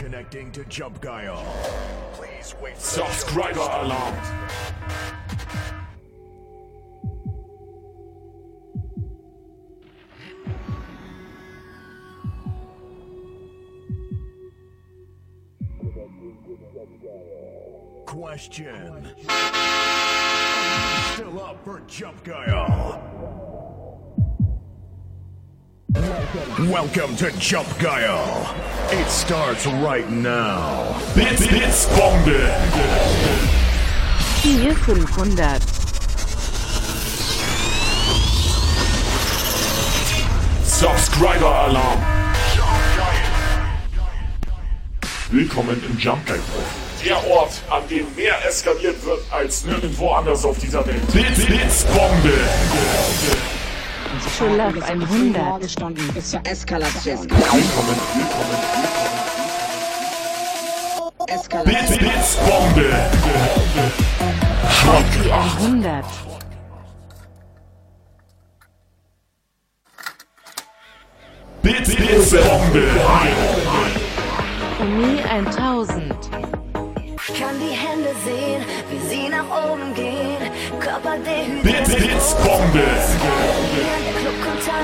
Connecting to Jump Guile. Please wait for Subscriber alarmed. Question. Still up for Jump Guile? Welcome to Jump Guile. It starts right now. Bits, Bits, Bombe. Hier 500. Subscriber Alarm. Willkommen im Jump Guide Der Ort, an dem mehr eskaliert wird als nirgendwo anders auf dieser Welt. Bits, Bits, Bombe. Schulaf 100. gestanden bis zur Eskalation. Willkommen, willkommen. Bits, Bombe. Die gemacht. 100. Bits, Bits, Bombe. Umi 1000. Ich kann die Hände sehen, wie sie nach oben gehen. Körper Bits, Bits, Bombe.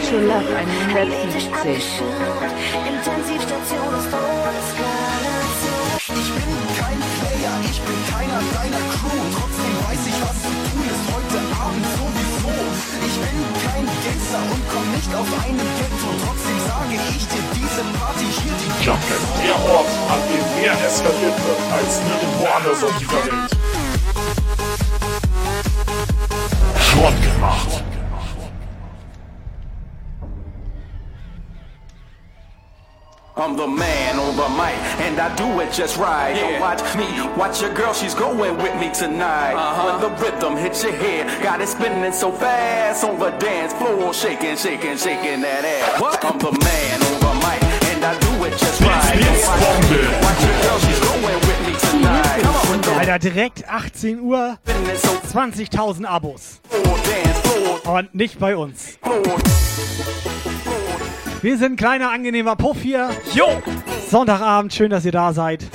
Schulaf Athletisch 170. abgeschirmt. Intensivstation ist Eskalation. Keiner deiner Crew. Trotzdem weiß ich, was zu tun ist heute Abend sowieso. Ich bin kein Gangster und komm nicht auf einen Ghetto. Trotzdem sage ich dir, diese Party hier, die Guide. Der Ort, an dem mehr eskaliert wird als nirgendwo anders auf dieser Welt. Schrott gemacht. I'm the man on the mic, and I do it just right. Don't watch me, watch your girl, she's going with me tonight. When the rhythm hits your head, got it spinning so fast on the dance floor, shaking, shaking, shaking that ass. I'm the man on the mic, and I do it just right. Don't watch me, watch your girl, she's going with me tonight. Come on, with Alter, direkt 18 Uhr, spinning so 20.000 Abos. Aber nicht bei uns. Wir sind kleiner, angenehmer Puff hier. Jo! Sonntagabend, schön, dass ihr da seid.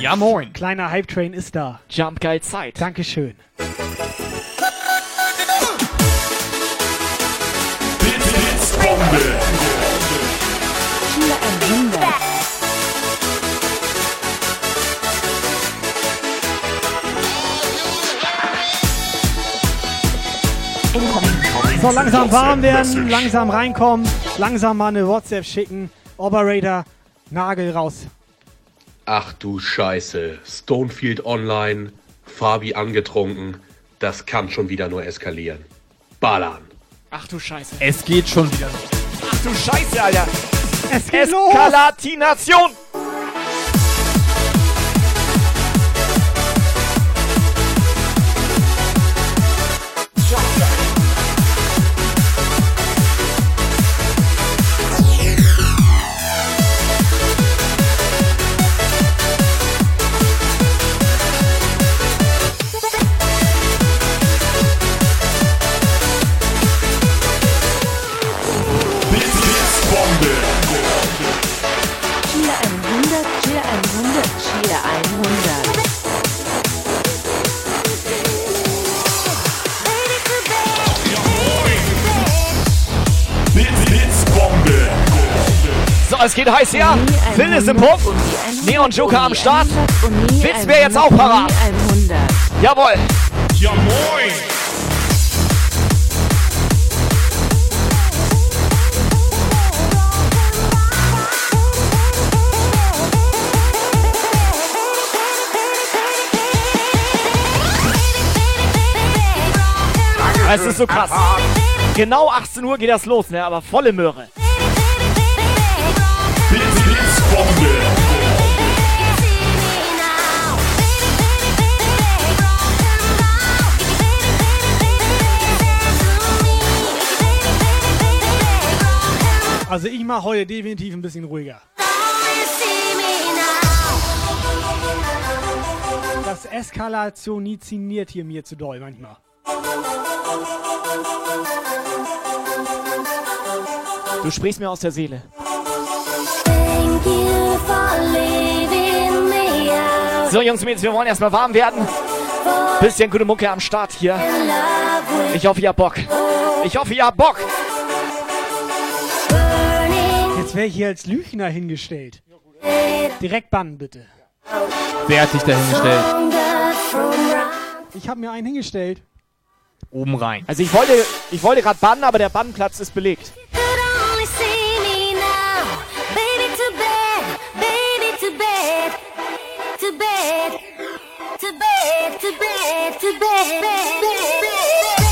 Ja moin. Kleiner Hype-Train ist da. Jump geil Zeit. Dankeschön. Bits, Bits, Bombe. Hier 100. So, langsam warm werden, langsam reinkommen, langsam mal eine WhatsApp schicken. Operator, Nagel raus. Ach du Scheiße. Stonefield online, Fabi angetrunken. Das kann schon wieder nur eskalieren. Ballern. Ach du Scheiße. Es geht schon wieder los. Ach du Scheiße, Alter. Es geht los! Eskalatination. Bits, So, es geht heiß her. Phil ist im 100, Puff. Umi 100, Neon Joker am Start. 100, Umi Fitz wäre jetzt auch 100, parat. Umi 100. Jawohl. Ja moin. Es ist so krass. Genau 18 Uhr geht das los, ne? Aber volle Möhre. Also ich mache heute definitiv ein bisschen ruhiger. Das Eskalationiert hier mir zu doll manchmal. Du sprichst mir aus der Seele. So, Jungs und Mädels, wir wollen erstmal warm werden. Bisschen gute Mucke am Start hier. Ich hoffe, ihr habt Bock. Ich hoffe, ihr habt Bock. Jetzt wäre ich hier als Lüchner hingestellt. Direkt bannen, bitte. Wer hat dich da hingestellt? Ich habe mir einen hingestellt. Oben rein. Also ich wollte, ich wollte gerade bannen, aber der Bannplatz ist belegt. To bed, to bed, to bed. If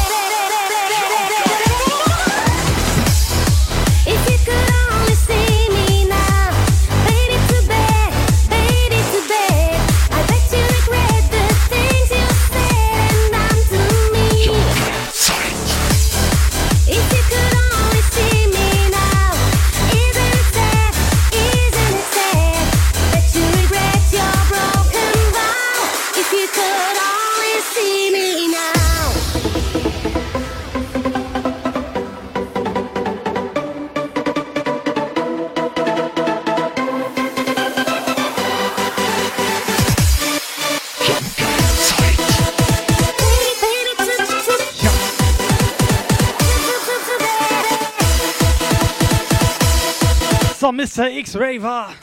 Mr. X-Raver.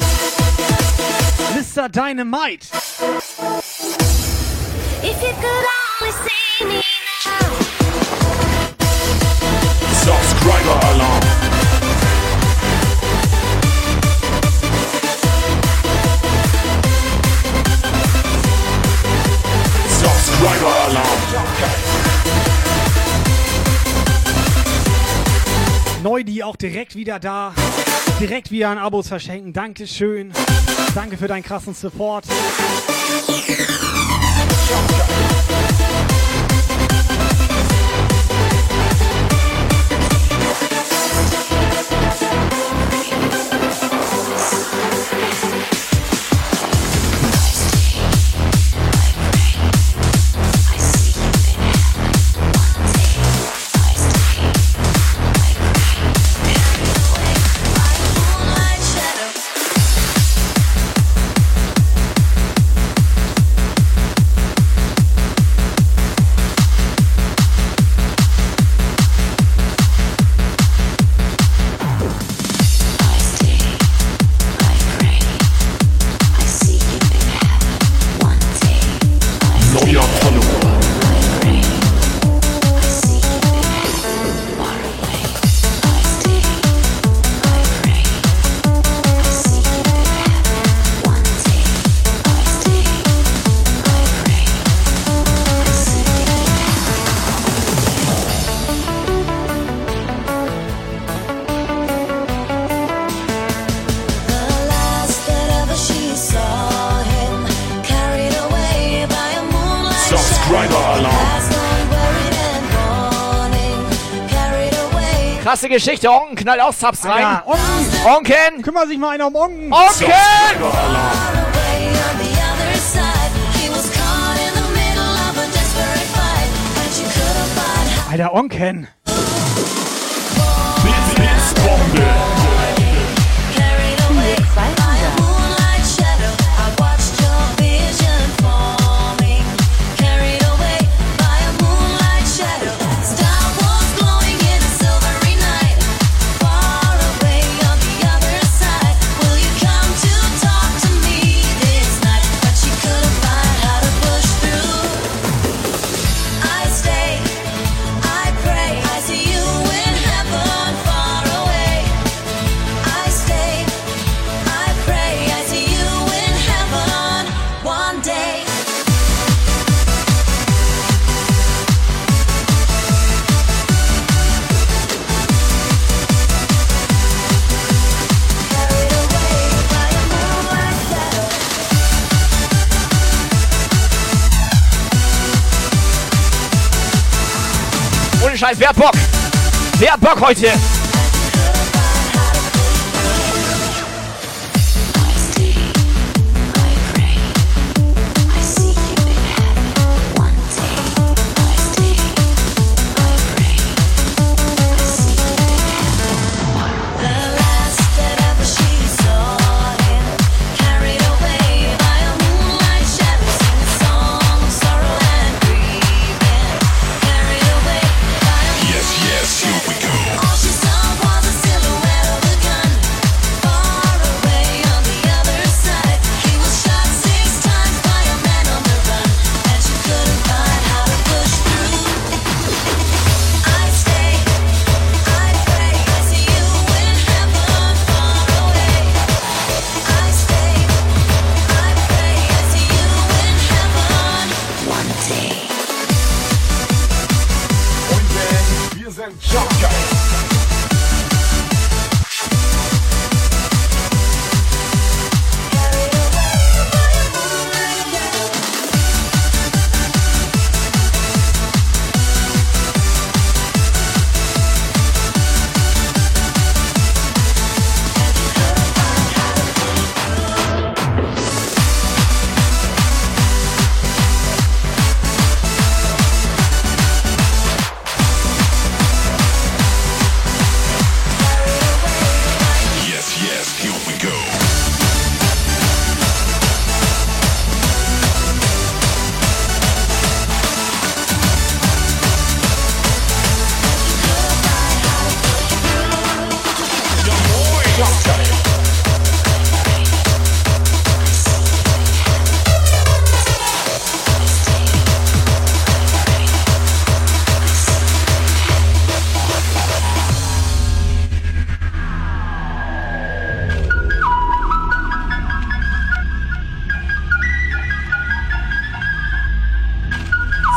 Mr. Dynamite. If you could only see me now. Subscriber Alarm. Neudi auch direkt wieder da. Direkt wieder an Abos verschenken. Dankeschön. Danke für deinen krassen Support. Geschichte. Onken knallt auch Subs rein. Ja, Onken. Onken. Kümmer sich mal einer um Onken. Onken. Alter, Onken. Wer hat Bock? Wer hat Bock heute?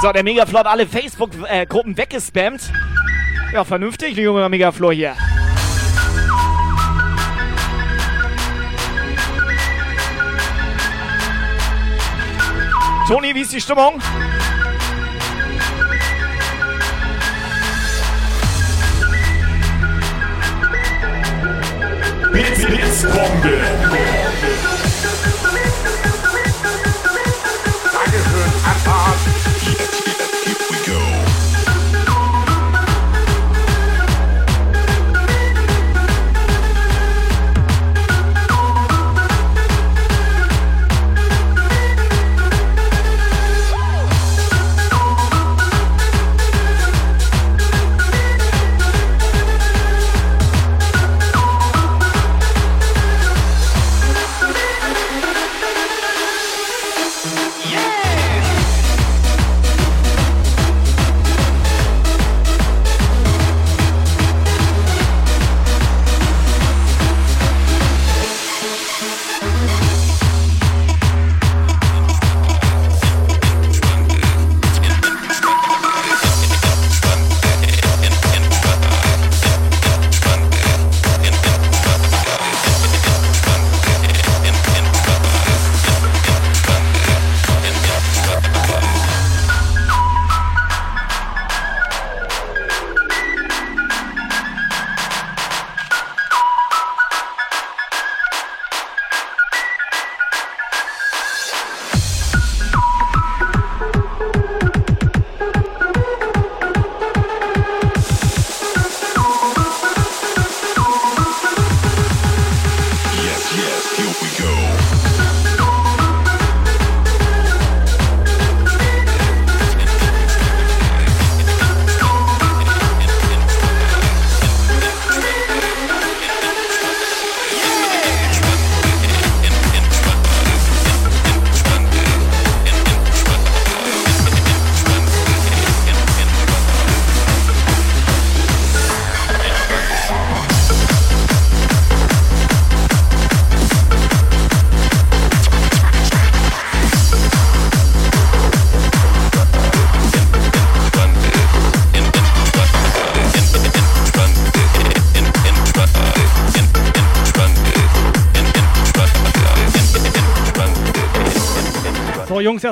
So, der Megaflor hat alle Facebook-Gruppen weggespammt. Ja, vernünftig, junger Megaflor hier. Toni, wie ist die Stimmung? Blitz, Blitzbombe. Dankeschön,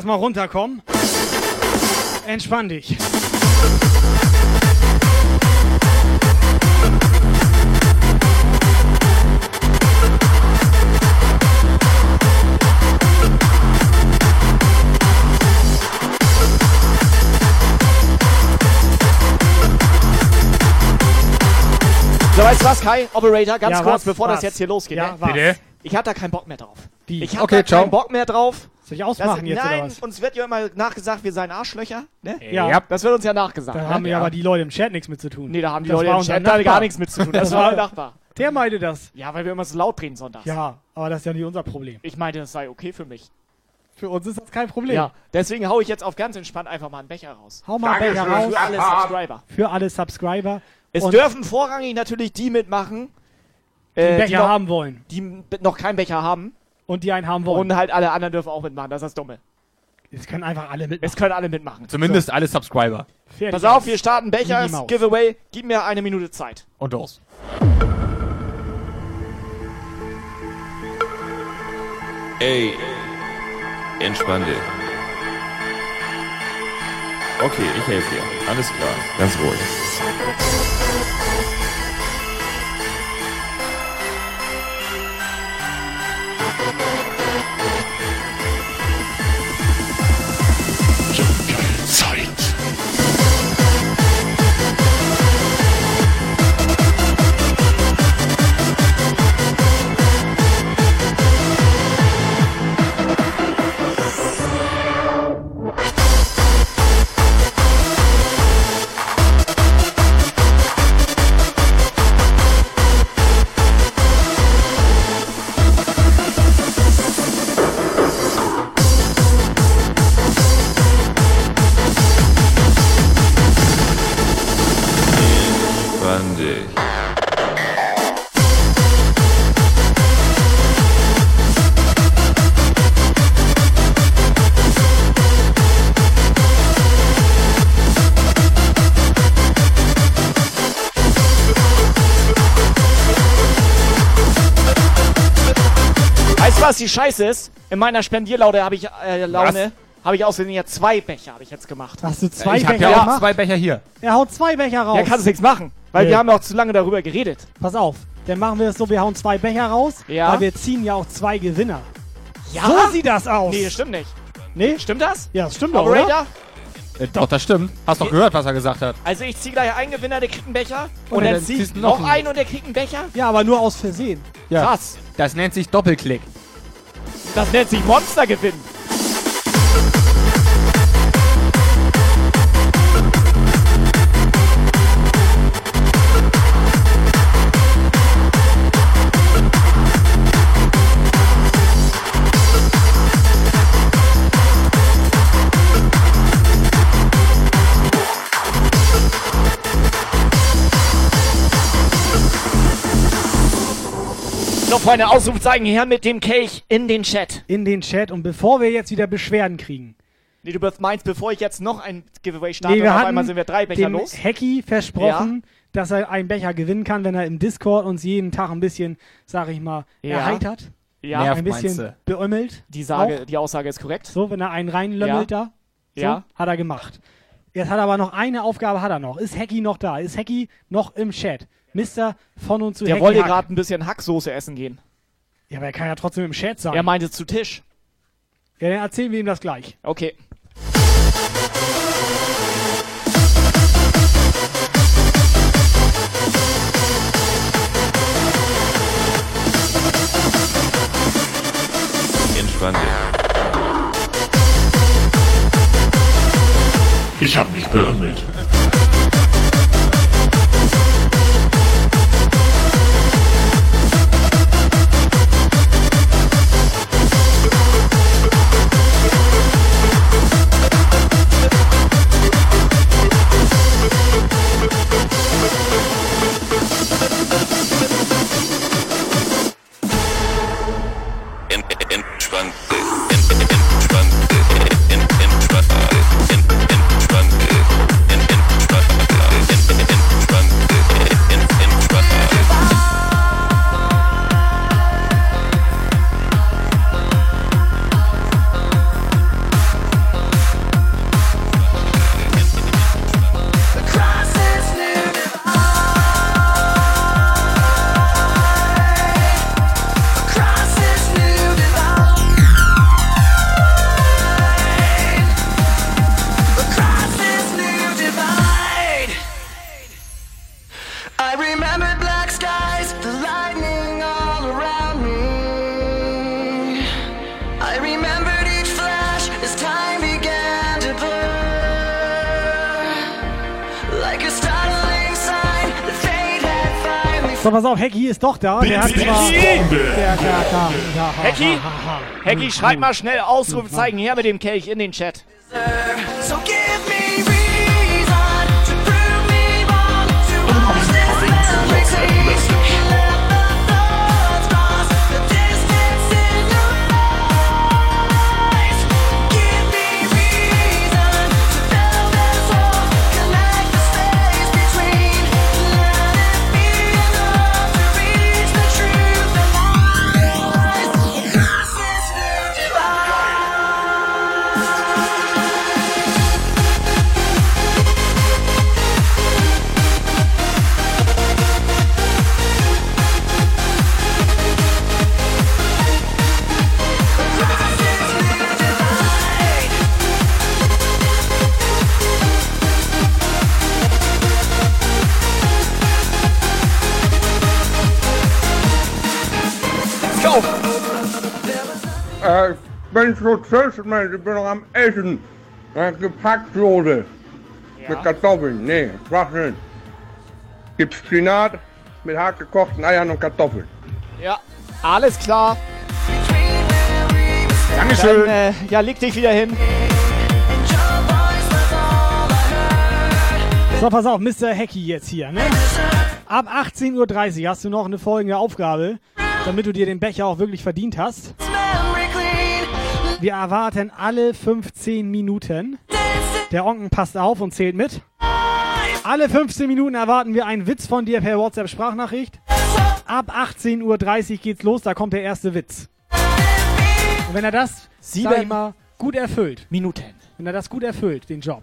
erstmal runterkommen. Entspann dich. So, weißt du was, Kai? Operator, ganz Ja, kurz, was, bevor das was? jetzt hier losgeht. Ja, ne? Ich hab da keinen Bock mehr drauf. Wie? Ich hab Okay, da ciao. keinen Bock mehr drauf. Soll ich ausmachen das, jetzt, nein, oder was? uns wird ja immer nachgesagt, wir seien Arschlöcher. Ne? Ja. Ja. Das wird uns ja nachgesagt. Da ne? haben ja aber die Leute im Chat nichts mit zu tun. Nee, da haben die Das Leute im Chat gar nichts mit zu tun. Das war der Nachbar. Der meinte das. Ja, weil wir immer so laut reden sonntags. Ja, aber das ist ja nicht unser Problem. Ich meinte, das sei okay für mich. Für uns ist das kein Problem. Ja, deswegen hau ich jetzt auf ganz entspannt einfach mal einen Becher raus. Hau mal einen Becher raus. Für alle Subscriber. Für alle Subscriber. Es Und dürfen vorrangig natürlich die mitmachen, die einen äh, Becher noch, haben wollen. die noch keinen Becher haben. Und die einen haben wollen. Und halt alle anderen dürfen auch mitmachen. Das ist das Dumme. Es können einfach alle mitmachen. Es können alle mitmachen. Zumindest alle Subscriber. Fertig Pass auf, wir starten Becher, Mickey Mouse. Giveaway. Gib mir eine Minute Zeit. Und los. Ey, entspann dich. Okay, ich helfe dir. Alles klar, ganz ruhig. Die Scheiße ist? In meiner Spendierlaune habe ich, äh, Laune, habe ich außerdem ja zwei Becher habe ich jetzt gemacht. Hast du zwei ich habe Becher ja auch zwei Becher hier. Er haut zwei Becher raus. Ja, kannst du nichts machen. Weil Nee. wir haben ja auch zu lange darüber geredet. Pass auf, dann machen wir es so, wir hauen zwei Becher raus, Ja. weil wir ziehen ja auch zwei Gewinner. Ja? So sieht das aus. Nee, das stimmt nicht. Nee? Stimmt das? Ja, das stimmt doch, oder? Operator? Äh, doch, das stimmt. Hast doch gehört, was er gesagt hat. Also ich ziehe gleich einen Gewinner, der kriegt einen Becher. Und, Und dann dann ich ziehst noch einen und der kriegt einen Becher. Ja, aber nur aus Versehen. Ja. Krass. Das nennt sich Doppelklick. Das nennt sich Monstergewinn. So, Freunde, Ausrufzeichen her mit dem Kelch in den Chat. In den Chat. Und bevor wir jetzt wieder Beschwerden kriegen. Nee, du meinst, bevor ich jetzt noch ein Giveaway starte, Nee, wir auf einmal sind wir drei Becher dem los. Hacky versprochen, dass er einen Becher gewinnen kann, wenn er im Discord uns jeden Tag ein bisschen, sag ich mal, Ja. erheitert. Ja, Nervt, ein bisschen beömmelt. die, Sage, die Aussage ist korrekt. So, wenn er einen reinlömmelt da. So, Ja. Hat er gemacht. Jetzt hat er aber noch eine Aufgabe hat er noch. Ist Hacky noch da? Ist Hacky noch im Chat? Mister von und zu Der Hacky wollte gerade ein bisschen Hacksoße essen gehen. Ja, aber er kann ja trotzdem im Chat sein. Er meinte zu Tisch. ja, dann erzählen wir ihm das gleich. Okay. Entspann dich. Ich hab mich beömmelt. Auf, Hacky ist doch da. Der hat Hacky? Hacky, schreib mal schnell Ausrufezeichen her mit dem Kelch in den Chat. Ich bin so ich bin noch am Essen. Äh, gepackt wurde. Mit Kartoffeln. Nee, was nicht. Gibt Spinat mit hart gekochten Eiern und Kartoffeln. Ja, alles klar. Dankeschön. Dann, äh, ja, leg dich wieder hin. So, pass auf, Mr. Hacky jetzt hier, ne? Ab 18.30 Uhr hast du noch eine folgende Aufgabe, damit du dir den Becher auch wirklich verdient hast. Wir erwarten alle 15 Minuten. Der Onken passt auf und zählt mit. Alle 15 Minuten erwarten wir einen Witz von dir per WhatsApp-Sprachnachricht. Ab 18.30 Uhr geht's los, da kommt der erste Witz. Und wenn er das, Sieben mal, gut erfüllt, Minuten. wenn er das gut erfüllt, den Job,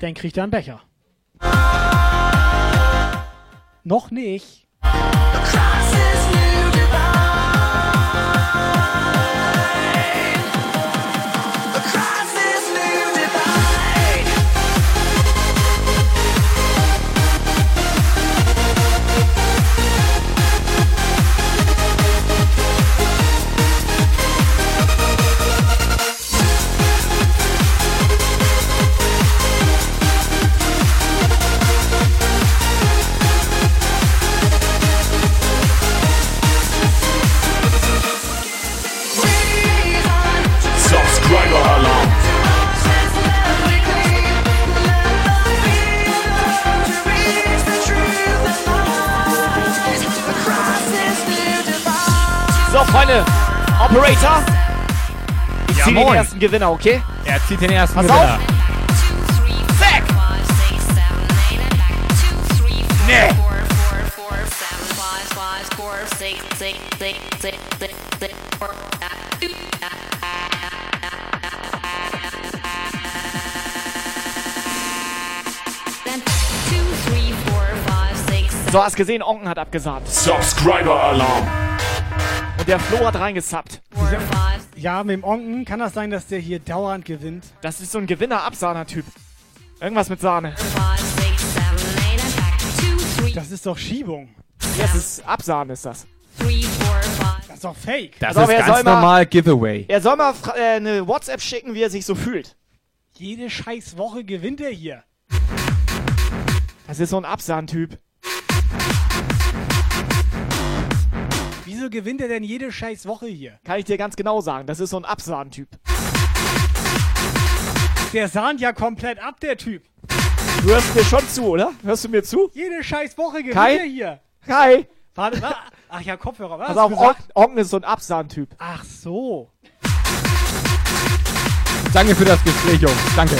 dann kriegt er einen Becher. Noch nicht. Freunde. Operator. Ich Ja, ziehe den ersten Gewinner, okay? Er zieht den ersten Pass Gewinner. auf. Zack. Nee. So, hast gesehen, Onken hat abgesagt. Subscriber Alarm. Und der Flo hat reingesappt. Ja, mit dem Onken kann das sein, dass der hier dauernd gewinnt. Das ist so ein Gewinner-Absahner-Typ. Irgendwas mit Sahne. Das ist doch Schiebung. Ja, das ist Absahnen, ist das. Das ist doch fake. Das auf, ist er soll ganz mal- normal Giveaway. Er soll mal äh, eine WhatsApp schicken, wie er sich so fühlt. Jede scheiß Woche gewinnt er hier. Das ist so ein Absahn-Typ. Wieso gewinnt er denn jede scheiß Woche hier? Kann ich dir ganz genau sagen. Das ist so ein Absahn-Typ. Der sahnt ja komplett ab, der Typ. Du hörst mir schon zu, oder? Hörst du mir zu? Jede scheiß Woche gewinnt Kai? er hier. Kai! Warte, warte. Ach ja, Kopfhörer. Was gesagt? Onken, Onken ist so ein Absahn-Typ. Ach so. Danke für das Gespräch, Jungs. Danke.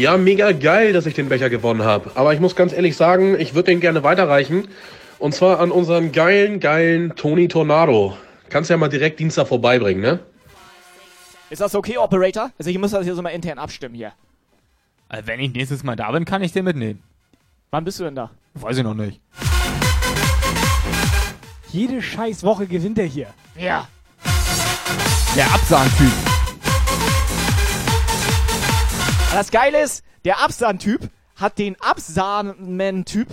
Ja, mega geil, dass ich den Becher gewonnen habe. Aber ich muss ganz ehrlich sagen, ich würde den gerne weiterreichen. Und zwar an unseren geilen, geilen Tony Tornado. Kannst ja mal direkt Dienstag vorbeibringen, ne? Ist das okay, Operator? Also ich muss das hier so mal intern abstimmen hier. Also wenn ich nächstes Mal da bin, kann ich den mitnehmen. Wann bist du denn da? Weiß ich noch nicht. Jede scheiß Woche gewinnt er hier. Ja. Der Absahn-Typ. Das Geile ist, der Absahn-Typ hat den Absahnen-Typ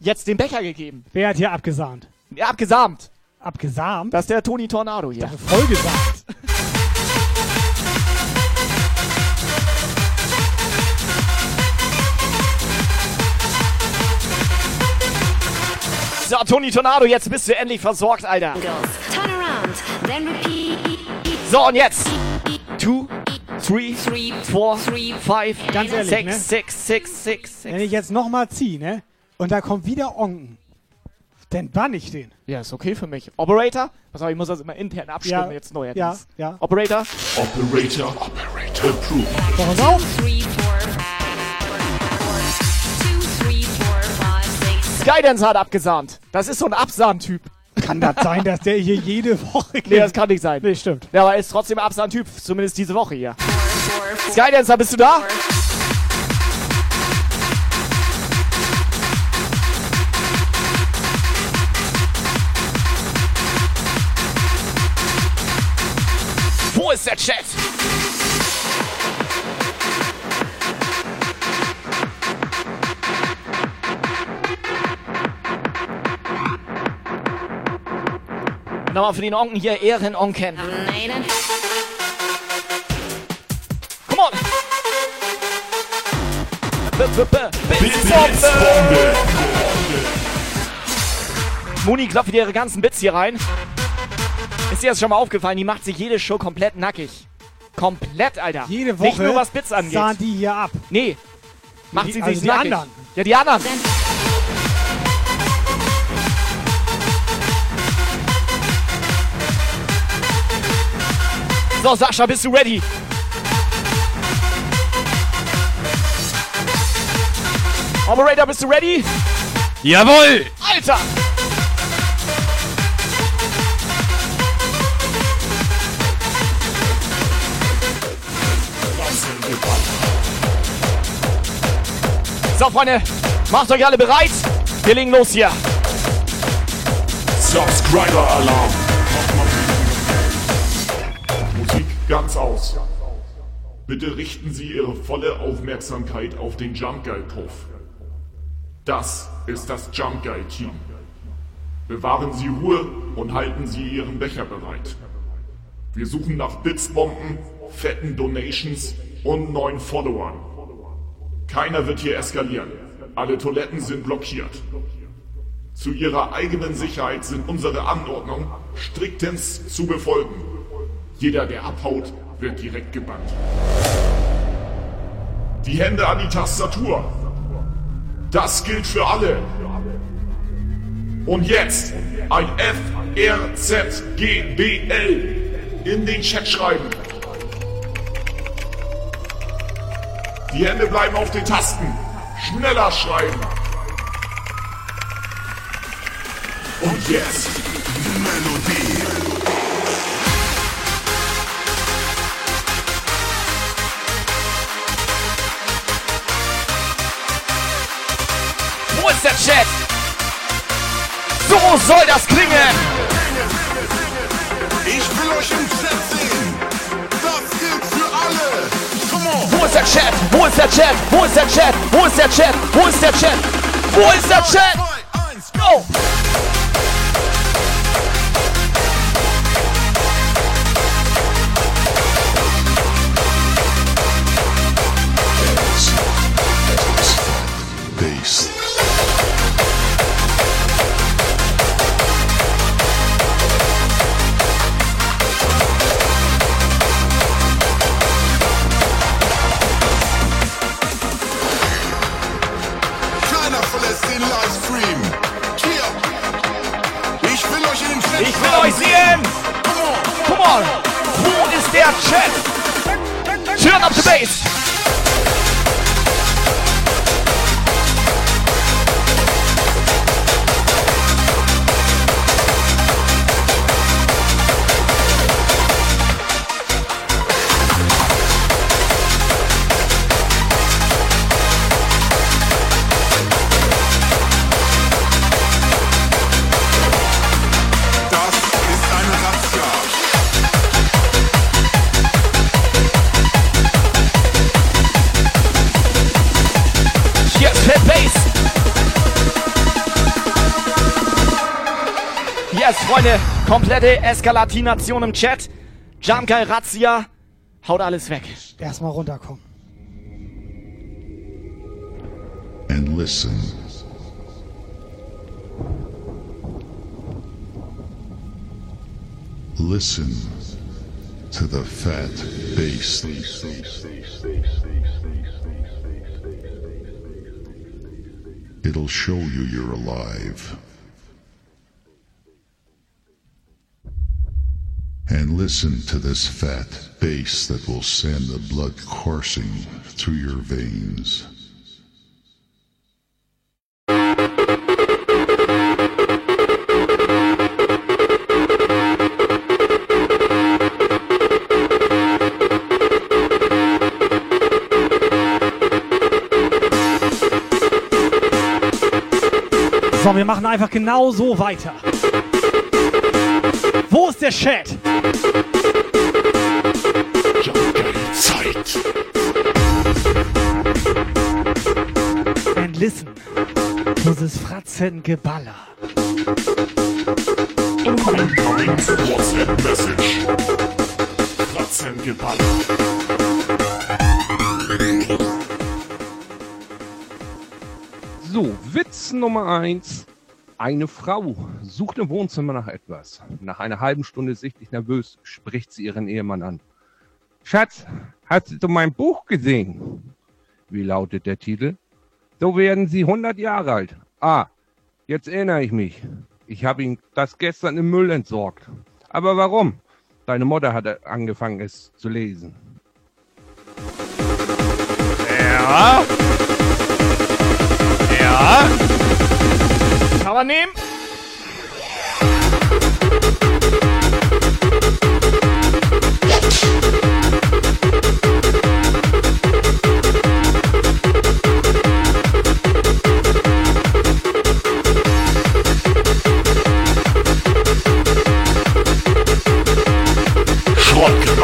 jetzt den Becher gegeben. Wer hat hier abgesahnt? Ja, abgesamt. Abgesahmt? Das ist der Toni Tornado hier. Voll gesagt. So, Toni Tornado, jetzt bist du endlich versorgt, Alter. Turn around, then repeat. So, und jetzt. Two, three, four, five, Ganz ehrlich, six, ne? six, six, six, Wenn six. ich jetzt nochmal ziehe, ne? Und da kommt wieder Onken. Dann bann ich den. Ja, ist okay für mich. Operator? Pass auf, ich muss das immer intern abstimmen Ja, jetzt neuerdings. ja, ja. Operator? Operator, Operator approved. Pass auf. Skydance hat abgesahnt. Das ist so ein Absahn-Typ. Kann das sein, dass der hier jede Woche gewinnt? Nee, das kann nicht sein. Nee, stimmt. Ja, aber er ist trotzdem ein Absahn-Typ. Zumindest diese Woche hier. Skydancer, bist du da? Wo ist der Chat? Nochmal für den Onken hier, Ehrenonken. Come on! Blitzbombe. Moni klopft wieder ihre ganzen Bits hier rein. Ist dir das schon mal aufgefallen? Die macht sich jede Show komplett nackig. Komplett, Alter. Jede Woche Nicht nur was Bits angeht. sahen die hier ab. Nee. Macht Die- sie also sich die nackig. anderen. Ja, die anderen. So, Sascha, bist du ready? Operator, bist du ready? Jawohl! Alter! So, Freunde, macht euch alle bereit. Wir legen los hier. Subscriber Alarm. Ganz aus. Bitte richten Sie Ihre volle Aufmerksamkeit auf den Jump Guy Puff. Das ist das Jump Guy Team. Bewahren Sie Ruhe und halten Sie Ihren Becher bereit. Wir suchen nach Blitzbomben, fetten Donations und neuen Followern. Keiner wird hier eskalieren. Alle Toiletten sind blockiert. Zu ihrer eigenen Sicherheit sind unsere Anordnungen striktens zu befolgen. Jeder, der abhaut, wird direkt gebannt. Die Hände an die Tastatur. Das gilt für alle. Und jetzt ein FRZGBL in den Chat schreiben. Die Hände bleiben auf den Tasten. Schneller schreiben. Und jetzt Melodie. Chat? So soll das klingen. Ich will euch im Chat sehen. Das gilt für alle. Wo ist der Chat? Wo ist der Chat? Wo ist der Chat? Wo ist der Chat? Wo ist der Chat? Wo ist der Chat? Go! Bass. Wo ist der Chat? Turn up the bass. Komplette Eskalatination im Chat. Jamkai Razzia. Haut alles weg. Erstmal runterkommen. And listen. Listen to the fat bass. It'll show you you're alive. And listen to this fat bass that will send the blood coursing through your veins. So, wir machen einfach genau so weiter. Wo ist der Chat? Zeit. And listen to this Fratzengeballer. Incoming WhatsApp Message. Fratzengeball. So, Witz Nummer 1. Eine Frau sucht im Wohnzimmer nach etwas. Nach einer halben Stunde sichtlich nervös spricht sie ihren Ehemann an. Schatz, hast du mein Buch gesehen? Wie lautet der Titel? So werden Sie 100 Jahre alt. Ah, jetzt erinnere ich mich. Ich habe Ihnen das gestern im Müll entsorgt. Aber warum? Deine Mutter hat angefangen, es zu lesen. Ja. Ja. Kann man nehmen. Schrott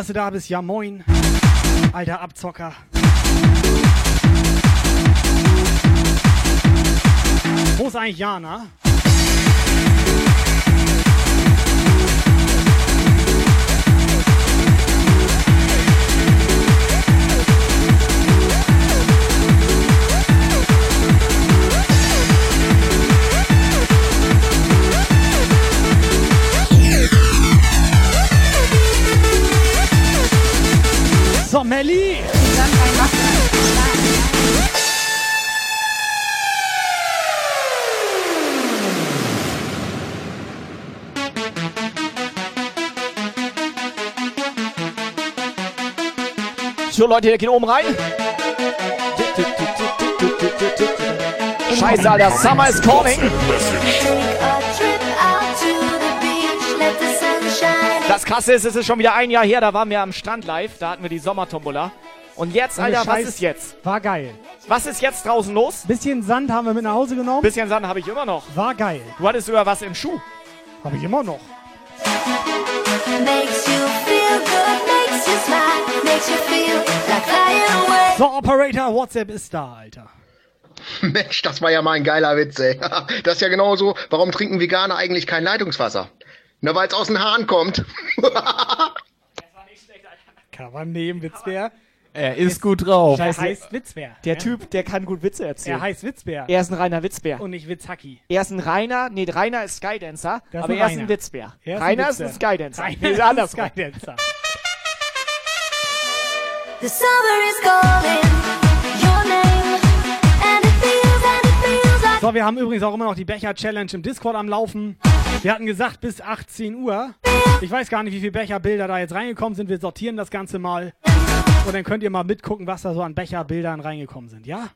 dass du da bist. Ja, moin. Alter Abzocker. Wo ist eigentlich Jana? Melli! So, Leute, der geht oben rein. Scheiße, Alter. Summer is calling. Das krasse ist, es ist schon wieder ein Jahr her, da waren wir am Strand live, da hatten wir die Sommertombola. Und jetzt, Ohne Alter, was Scheiß, ist jetzt? War geil. Was ist jetzt draußen los? Bisschen Sand haben wir mit nach Hause genommen. Bisschen Sand habe ich immer noch. War geil. Du hattest sogar was im Schuh. Habe ich immer noch. Makes you feel good, makes you smile, makes you feel like flying away. So, Operator, WhatsApp ist da, Alter. Mensch, das war ja mal ein geiler Witz, ey. Das ist ja genauso, warum trinken Veganer eigentlich kein Leitungswasser? Na, weil es aus dem Hahn kommt. Kann man nehmen, Witzbär. Er ist gut drauf. Der heißt Witzbär. Der ja? Typ, der kann gut Witze erzählen. Er heißt Witzbär. Er ist ein reiner Witzbär. Und nicht Witzhacki. Er ist ein reiner, nee, Rainer ist Skydancer, Das ist aber ein er ist ein Witzbär. Er ist ein Rainer ist Witzbär. ein Skydancer. Rainer Nee, ist ein andersrum. Skydancer. The summer is calling your name, and it feels, and it feels like So, wir haben übrigens auch immer noch die Becher-Challenge im Discord am Laufen. Wir hatten gesagt bis 18 Uhr. Ich weiß gar nicht, wie viele Becherbilder da jetzt reingekommen sind. Wir sortieren das Ganze mal. Und dann könnt ihr mal mitgucken, was da so an Becherbildern reingekommen sind, ja?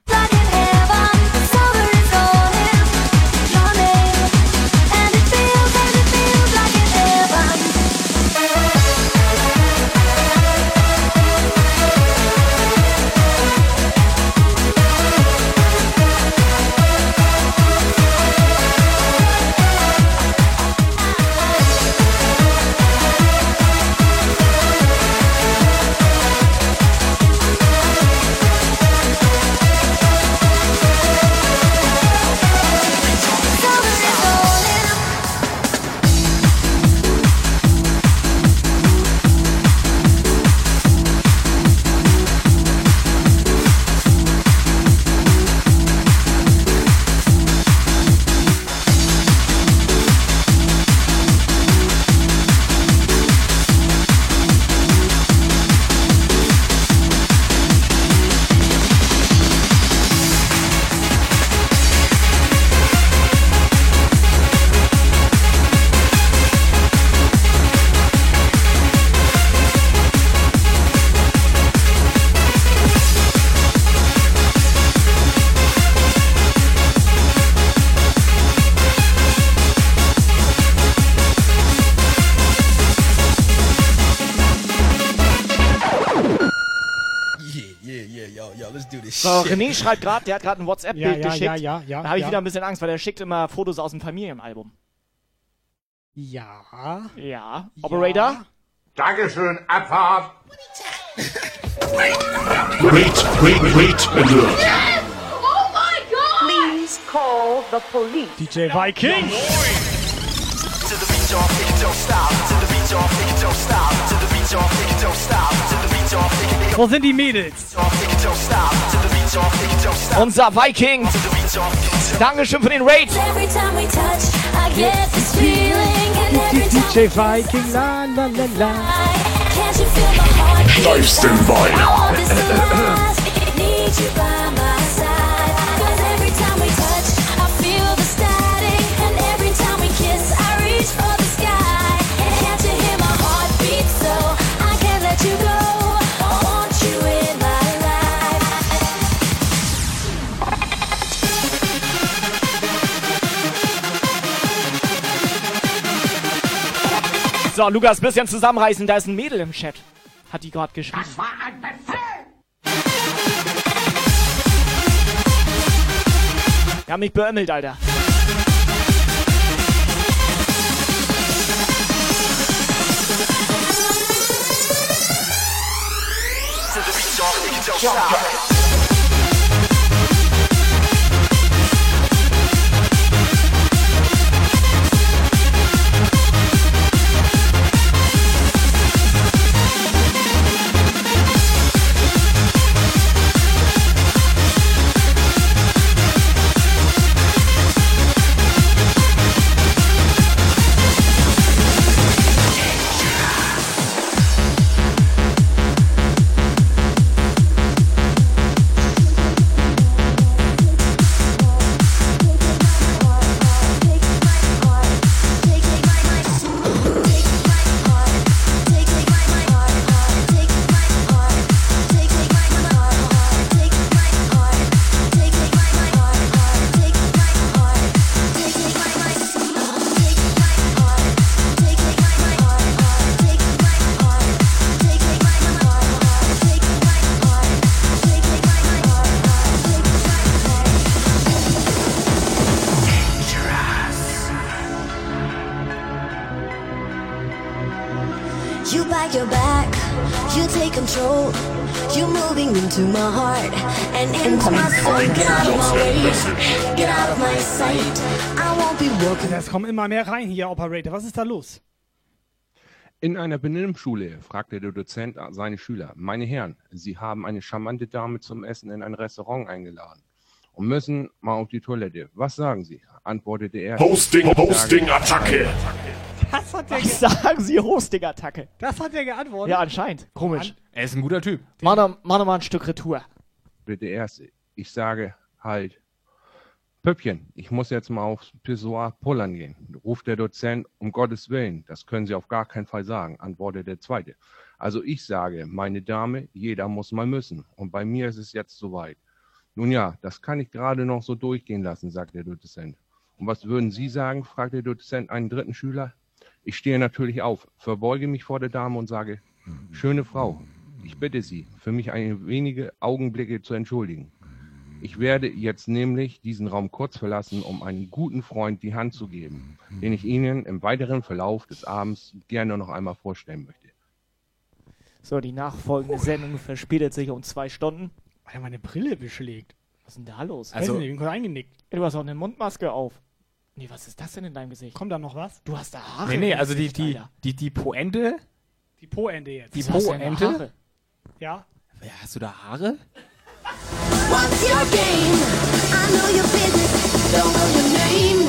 René schreibt gerade, der hat gerade ein WhatsApp-Bild Ja, ja, geschickt. ja, ja, ja, Da habe ich wieder ein bisschen Angst, weil der schickt immer Fotos aus dem Familienalbum. Ja. Ja. Operator? Dankeschön, Abfahrt. Wait, wait, wait, alert. Oh my god! Please call the police. DJ Viking. To the beat, y'all kick it, don't stop. To the beat, y'all kick it, don't stop. To the beat, y'all kick it, don't stop. To the beat, y'all kick it, Wo sind die Mädels? don't stop. To the Unser Viking. Dankeschön für den Raid. DJ Viking, la la la la. Steifsten I So, Lukas, bisschen zusammenreißen, da ist ein Mädel im Chat. Hat die gerade geschrieben. war ein Befehl. Haben mich beömmelt, Alter. To the beat, y'all kick it, and into my soul. Get out of my way, get out of my sight. I won't be walking. Es kommen immer mehr rein hier, Operator. Was ist da los? In einer Benimmschule fragte der Dozent seine Schüler, meine Herren, Sie haben eine charmante Dame zum Essen in ein Restaurant eingeladen und müssen mal auf die Toilette. Was sagen Sie? antwortete er. Hosting, Ich sage, Hosting-Attacke. Das hat der, Was sagen Sie, Hosting-Attacke? das hat der geantwortet. Ja, anscheinend. Komisch. Er ist ein guter Typ. Mach doch, mach doch mal ein Stück Retour. Der Erste. Ich sage halt, Püppchen, ich muss jetzt mal aufs Pissoir pullern gehen. Ruft der Dozent, um Gottes Willen, das können Sie auf gar keinen Fall sagen, antwortet der Zweite. Also ich sage, meine Dame, jeder muss mal müssen. Und bei mir ist es jetzt soweit. Nun ja, das kann ich gerade noch so durchgehen lassen, sagt der Dozent. Und was würden Sie sagen, fragt der Dozent einen dritten Schüler. Ich stehe natürlich auf, verbeuge mich vor der Dame und sage, schöne Frau, ich bitte Sie, für mich ein wenige Augenblicke zu entschuldigen. Ich werde jetzt nämlich diesen Raum kurz verlassen, um einem guten Freund die Hand zu geben, den ich Ihnen im weiteren Verlauf des Abends gerne noch einmal vorstellen möchte. So, die nachfolgende Sendung verspätet sich um zwei Stunden. Alter, meine Brille beschlägt. Was ist denn da los? Also, Weiß nicht, ich bin kurz eingenickt. Du hast auch eine Mundmaske auf. Nee, was ist das denn in deinem Gesicht? Kommt da noch was? Du hast da Haare. Nee, nee, im also die, Gesicht, die, die, die Poente. Die Po-Ende jetzt. Die Po-Ente? Haare? Ja. Ja, hast du da Haare? What's your game? I know your business, don't know your name.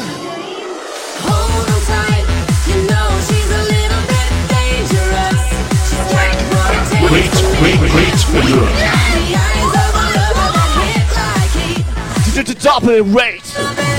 Hold on tight, you know she's a little bit dangerous. She's got what it takes Wait, to wait, wait, the eyes of a lover that hit like heat. Double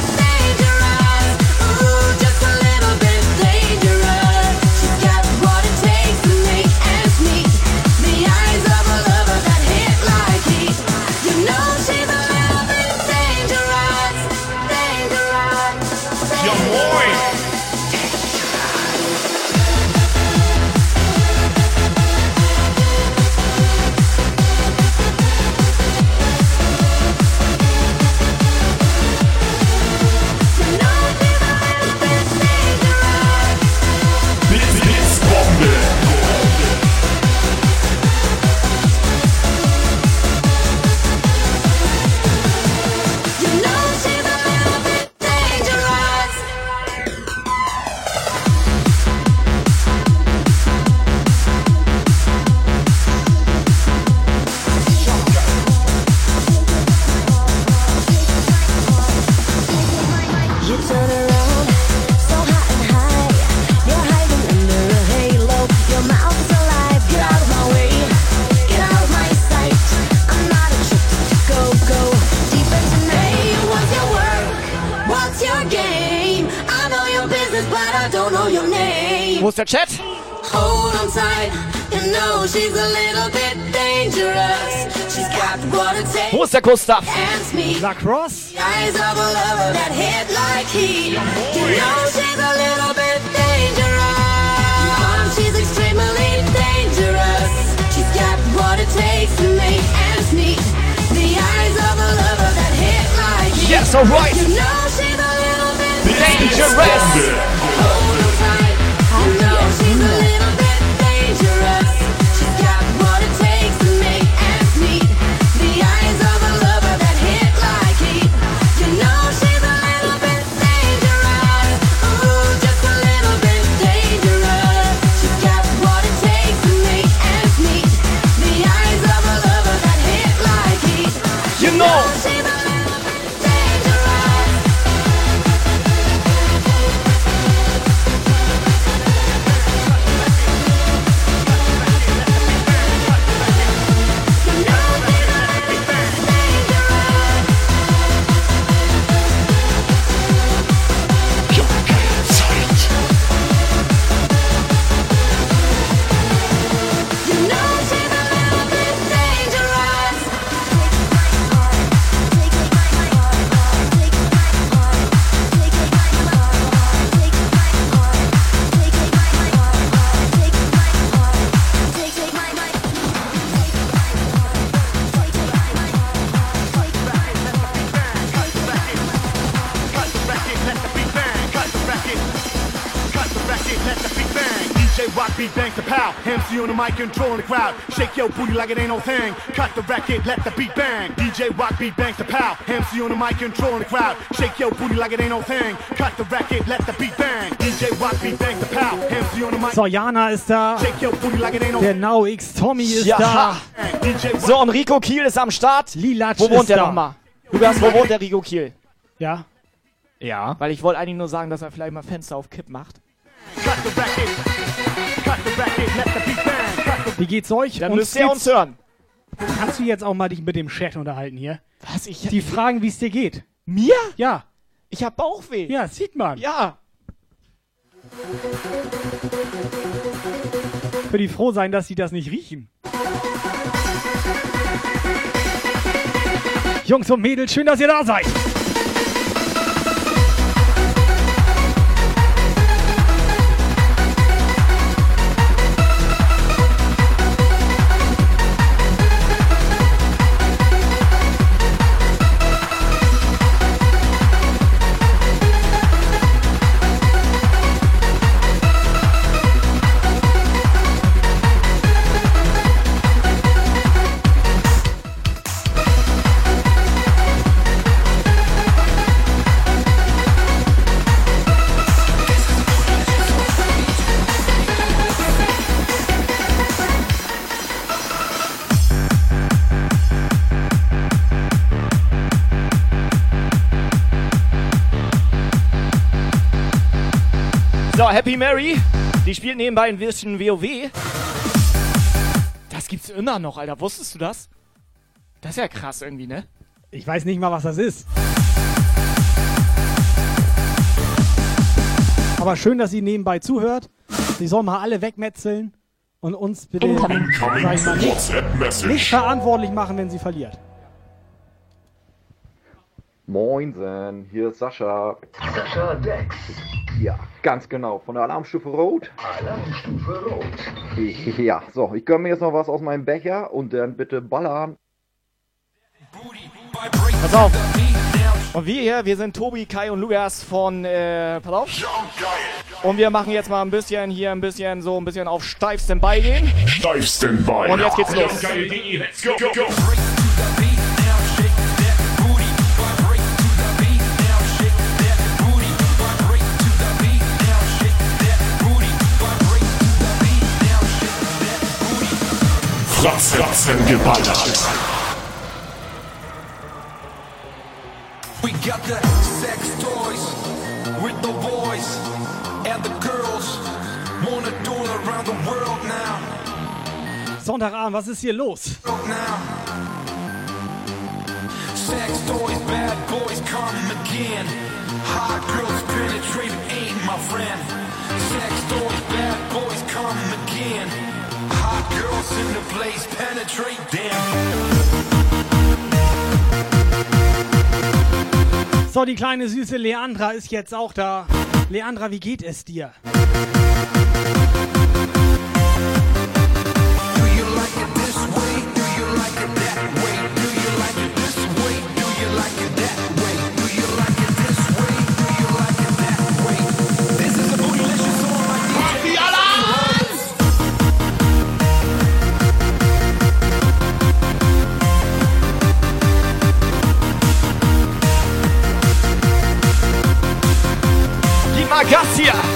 she's a little bit dangerous. She's got what it takes. Wo ist der Gustav? Hands me. Lacrosse. The eyes of a lover that hit like heat. You know she's a little bit dangerous. Um, she's extremely dangerous. She's got what it takes to make ends meet. The eyes of a lover that hit like heat. Yes, all right. You know she's a little bit Dangerous. Hold controlling the crowd. Shake your booty like it ain't no thing. Cut the record, let the beat bang. DJ Rock beat bang to pow. MC on the mic controlling the crowd. Shake your booty like it ain't no thing. Cut the record, let the beat bang. DJ Rock beat bang to pow. MC on the mic. So, Jana ist da. Shake your booty like it ain't no Der Now X Tommy ist Ja. da. So, und Rico Kiel ist am Start. Lilatsch Wo wohnt der nochmal? Lukas, wo wohnt der Rico Kiel? Ja. Ja. Weil ich wollte eigentlich nur sagen, dass er vielleicht mal Fenster auf Kipp macht. Wie geht's euch? Dann Uns müsst ihr uns hören. Kannst du jetzt auch mal dich mit dem Chat unterhalten hier? Was? Ich, Die fragen, wie es dir geht. Mir? Ja. Ich hab Bauchweh. Ja, sieht man. Ja. Für die froh sein, dass sie das nicht riechen. Jungs und Mädels, schön, dass ihr da seid. Happy Mary. Die spielt nebenbei ein bisschen WoW. Das gibt's immer noch, Alter. Wusstest du das? Das ist ja krass irgendwie, ne? Ich weiß nicht mal, was das ist. Aber schön, dass sie nebenbei zuhört. Sie soll mal alle wegmetzeln und uns bitte nicht verantwortlich machen, wenn sie verliert. Moinsen, hier ist Sascha. Sascha Dex. Ja, ganz genau, von der Alarmstufe Rot. Alarmstufe Rot. Ja, so, ich gönne mir jetzt noch was aus meinem Becher und dann bitte ballern. Pass auf. Und wir hier, wir sind Tobi, Kai und Lukas von, äh, pass auf. Und wir machen jetzt mal ein bisschen hier, ein bisschen so, ein bisschen auf steif Standby gehen. Steif Standby. Und jetzt geht's los. Let's go, go, go. Fratz, Ratzen geballert. We got the sex toys with the boys and the girls. Wanna do it around the world now. Sonntagabend, was ist hier los? Sex toys, bad boys come again. Hot girls penetrating ain't my friend. Sex doors, bad boys come again. Hot girls in the place, penetrate them. So, die kleine süße Leandra ist jetzt auch da. Leandra, wie geht es dir? Gib mal Ragazia.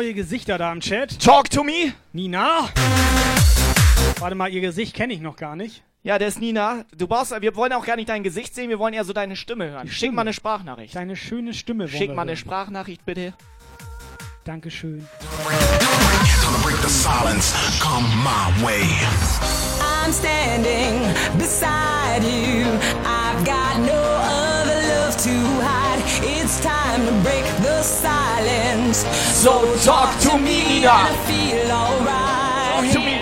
Neue Gesichter da im Chat. Talk to me! Nina? Warte mal, ihr Gesicht kenne ich noch gar nicht. Ja, der ist Nina. Du brauchst, wir wollen auch gar nicht dein Gesicht sehen, wir wollen eher so deine Stimme hören. Schick Stimme. mal eine Sprachnachricht. Deine schöne Stimme. Schick wir mal eine hören. Sprachnachricht bitte. Dankeschön. I'm standing beside you. I've got no other to hide. It's time to break the silence. So talk to me. I uh. feel alright. Talk to me.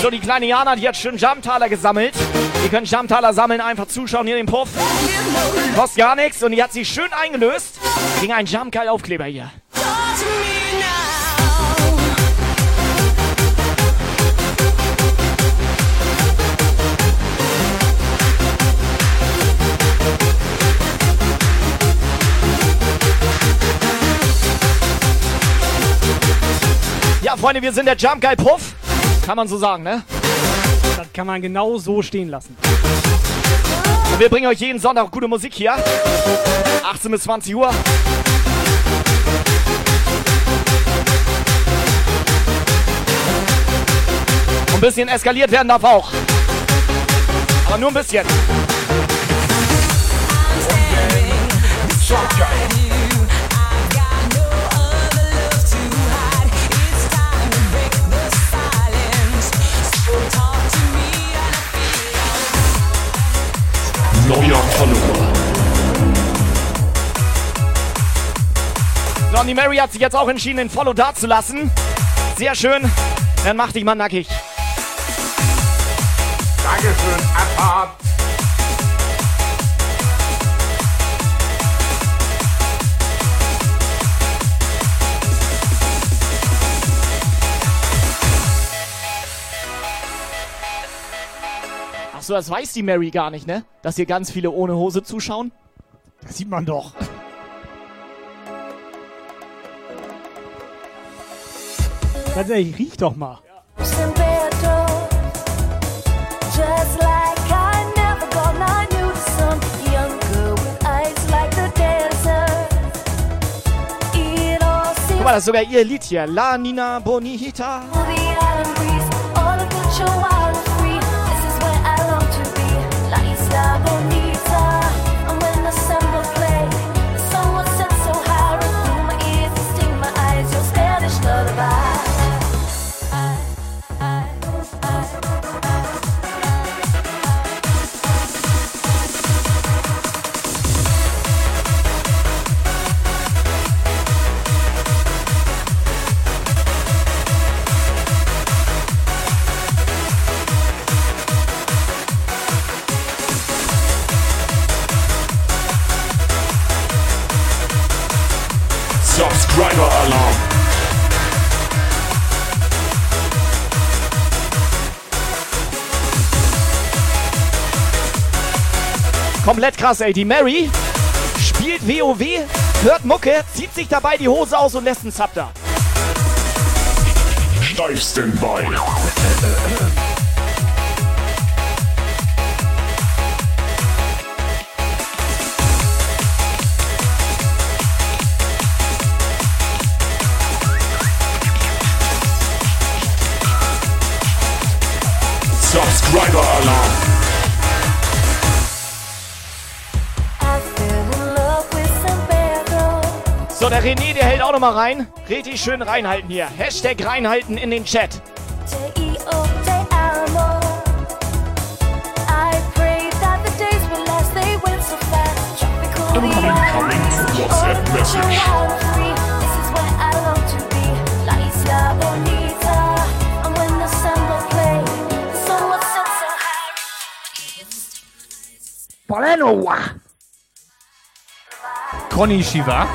So, die kleine Jana, die hat schön Jamtaler gesammelt. Ihr könnt Jamtaler sammeln, einfach zuschauen hier den Puff. Kostet gar nichts und die hat sich schön eingelöst gegen einen Jamgeil-Aufkleber hier. Ja, Freunde, wir sind der Jump Guy Puff. Kann man so sagen, ne? Das kann man genau so stehen lassen. Und wir bringen euch jeden Sonntag gute Musik hier. 18 bis 20 Uhr. Und ein bisschen eskaliert werden darf auch. Aber nur ein bisschen. Die Mary hat sich jetzt auch entschieden, den Follow da zu lassen. Sehr schön. Dann mach dich mal nackig. Dankeschön, Abfahrt. Achso, das weiß die Mary gar nicht, ne? Dass hier ganz viele ohne Hose zuschauen. Das sieht man doch. The desert. It all Guck mal, das ist sogar ihr Lied hier. La Nina Bonita. Komplett krass, ey. Die Mary spielt WoW, hört Mucke, zieht sich dabei die Hose aus und lässt einen Sub da. Steifsten bei. Subscriber Alarm. So, der René, der hält auch noch mal rein. Richtig schön reinhalten hier. Hashtag reinhalten in den Chat. WhatsApp Message. Poleno! Konnichiwa.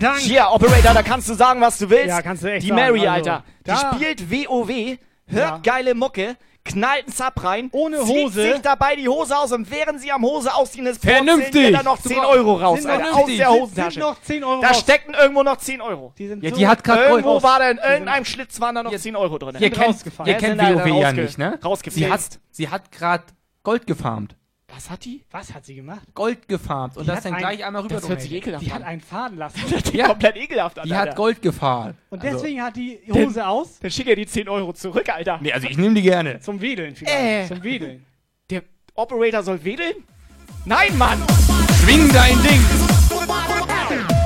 Vielen Dank. Hier, Operator, da kannst du sagen, was du willst. Ja, kannst du echt Die sagen, Mary, also, Alter. Die da- spielt WoW, hört Ja. geile Mucke, knallt einen Sub rein, Ohne zieht Hose. sich dabei die Hose aus und während sie am Hose ausziehen ist, Vernünftig. da noch 10 Euro raus, Sind Alter, aus vernünftig. der Hosentasche. sind noch 10 Euro da raus. steckten irgendwo noch 10 Euro. Die sind Ja, so die hat gerade Irgendwo Gold. war da in irgendeinem Schlitz waren da noch 10 Euro drin. Ihr kennt, ihr Ja, kennt WoW ja nicht, ne? rausgefilzt. Sie hat, sie hat gerade Gold gefarmt. Was hat die? Was hat sie gemacht? Gold gefarmt und Die das dann ein- gleich einmal rüber Das hört sich ekelhaft Die an. hat einen fahren lassen. Ja. Komplett ekelhaft an, Die Alter. hat Gold gefahren. Und Also- deswegen hat die Hose aus. Dann schick ihr die 10 Euro zurück, Alter. Nee, also ich nehme die gerne. Zum Wedeln vielleicht. Äh. Zum Wedeln. Der Operator soll wedeln? Nein, Mann! Schwing dein Ding!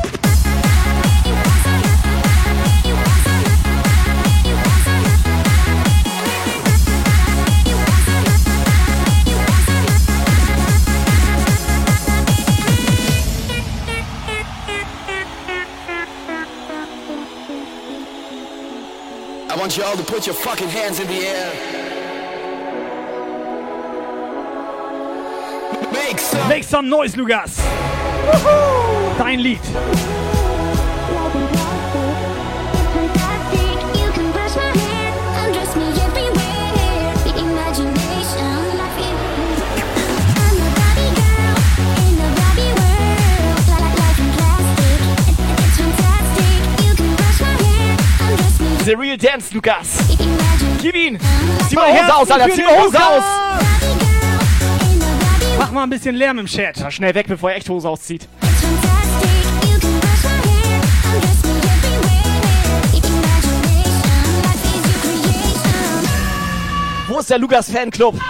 Want you all to put your fucking hands in the air. Make some. Make some noise, Lukas. Dein Lied. The Real Dance, Lukas. Gib ihn! Zieh mal Hose aus, Alter! Zieh mal Hose aus! Mach mal ein bisschen Lärm im Chat. Ja, schnell weg, bevor er echt Hose auszieht. Wo ist der Lukas Fanclub?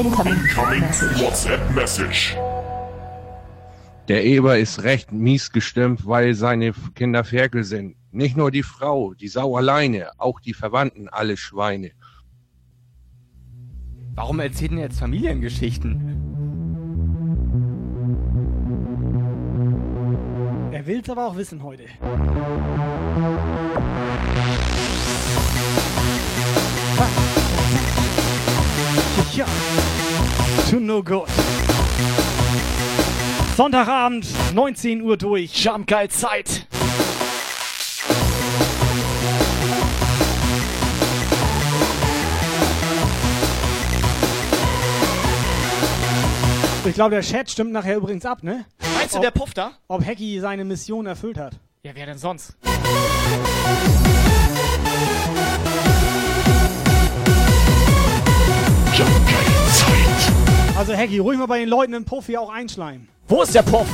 Incoming WhatsApp Message. Der Eber ist recht mies gestimmt, weil seine Kinder Ferkel sind. Nicht nur die Frau, die Sau alleine, auch die Verwandten, alle Schweine. Warum erzählt denn jetzt Familiengeschichten? Er will's aber auch wissen heute. Ja. To no good. Sonntagabend, 19 Uhr durch. Jumpgeil Zeit. Ich glaube, der Chat stimmt nachher übrigens ab, ne? Meinst du, Ob- der Puff da? Ob Hacky seine Mission erfüllt hat. Ja, wer denn sonst? Also Hacky, ruhig mal bei den Leuten im Puff auch einschleimen. Wo ist der Puff?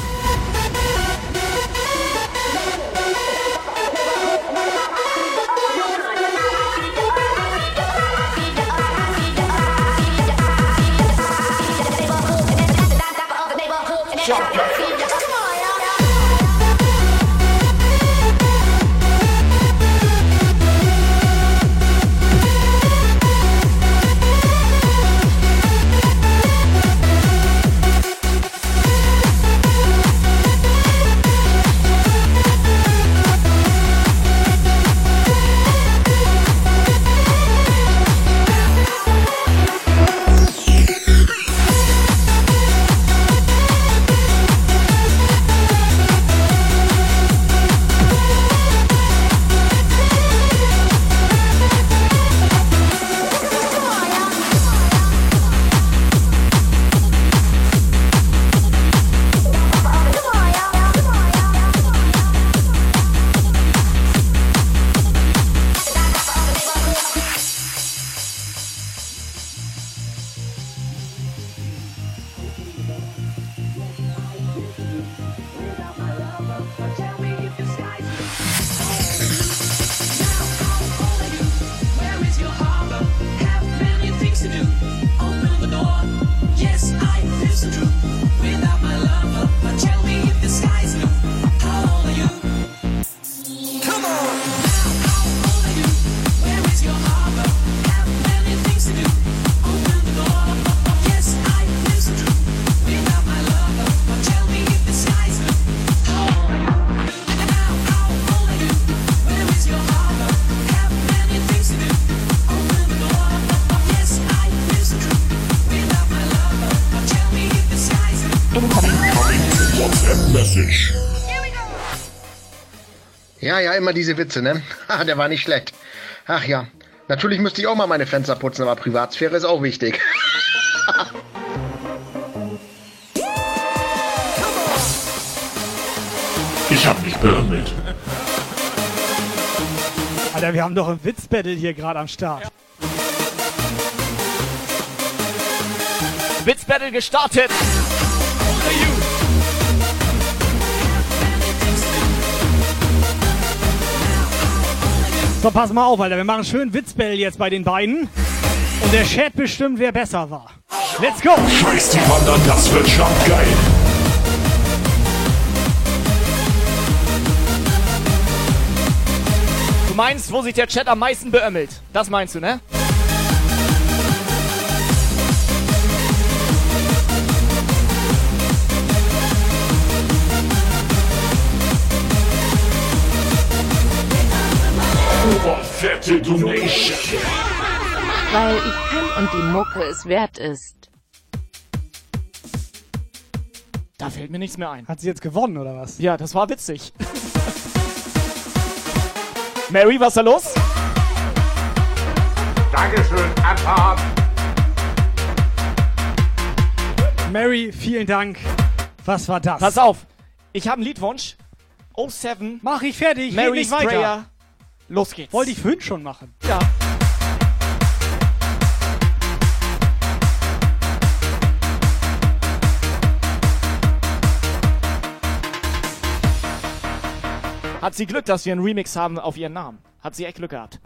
Ja, ja, immer diese Witze, ne? Ha, der war nicht schlecht. Ach ja. Natürlich müsste ich auch mal meine Fenster putzen, aber Privatsphäre ist auch wichtig. Ich hab mich beömmelt. Alter, wir haben doch ein Witzbattle hier gerade am Start. Witzbattle gestartet. So, pass mal auf, Alter. Wir machen schön Witzbattle jetzt bei den beiden. Und der Chat bestimmt, wer besser war. Let's go! Scheiß die Wandern, das wird schon geil. Du meinst, wo sich der Chat am meisten beömmelt? Das meinst du, ne? Oberfette Donation. Weil ich kann und die Mucke es wert ist. Da fällt mir nichts mehr ein. Hat sie jetzt gewonnen, oder was? Ja, das war witzig. Mary, was ist da los? Dankeschön, Abfahrt. Mary, vielen Dank. Was war das? Pass auf, ich habe einen Liedwunsch. 07. Mach ich fertig, Mary nicht weiter. Sprayer. Los geht's. Wollte ich vorhin schon machen. Ja. Hat sie Glück, dass wir einen Remix haben auf ihren Namen. Hat sie echt Glück gehabt.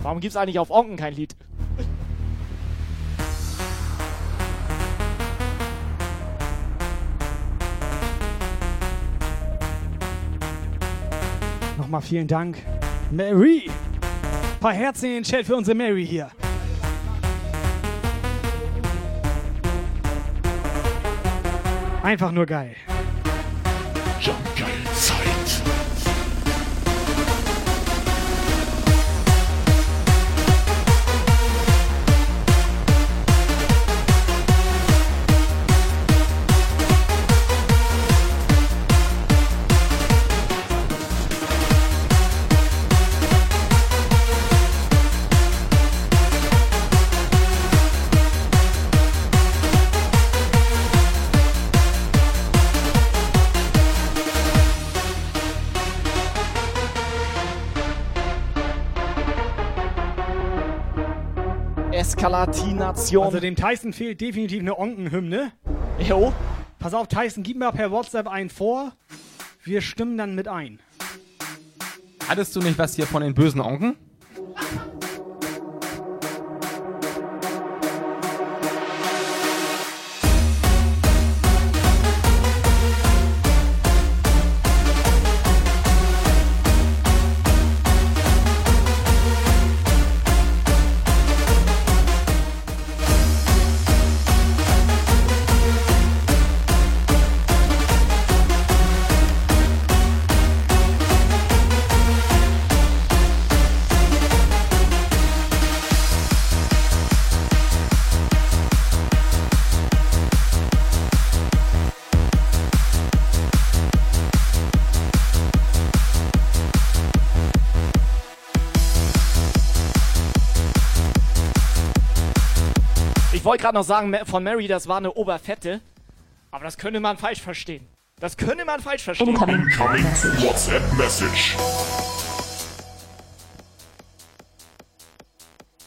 Warum gibt's eigentlich auf Onken kein Lied? Nochmal vielen Dank. Mary! Ein paar Herzen in den Chat für unsere Mary hier. Einfach nur geil. Eskalatination. Also dem Tyson fehlt definitiv eine Onkenhymne. Jo. Pass auf, Tyson, gib mir per WhatsApp einen vor. Wir stimmen dann mit ein. Hattest du nicht was hier von den bösen Onken? Wollte gerade noch sagen, von Mary, das war eine Oberfette. Aber das könnte man falsch verstehen. Das könnte man falsch verstehen. Incoming WhatsApp Message.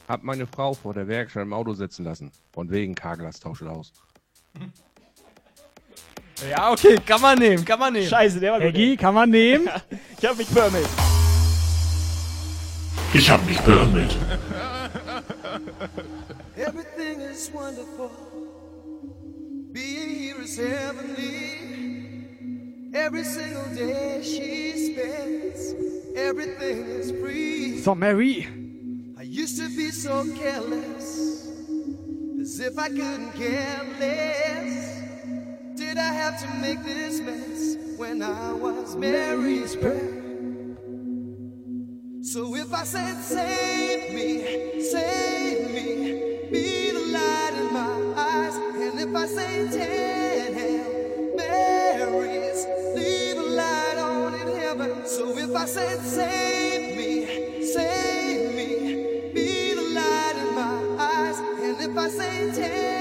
Hab meine Frau vor der Werkstatt im Auto sitzen lassen. Von wegen Carglass tauscht aus. Ja, okay, kann man nehmen, kann man nehmen. Scheiße, der war gut. Eggy, kann man nehmen? Ich hab mich börmelt. Ich hab mich börmelt. Everything is wonderful. Being here is heavenly. Every single day she spends, everything is free. So, Mary. I used to be so careless, as if I couldn't care less. Did I have to make this mess when I was Mary's prayer? So if I said, Save me, save me, be the light in my eyes. And if I say, Ten Marys, leave a light on in heaven. So if I said, Save me, save me, be the light in my eyes. And if I say, Ten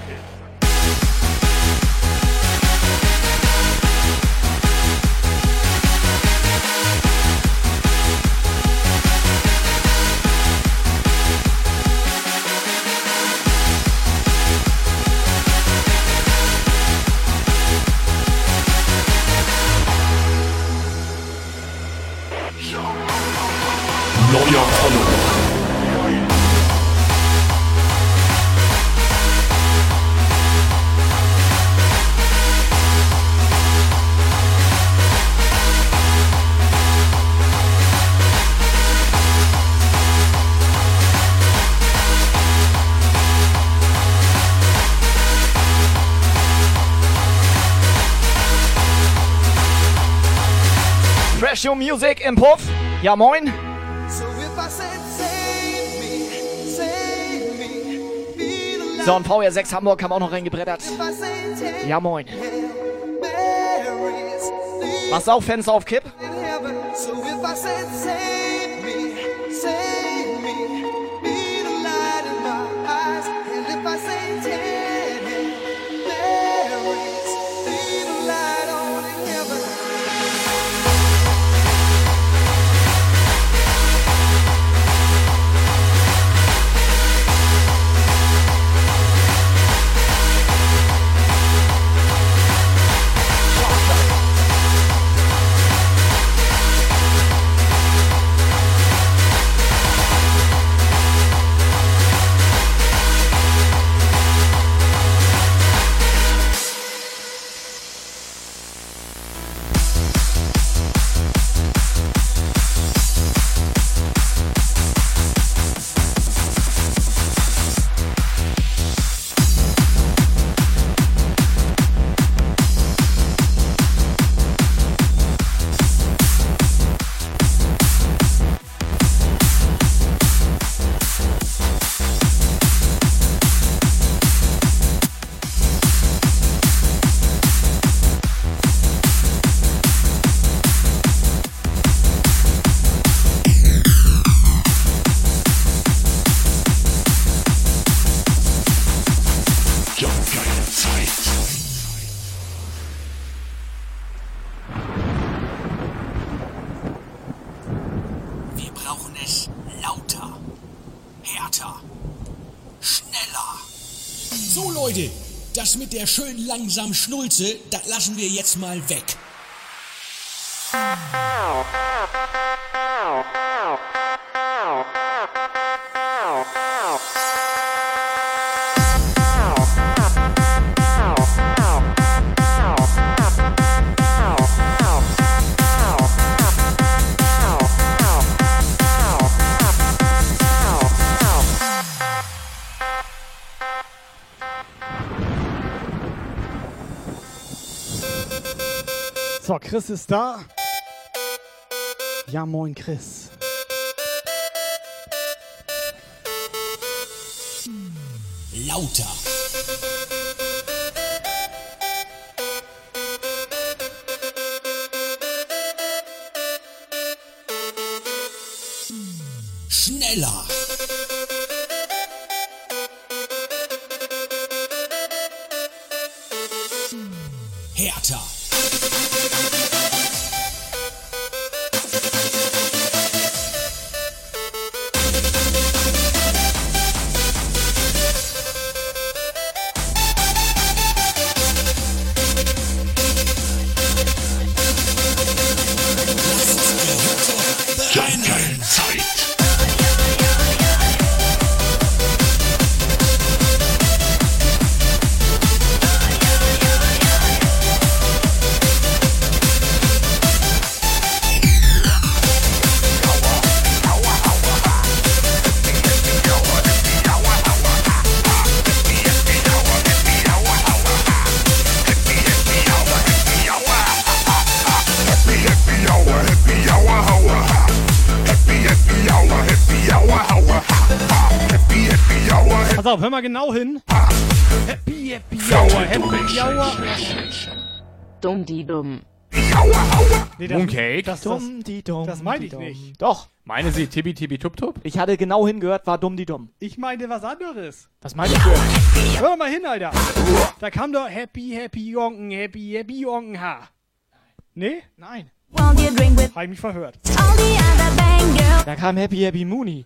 Your Music im Puff. Ja, moin. So if I said, Save me, save me, be the light. So, und VR6 Hamburg haben auch noch reingebrettert. Ja, moin. Machst auch Fenster auf Kipp? So if I said, der schön langsamen Schnulze, das lassen wir jetzt mal weg. Chris ist da. Ja, moin, Chris. Lauter. Schneller. Hör mal genau hin. Happy, happy hour, happy hour. Dumm die dumm. Nee, das, Mooncake. Das, das, Dumm, die dumm. das meine ich nicht. Doch. Meine Sie Tibi Tibi Tup Tup? Ich hatte genau hingehört, war dumm die dumm. Ich meinte was anderes. Was meinst du? Hör doch mal hin, Alter. Da kam doch Happy, Happy Jonken, Happy, Happy Jonken ha. Nee? Nein. Hab ich mich verhört. Da kam Happy Happy Mooney.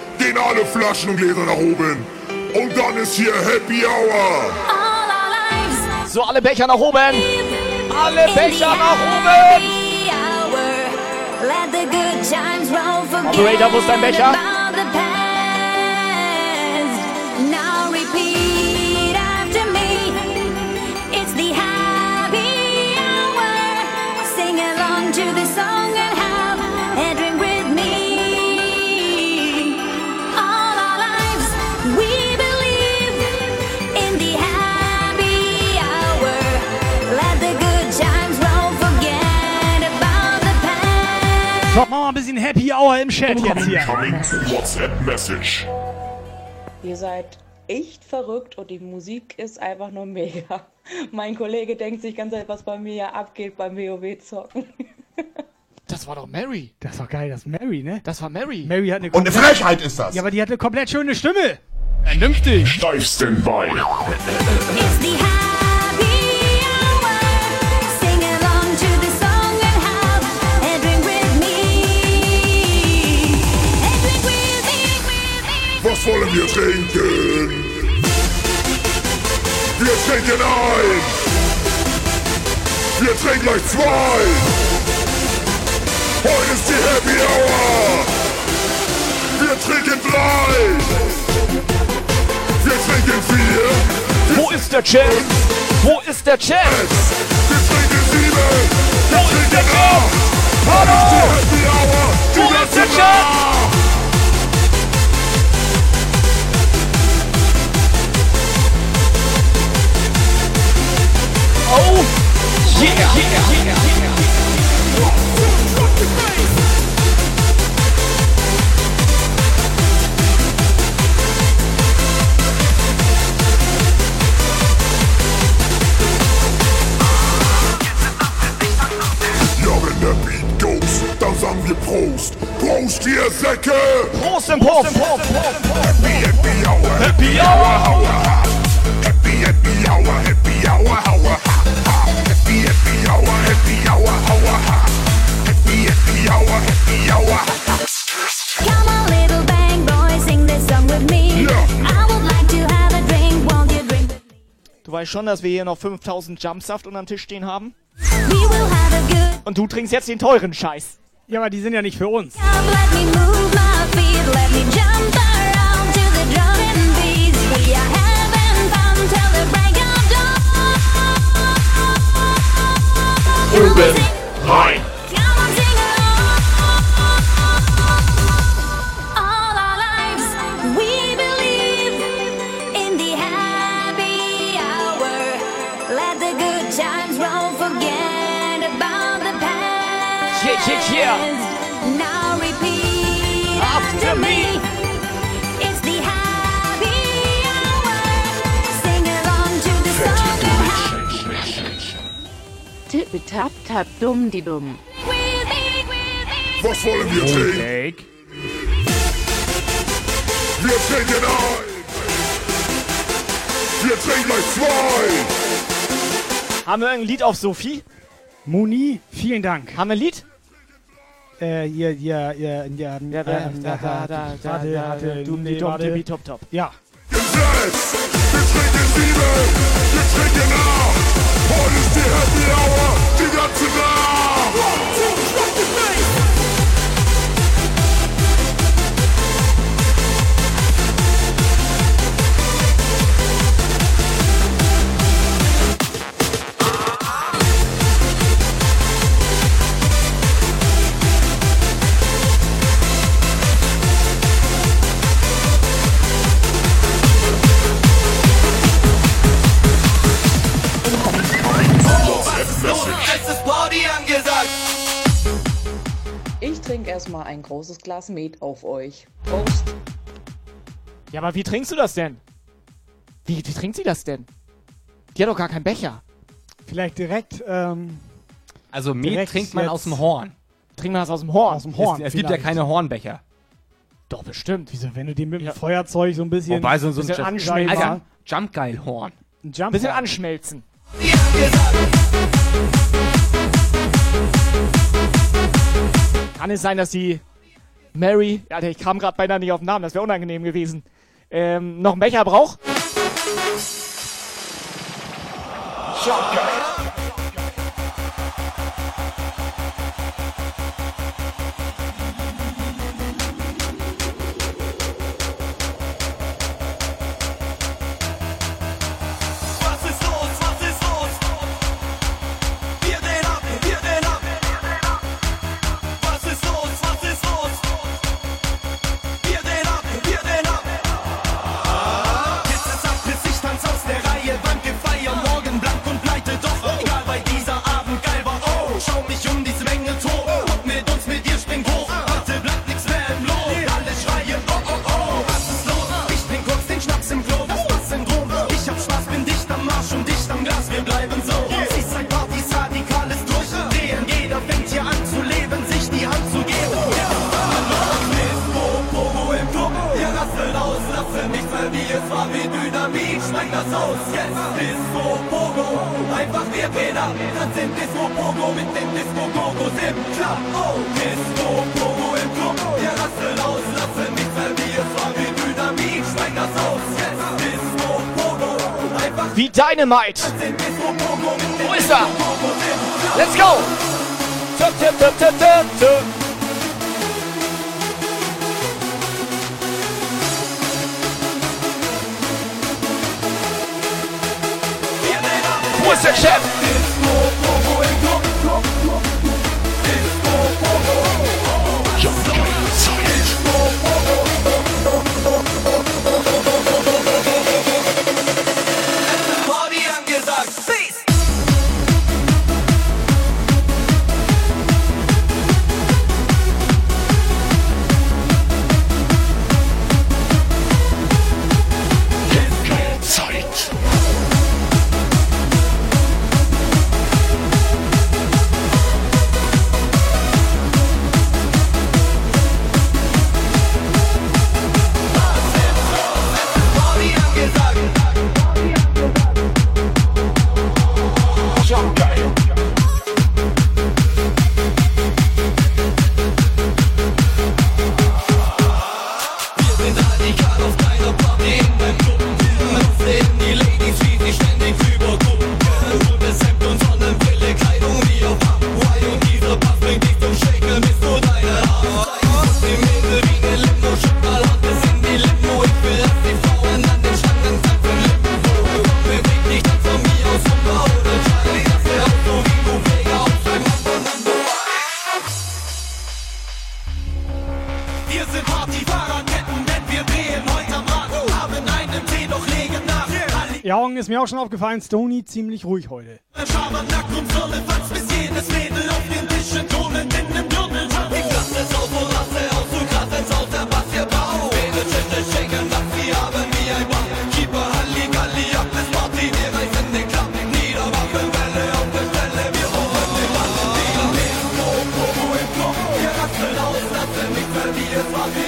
gehen alle Flaschen und Gläser nach oben. Und dann ist hier Happy Hour. So, alle Becher nach oben. Alle Becher nach oben. Operator, wo ist dein Becher? Now repeat So, mach mal ein bisschen Happy Hour im Chat jetzt hier. Coming WhatsApp Message. Ihr seid echt verrückt und die Musik ist einfach nur mega. Mein Kollege denkt sich ganz was bei mir ja abgeht beim WoW-Zocken. Das war doch Mary. Das war geil, das ist Mary, ne? Das war Mary. Mary hat eine Und eine Frechheit ist das. Ja, aber die hat eine komplett schöne Stimme. Vernünftig. Steif Standby. It's the Was wollen wir trinken? Wir trinken ein. Wir trinken gleich zwei. Heute ist die Happy Hour. Wir trinken drei. Wir trinken vier. Wo ist der Chat? Wo ist der Chat? Wir trinken sieben. Wir Wo ist der trinken Chat? Hallo? Heute ist die Happy Hour. Wo ist der Chat? Oh, yeah. yeah, yeah, yeah. Prost, Prost, ihr Säcke! Prost im Puff! Happy, happy hour, happy hour, hour. Happy, happy hour. Happy hour, hour, ha. ha. Happy, happy hour. Happy hour, hour, ha. Happy, happy hour. Happy hour, ha. Come on, little bang boy, sing this song with me. I would like to have a drink, won't you drink? Du weißt schon, dass wir hier noch 5000 Jumpsaft unterm Tisch stehen haben? We will have a good Und du trinkst jetzt den teuren Scheiß. Ja, aber die sind ja nicht für uns. time. Let me move my feet, let me jump the happy hour. Let the good times roll, forget about the past. Yeah, yeah, yeah. Now repeat after me. Tipp, tap, tap, dumm, die dumm. Was wollen wir trinken? Wir trinken ein. Wir trinken gleich zwei. Haben wir ein Lied auf Sophie? Muni, vielen Dank. Haben wir ein Lied? Äh, ihr, ihr, ihr, ihr, Ja, da, da, da, da, da, warte, da, warte, dumm, die dumm, warte. tippi, top, top. Ja. Wir trinken sieben. Wir trinken acht. Heute ist die Happy Hour. Die ganze Nacht. Erstmal ein großes Glas Met auf euch. Prost. Ja, aber wie trinkst du das denn? Wie, wie trinkt sie das denn? Die hat doch gar keinen Becher. Vielleicht direkt, ähm, Also Met Direkt trinkt man jetzt- aus dem Horn. Trinkt man das aus dem Horn? aus dem Horn. es es gibt ja vielleicht. keine Hornbecher. Doch, bestimmt. Wieso, wenn du die mit dem Feuerzeug so ein bisschen. Wobei so, so ein bisschen Jump- anschmelzen. Alter, Jumpgeil-Horn. ein Jump Bisschen anschmelzen. Kann es sein, dass die Mary, Alter, ich kam gerade beinahe nicht auf den Namen, das wäre unangenehm gewesen, ähm, noch einen Becher braucht? Was Dynamite. sind Disco, Pogo mit den Wo ist er? Disco-Gogos im Club. Let's go! Tup, tup, tup, tup, tup, tup. Wo ist der Chef? mir auch schon aufgefallen, Stony ziemlich ruhig heute.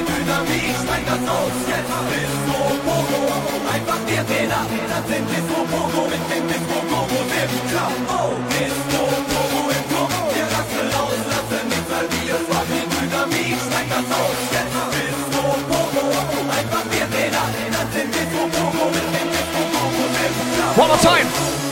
Dynamit, steigt das aus, jetzt bis Pogo, einfach wir Trainer, das sind wir One more time.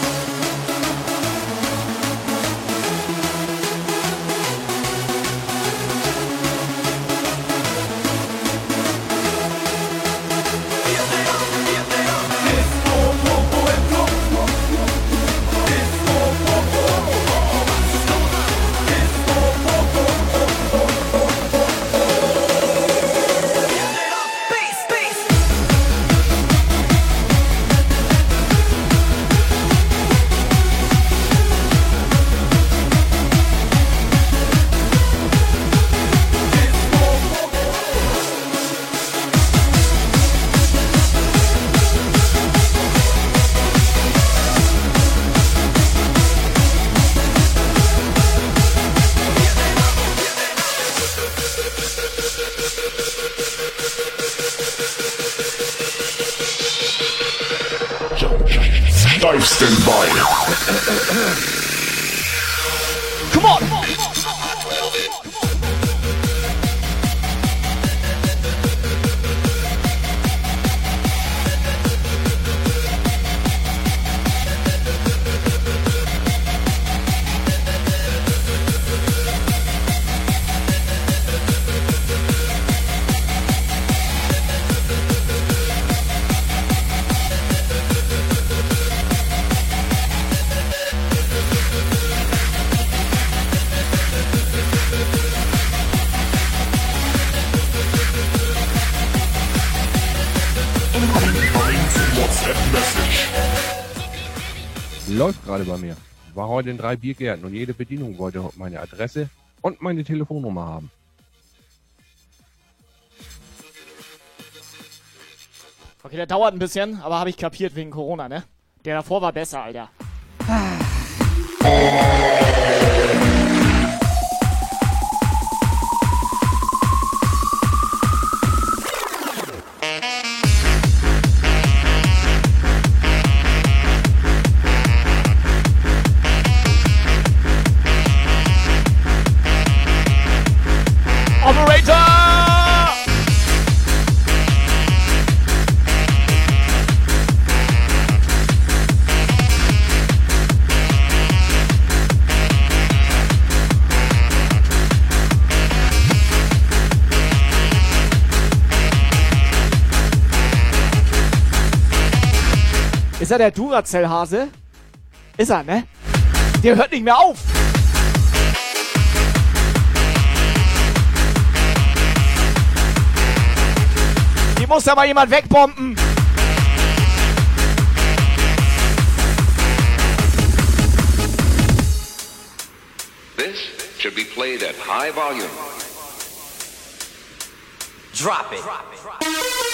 bei den drei Biergärten und jede Bedienung wollte meine Adresse und meine Telefonnummer haben. Okay, der dauert ein bisschen, aber habe ich kapiert wegen Corona, ne? Der davor war besser, Alter. Ah. Ist er der Duracell-Hase? Ist er, ne? Der hört nicht mehr auf. Die muss aber jemand wegbomben. This should be played at high volume. Drop it. Drop it.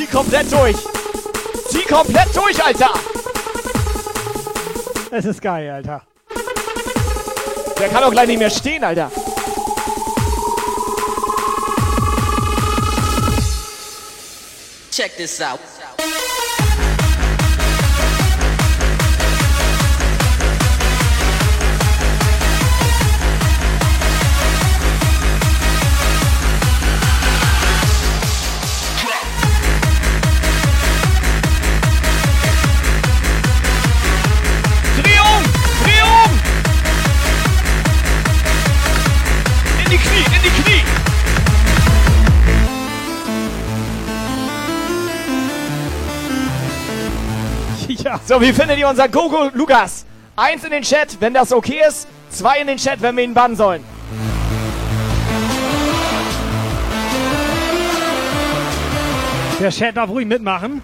zieh komplett durch. Zieh komplett durch, Alter. Es ist geil, Alter. Der kann auch gleich nicht mehr stehen, Alter. Check this out. So, wie findet ihr unser Gogo Lukas? Eins in den Chat, wenn das okay ist. Zwei in den Chat, wenn wir ihn bannen sollen. Der Chat darf ruhig mitmachen.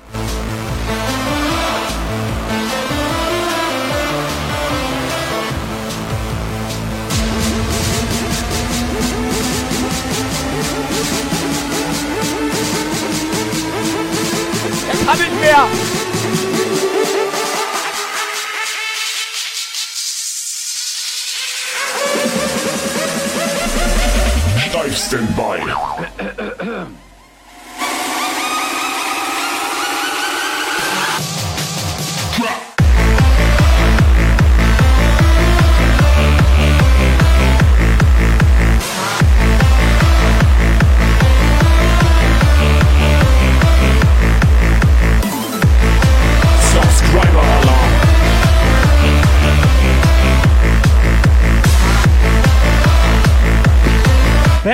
Er kann nicht mehr! Steif Standby.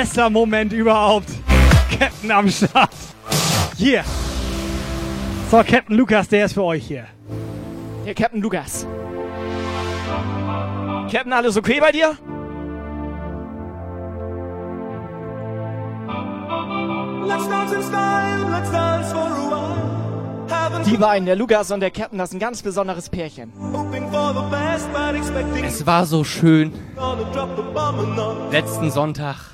Bester Moment überhaupt. Captain am Start. Hier. So, Captain Lukas, der ist für euch hier. Hier, Captain Lukas. Captain, alles okay bei dir? Let's dance in style, let's dance for a while. Haven't Die beiden, der Lukas und der Captain, das ist ein ganz besonderes Pärchen. Es war so schön. Letzten Sonntag.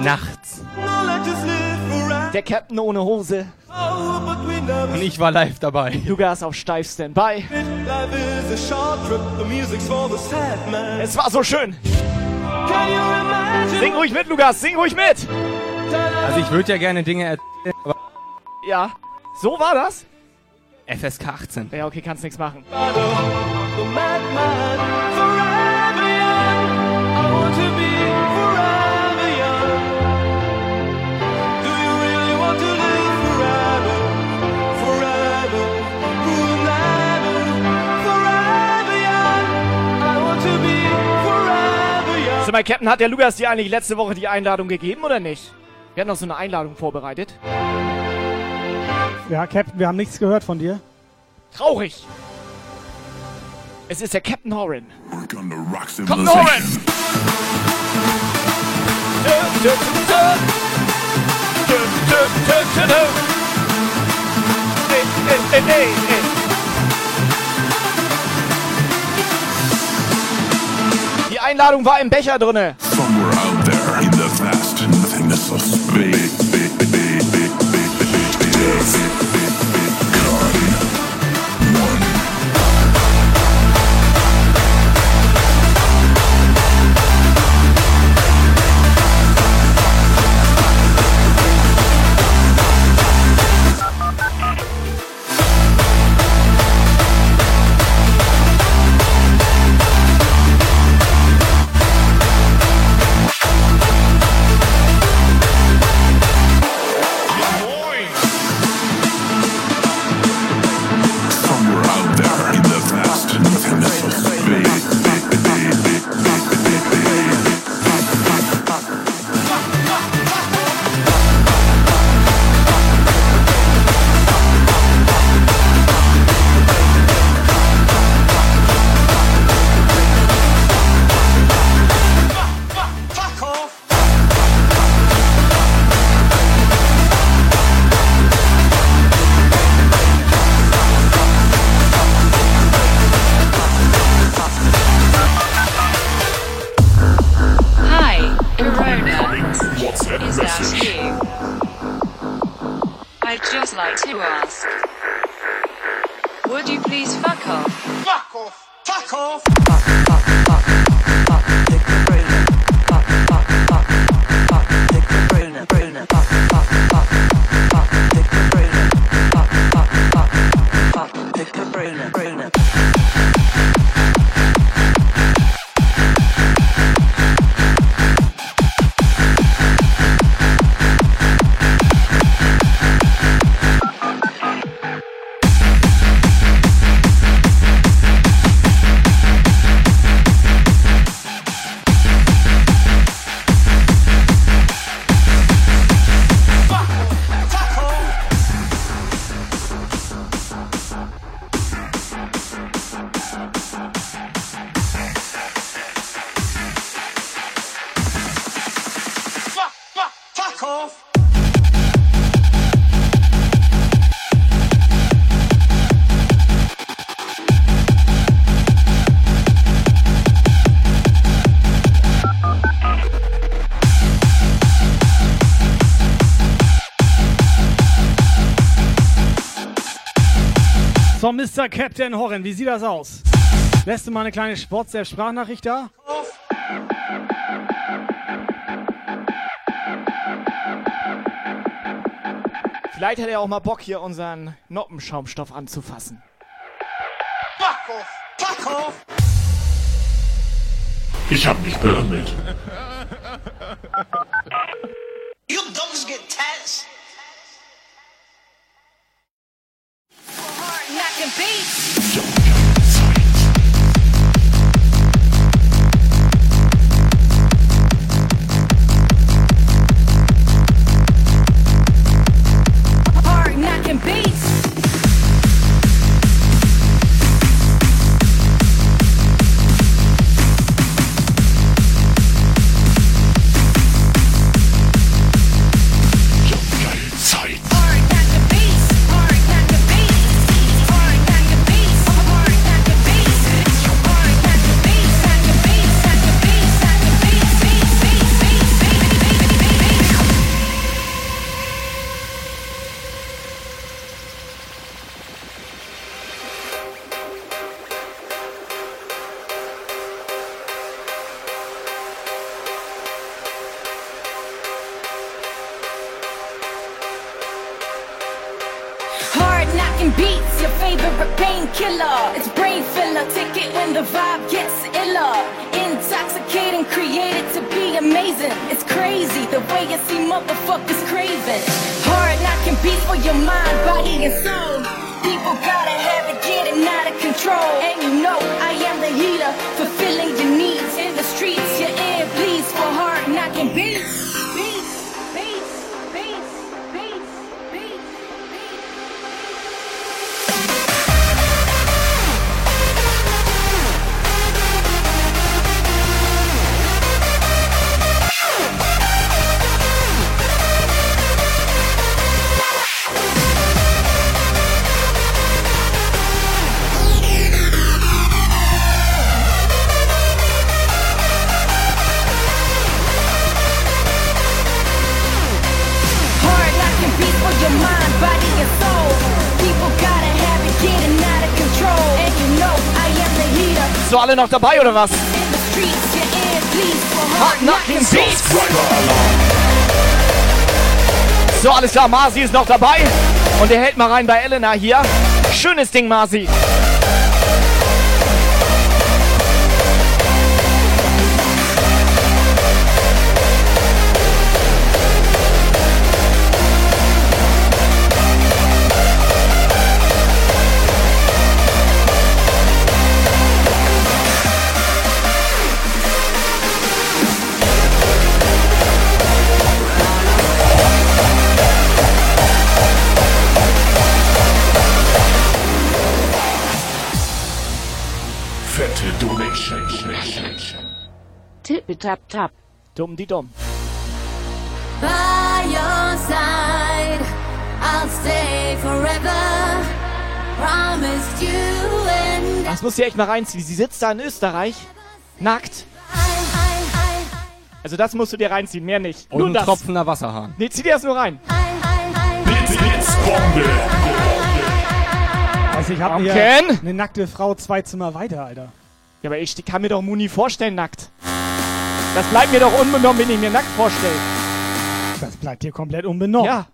Nachts. Now let's just live forever. Der Captain ohne Hose. But we never Und ich war live dabei. Lukas auf steif Standby. Life is a short trip, the music's for the sad man. Es war so schön. Can you imagine? Sing ruhig mit, Lukas, sing ruhig mit. Also ich würde ja gerne Dinge erzählen, aber Ja, so war das? FSK 18. Ja, okay, kannst nichts machen. Sag mal, Captain, hat der Lukas dir eigentlich letzte Woche die Einladung gegeben oder nicht? Wir hatten noch so eine Einladung vorbereitet. Ja, Captain, wir haben nichts gehört von dir. Traurig. Es ist der Captain Horan. Captain Horan! Die Einladung war im Becher drinne. Somewhere out there Mr. Captain Horren, wie sieht das aus? Lässt du mal eine kleine Sportself-Sprachnachricht da? Vielleicht hätte er auch mal Bock, hier unseren Noppenschaumstoff anzufassen. Fuck off. Fuck off. Ich hab mich beömmelt. Noch dabei oder was? So, alles klar, Marzi ist noch dabei. Und der hält mal rein bei Elena hier. Schönes Ding, Marzi. Tap tap. Dumm die dumm. By your side, I'll stay forever. Promised you and Das muss sie echt mal reinziehen. Sie sitzt da in Österreich, nackt. Also das musst du dir reinziehen, mehr nicht. Und nur ein das. tropfender Wasserhahn. Nee, zieh dir das nur rein. Also ich hab hier eine nackte Frau zwei Zimmer weiter, Alter. Ja, aber ich kann mir doch Muni vorstellen, nackt. Das bleibt mir doch unbenommen, wenn ich mir nackt vorstelle. Das bleibt dir komplett unbenommen. Ja.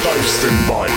Steifsten Bein.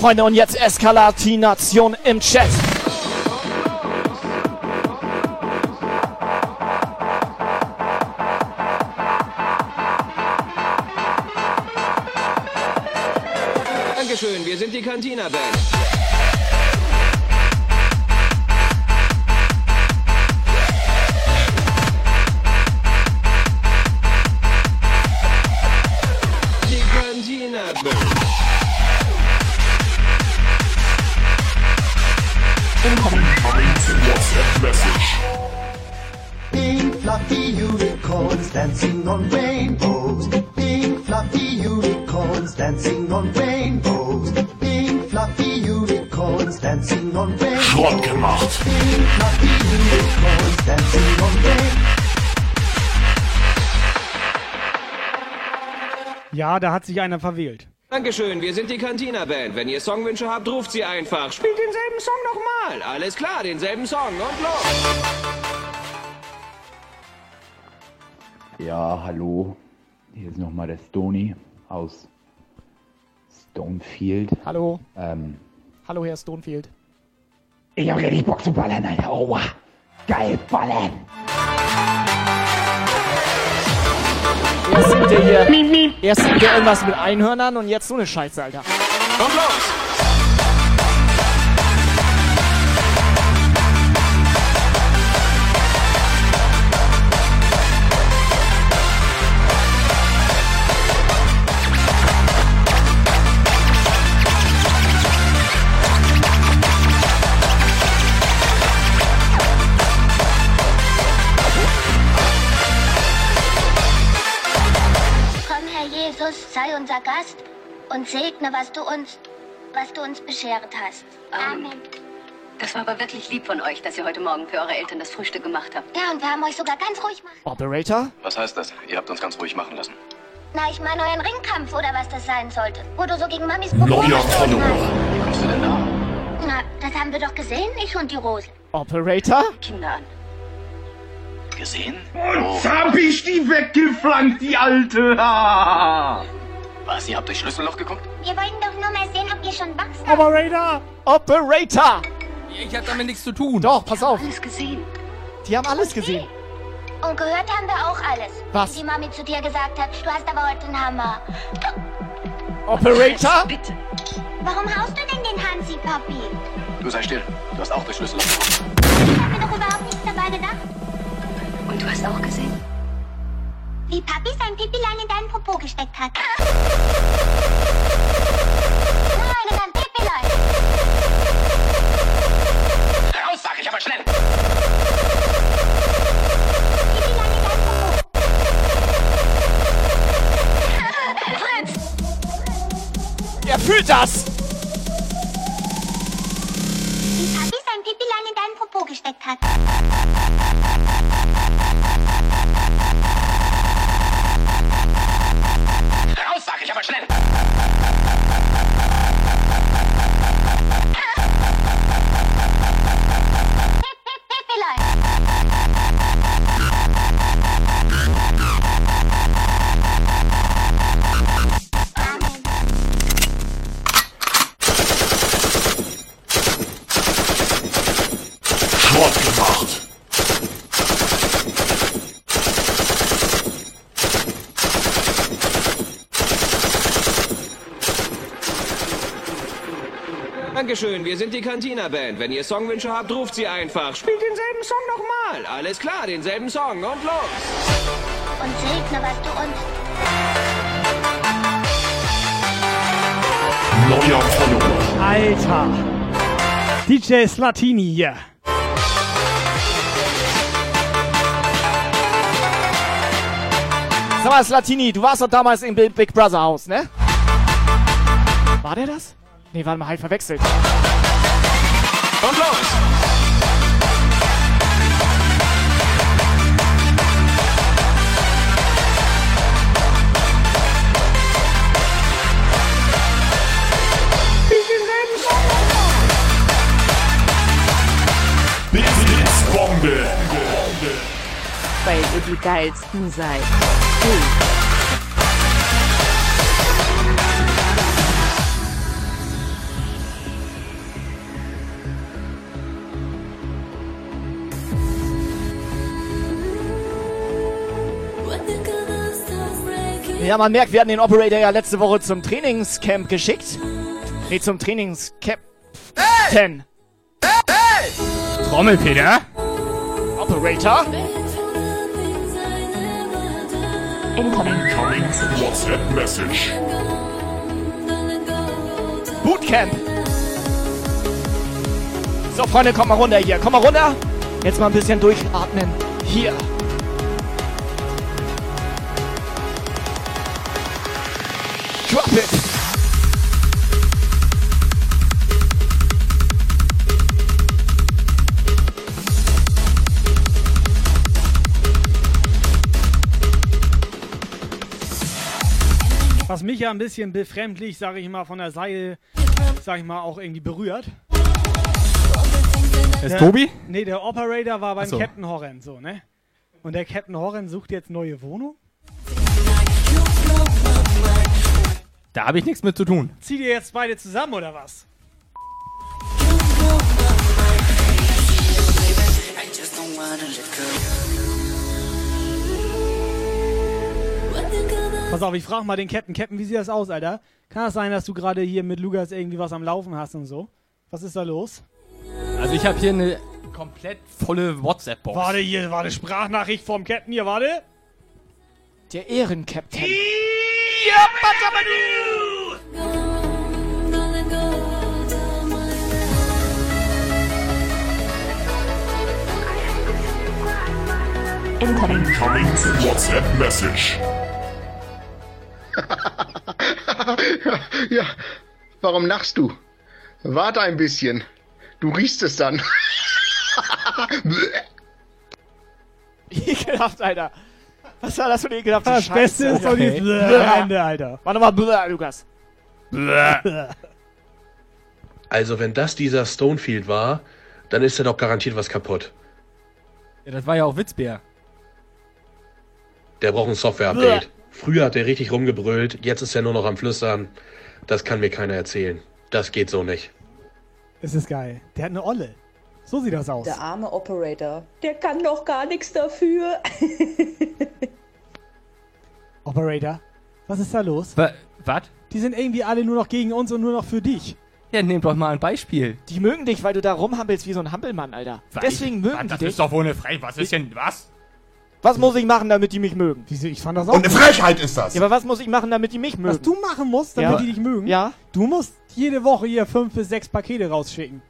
Freunde, und jetzt Eskalatination im Chat. Dankeschön, wir sind die Cantina Band. Da hat sich einer verwählt. Dankeschön, wir sind die Cantina Band. Wenn ihr Songwünsche habt, ruft sie einfach. Spielt denselben Song nochmal. Alles klar, denselben Song und los. Ja, hallo. Hier ist nochmal der Stony aus Stonefield. Hallo. Ähm, Hallo, Herr Stonefield. ich hab richtig Bock zu ballern, Alter. Oh, wow. geil, ballern. Erst singt er hier, erst singt er irgendwas mit Einhörnern und jetzt so eine Scheiße, Alter. Und los. Sei unser Gast und segne, was du uns, was du uns beschert hast. Amen. Das war aber wirklich lieb von euch, dass ihr heute Morgen für eure Eltern das Frühstück gemacht habt. Ja, und wir haben euch sogar ganz ruhig gemacht. Operator? Was heißt das? Ihr habt uns ganz ruhig machen lassen. Na, ich meine euren Ringkampf oder was das sein sollte. Wo du so gegen Mamis Follower. hast. Wie kommst du denn da? Na, das haben wir doch gesehen, ich und die Rose. Operator? Kinder an. Gesehen? Und hab ich die weggeflankt, die Alte! Ah. Was? Ihr habt durch Schlüsselloch geguckt? Wir wollten doch nur mal sehen, ob ihr schon wachsen. Operator! Operator! Ich hab damit nichts zu tun. Doch, pass auf. Alles gesehen. Die haben alles gesehen. Und gehört haben wir auch alles. Was? Wie die Mami zu dir gesagt hat, du hast aber heute einen Hammer. Operator? Bitte. Warum haust du denn den Hansi, Papi? Du sei still. Du hast auch durch Schlüsselloch geguckt. Ich hab mir doch überhaupt nichts dabei gedacht. Und du hast auch gesehen? Wie Papi sein Pipilein in deinen Popo gesteckt hat. Nein, in dein Pipilein. Raus, sag ich aber schnell! Er fühlt das! Wie Papi sein Pipilein in deinen Popo gesteckt hat. Ich aber schnell! Pip, Dankeschön, wir sind die Cantina Band. Wenn ihr Songwünsche habt, ruft sie einfach. Spielt denselben Song nochmal. Alles klar, denselben Song und los. Und segne, was du uns. Neuer Follower. Alter. DJ Slatini hier. Sag mal, Slatini, du warst doch damals im Big Big Brother Haus, ne? War der das? Nee, warte mal, halt verwechselt. Und los. Weil ihr die geilsten seid. Ja, man merkt, wir hatten den Operator ja letzte Woche zum Trainingscamp geschickt. Nee, zum Trainingscamp. Ten. Trommelpeter. Operator. Incoming WhatsApp Message. Bootcamp. So, Freunde, kommt mal runter hier. Komm mal runter. Jetzt mal ein bisschen durchatmen. Hier. Drop it. Was mich ja ein bisschen befremdlich, sage ich mal, von der Seite, sage ich mal, auch irgendwie berührt. Ist Tobi? Nee, der Operator war beim so. Captain Horren, so, ne? Und der Captain Horren sucht jetzt neue Wohnung. Da habe ich nichts mit zu tun. Zieht ihr jetzt beide zusammen oder was? Pass auf, ich frage mal den Captain. Captain, wie sieht das aus, Alter? Kann das sein, dass du gerade hier mit Lukas irgendwie was am Laufen hast und so? Was ist da los? Also ich habe hier eine komplett volle WhatsApp-Box. Warte hier, warte, Sprachnachricht vom Captain hier, warte. Der Ehrencaptain. Incoming WhatsApp Message. ja, warum lachst du? Warte ein bisschen. Du riechst es dann. Ekelhaft, Alter. Was war das für eine ekelhafte Das Scheiße? Beste ist doch die Okay. Bläh am Ende, Alter. Warte mal, Bläh, Lukas. Also, wenn das dieser Stonefield war, dann ist da doch garantiert was kaputt. Ja, das war ja auch Witzbär. Der braucht ein Software-Update. Früher hat er richtig rumgebrüllt, jetzt ist er nur noch am Flüstern. Das kann mir keiner erzählen. Das geht so nicht. Es ist geil. Der hat eine Olle. So sieht das aus. Der arme Operator, der kann doch gar nichts dafür. Operator, was ist da los? Was? Die sind irgendwie alle nur noch gegen uns und nur noch für dich. Ja, nehmt doch mal ein Beispiel. Die mögen dich, weil du da rumhampelst wie so ein Hampelmann, Alter. Was? Deswegen mögen Was, die das dich. ist doch wohl eine Frei. Was ist denn. Was? Was muss ich machen, damit die mich mögen? Wieso? Ich fand das Und eine Frechheit ist das. Ja, aber was muss ich machen, damit die mich mögen? Was du machen musst, damit Ja. die dich mögen? Ja. Du musst jede Woche hier fünf bis sechs Pakete rausschicken.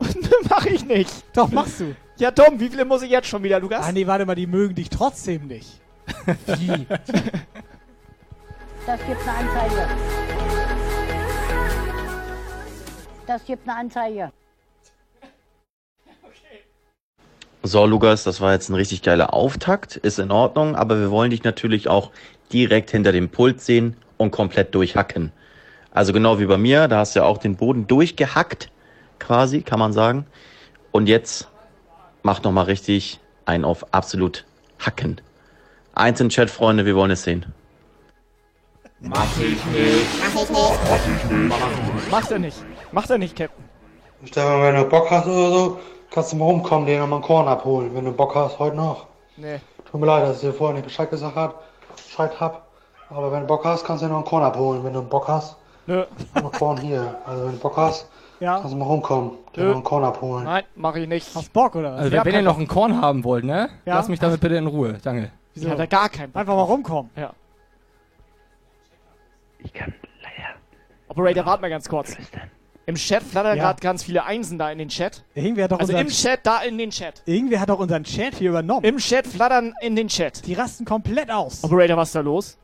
Mach ich nicht. Doch, machst du. Ja, Tom, wie viele muss ich jetzt schon wieder, Lukas? Ah, nee, warte mal, die mögen dich trotzdem nicht. Wie? Das gibt eine Anzeige. Das gibt eine Anzeige. So, Lukas, das war jetzt ein richtig geiler Auftakt, ist in Ordnung, aber wir wollen dich natürlich auch direkt hinter dem Pult sehen und komplett durchhacken. Also genau wie bei mir, da hast du ja auch den Boden durchgehackt, quasi, kann man sagen. Und jetzt mach noch mal richtig einen auf absolut hacken. Eins im Chat, Freunde, wir wollen es sehen. Mach ich nicht. Mach ich nicht. Mach ich nicht. Macht er nicht. Macht er nicht, Captain. Stefan, wenn du Bock hast oder so, kannst du mal rumkommen, den nochmal einen Korn abholen, wenn du Bock hast, heute noch. Nee. Tut mir leid, dass ich dir vorher nicht Bescheid gesagt hab, Bescheid hab. Aber wenn du Bock hast, kannst du dir noch einen Korn abholen, wenn du Bock hast. Nö. Noch Korn hier. Also wenn du Bock hast, Ja. kannst du mal rumkommen, Nö. noch einen Korn abholen. Nein, mach ich nicht. Hast Bock, oder was? Also, wenn, ihr noch einen Korn haben wollt, ne? Ja. Lass mich damit bitte in Ruhe. Danke. Wieso? Hat er gar keinen Bock Einfach mal rumkommen. Ja. Ich kann leider. Operator, warte mal ganz kurz. Im Chat flattern Ja. gerade ganz viele Einsen da in den Chat. Irgendwer hat doch Also unseren, im Chat, da in den Chat. irgendwer hat doch unseren Chat hier übernommen. Im Chat flattern in den Chat. Die rasten komplett aus. Operator, was ist da los?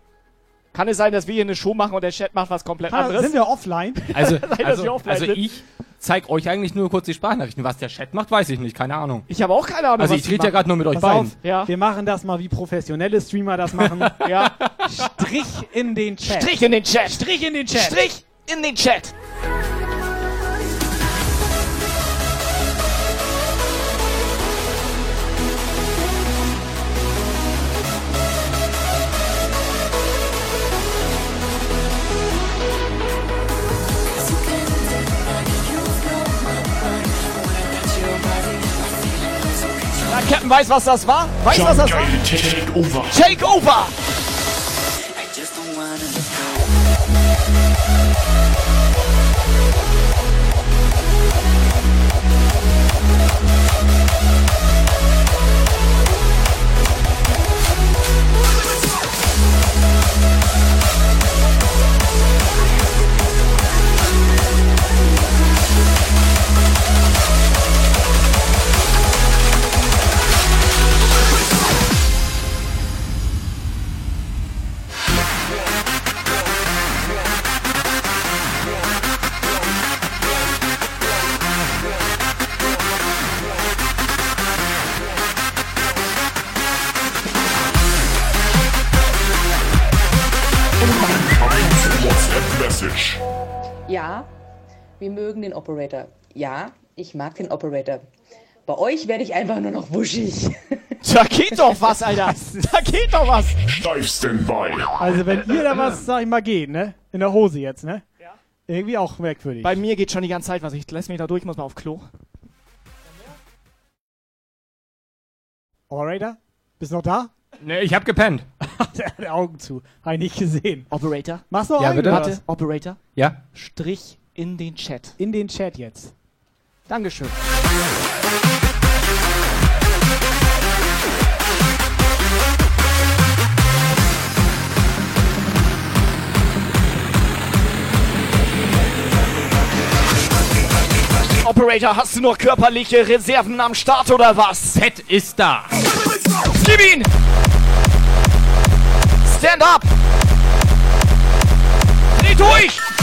Kann es sein, dass wir hier eine Show machen und der Chat macht was komplett Ah, anderes? sind wir offline? Also, wir also, offline also ich zeig euch eigentlich nur kurz die Sprachnachrichten. Was der Chat macht, weiß ich nicht. Keine Ahnung. Ich habe auch keine Ahnung, Also was ich rede ja gerade nur mit euch Pass beiden. auf, Ja. wir machen das mal wie professionelle Streamer das machen. Ja. Strich in den Chat. Strich in den Chat. Strich in den Chat. Strich in den Chat. Weiß, was das war? Weiß, was das war? Takeover. Takeover! Den Operator. Ja, ich mag den Operator. Bei euch werde ich einfach nur noch wuschig. Da geht doch was, Alter. Da geht doch was. Steif Standby. Also wenn ihr da was, sag ich mal, geht, ne? In der Hose jetzt, ne? Ja. Irgendwie auch merkwürdig. Bei mir geht schon die ganze Zeit was. Ich lass mich da durch, muss mal auf Klo. Operator? Bist du noch da? Ne, ich hab gepennt. Der hat die Augen zu. Hab ich nicht gesehen. Operator. Machst du noch Ja, einen, bitte? Warte? Operator. Ja? Strich in den Chat. In den Chat jetzt. Dankeschön. Operator, hast du noch körperliche Reserven am Start oder was? Fett ist da. Gib ihn! Stand up! Dreh durch!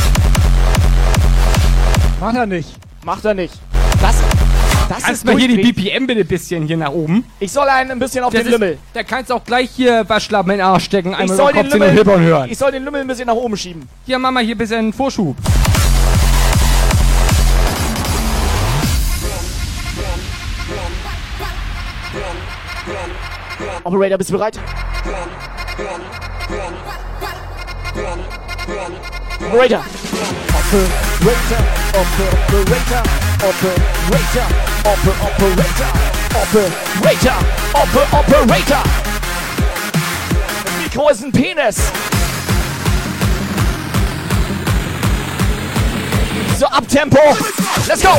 Macht er nicht. Macht er nicht. Das, das Kannst ist mal hier die. BPM bitte ein bisschen hier nach oben? Ich soll einen ein bisschen auf Das den ist- Lümmel. Da kannst du auch gleich hier Waschlappen in den Arsch stecken, Ich einmal soll, über den Lümmel, Hippon hören. ich soll den Lümmel ein bisschen nach oben schieben. Hier, mach mal hier ein bisschen Vorschub. Operator, bist du bereit? Operator. Operator, Operator, Operator, Oper, Operator, Operator, Oper, Operator. Das Mikro ist ein Penis. So, Abtempo. Let's go.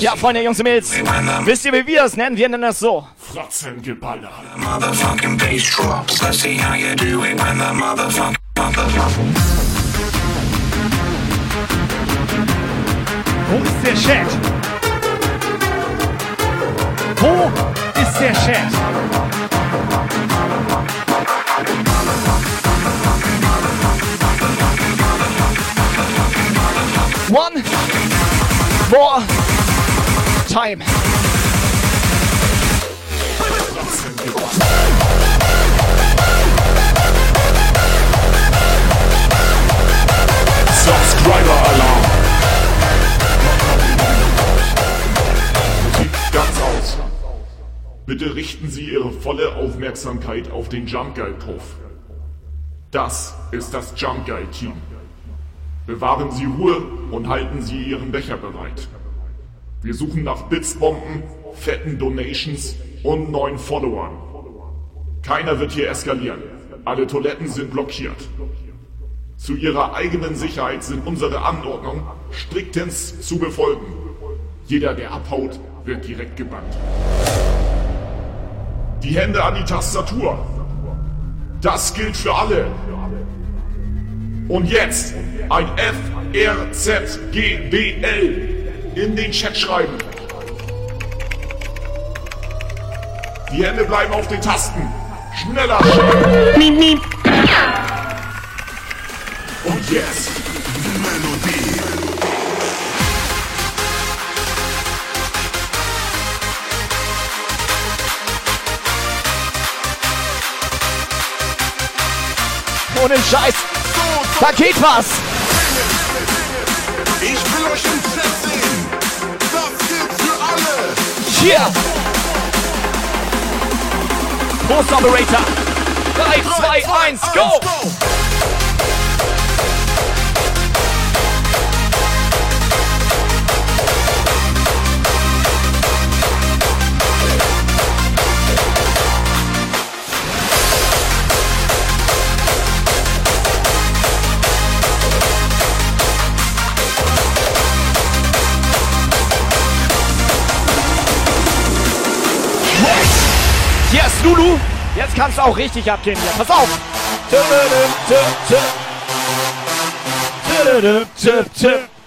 Ja, Freunde, Jungs und Mädels. Wisst ihr, wie wir es nennen? Wir nennen das so. Fratzengeballer. Motherfucking bass drops. Let's see how you do it when the motherfucking Wo ist der Chat? Wo ist der Chat? One more time. Subscriber Alarm. Bitte richten Sie Ihre volle Aufmerksamkeit auf den Jump Guide Puff. Das ist das Jump Guide Team. Bewahren Sie Ruhe und halten Sie Ihren Becher bereit. Wir suchen nach Blitzbomben, fetten Donations und neuen Followern. Keiner wird hier eskalieren. Alle Toiletten sind blockiert. Zu ihrer eigenen Sicherheit sind unsere Anordnungen striktens zu befolgen. Jeder, der abhaut, wird direkt gebannt. Die Hände an die Tastatur. Das gilt für alle. Und jetzt ein F, R, Z, G, B, L in den Chat schreiben. Die Hände bleiben auf den Tasten. Schneller! Und jetzt die Melodie. Ohne Scheiß. Da geht was. Ich will euch im Chat sehen. Das gilt für alle. Hier. Post Operator. 3, 2, 1, go. Yes, Lulu. Jetzt kannst du auch richtig abgehen hier. Pass auf. Tüdüdüm, tü, tü.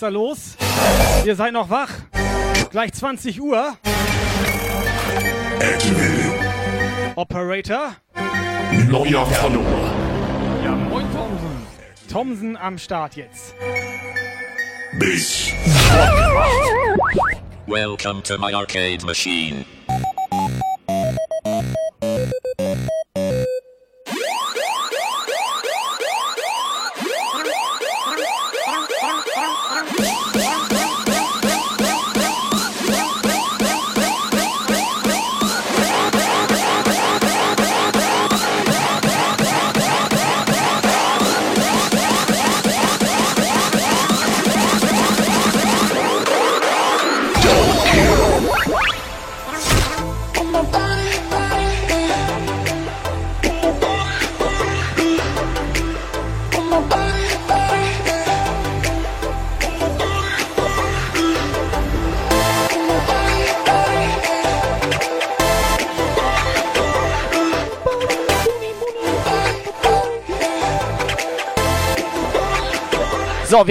Da los? Ihr seid noch wach? Gleich 20 Uhr. Operator. Neuer Follower. Ja, moin Thomsen. Thomsen am Start jetzt. Bis. Welcome to my arcade machine.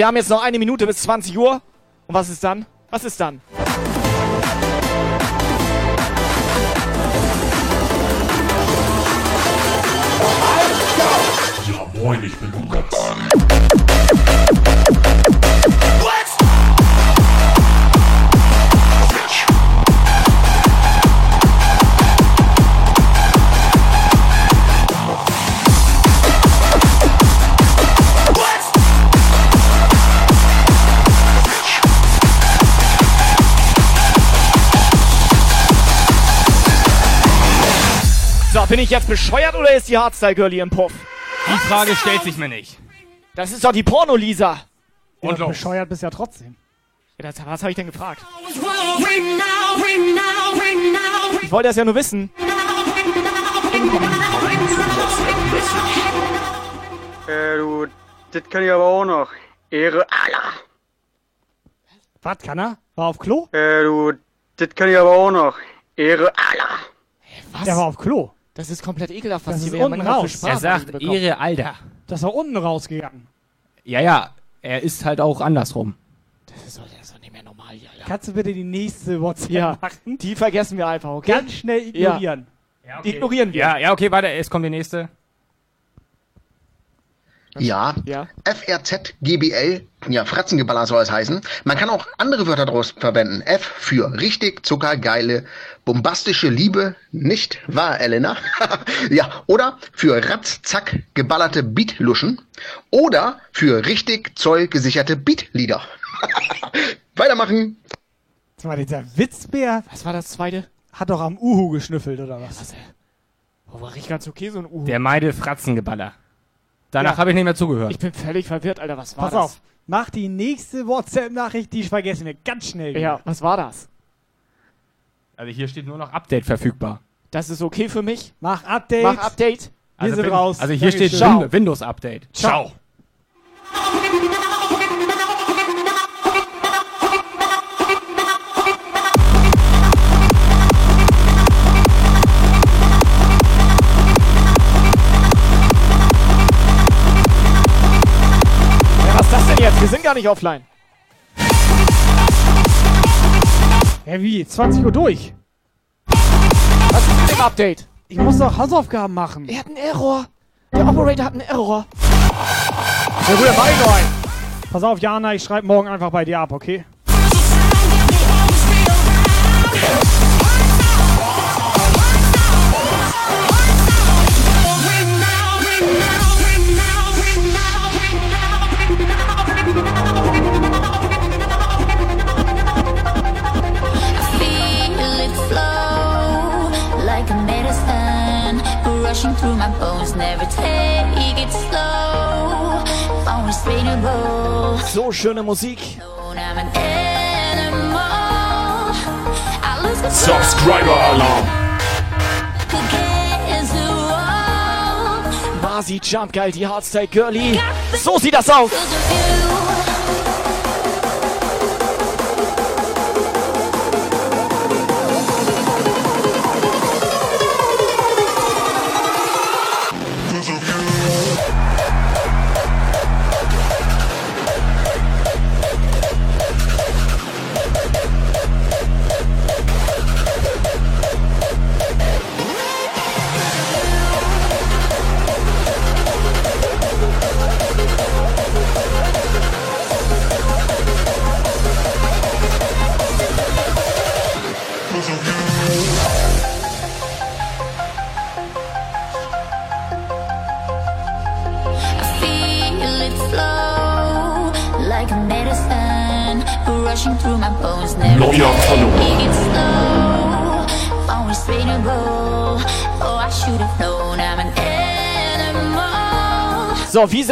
Wir haben jetzt noch eine Minute bis 20 Uhr. Und was ist dann? Was ist dann? Ja, moin, ich bin Lukas. Bin ich jetzt bescheuert oder ist die Hardstyle-Girlie im Puff? Die Frage stellt sich mir nicht. Das ist doch die Porno-Lisa. Und ja, bescheuert bist ja trotzdem. Ja, das, was habe ich denn gefragt? Ich wollte das ja nur wissen. Äh, du, das kann ich aber auch noch. Ehre Allah. Was kann er? War auf Klo? Äh, du, das kann ich aber auch noch. Ehre Allah. Was? Der war auf Klo. Das ist komplett ekelhaft, was Das wir unten raus. Er sagt. Ehre Alter. Das war unten rausgegangen. Ja, ja, er ist halt auch andersrum. Das ist doch, das ist doch nicht mehr normal hier, Alter. Kannst du bitte die nächste WhatsApp Ja, machen? die vergessen wir einfach, okay? Ganz schnell ignorieren. Ignorieren wir. Ja, ja, okay, warte, es kommt die nächste. Ja. Ja. FRZ, GBL, ja, Fratzengeballer soll es heißen. Man kann auch andere Wörter daraus verwenden. F für richtig, zuckergeile, bombastische Liebe, nicht wahr, Elena? ja, oder für ratzzack geballerte Beatluschen. Oder für richtig zollgesicherte Beatlieder. Weitermachen. Sag mal, dieser Witzbär Was war das zweite? hat doch am Uhu geschnüffelt, oder was? Oh, war richtig ganz okay, so ein Uhu. Der meide Fratzengeballer. Danach Ja. habe ich nicht mehr zugehört. Ich bin völlig verwirrt, Alter. Was war Pass das? auf, mach die nächste WhatsApp-Nachricht, die vergessen wir ganz schnell. wieder. Ja, was war das? Also hier steht nur noch Update verfügbar. Das ist okay für mich. Mach Update. Mach Update. Wir Also, sind Win- raus. also hier steht Dankeschön. Win Windows Update. Ciao. Ja, gar nicht offline. Ja, wie? 20 Uhr durch. Was ist mit dem Update? Ich muss doch Hausaufgaben machen. Er hat einen Error. Der Operator hat einen Error. Ja, gut, mein rein. Pass auf, Jana, ich schreibe morgen einfach bei dir ab, okay? So schöne Musik. Subscriber Alarm. Basi Jump geil, die Hardstyle Girlie. So sieht das aus. 'Cause of you.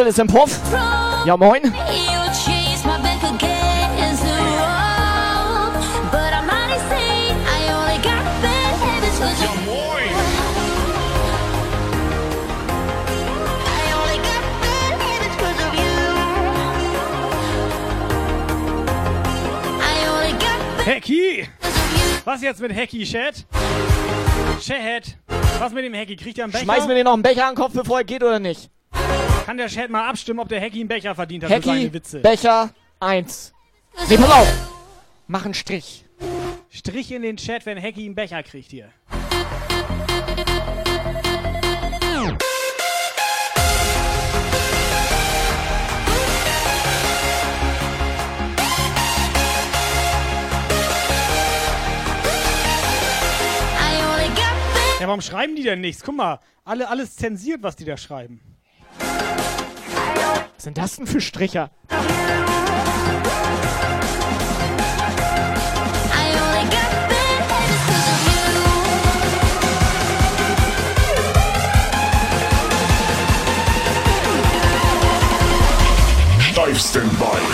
I only got bad Hacky! Was jetzt mit Hacky, Chat? Chat, was mit dem Hacky? Kriegt er einen Becher? Schmeiß mir den noch einen Becher an den Kopf, bevor er geht oder nicht? Kann der Chat mal abstimmen, ob der Hacky einen Becher verdient hat für Hacky, seine Witze? Becher 1. Nee, pass auf. Mach einen Strich. Strich in den Chat, wenn Hacky einen Becher kriegt hier. Ja, warum schreiben die denn nichts? Guck mal, alle, alles zensiert, was die da schreiben. Was sind das denn für Stricher? Live Standby.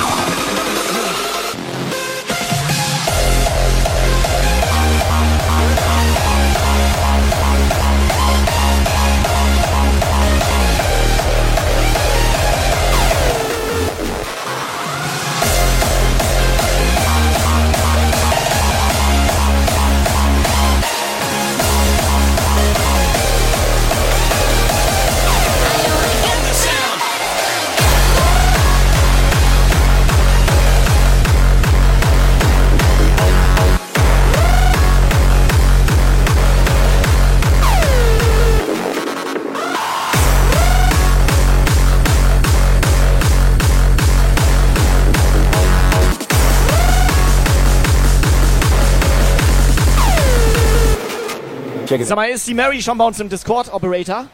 Sag mal, ist die Mary schon bei uns im Discord-Operator?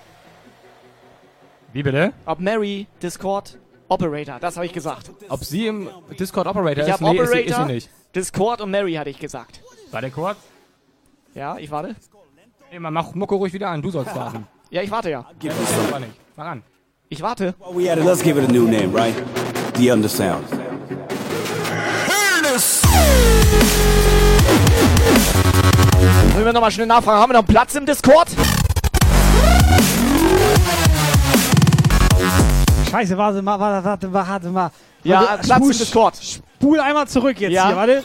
Wie bitte? Ob Mary Discord-Operator, das habe ich gesagt. Ob sie im Discord Operator Ich ist? Nee, ist Operator, sie, ist sie nicht. Discord und Mary hatte ich gesagt. Warte kurz. Ja, ich warte. Nee, man mach Mucke ruhig wieder an, du sollst warten. Ja, ich warte ja. Ja, aber nicht. Mach an. Ich warte. We had it. Let's give it a new name, right? The Undersound. Wollen wir nochmal schnell nachfragen, haben wir noch Platz im Discord? Scheiße, warte mal, warte, warte, warte mal. Ja, Warte, Platz im spul- Discord. Spul einmal zurück jetzt Ja. hier, warte.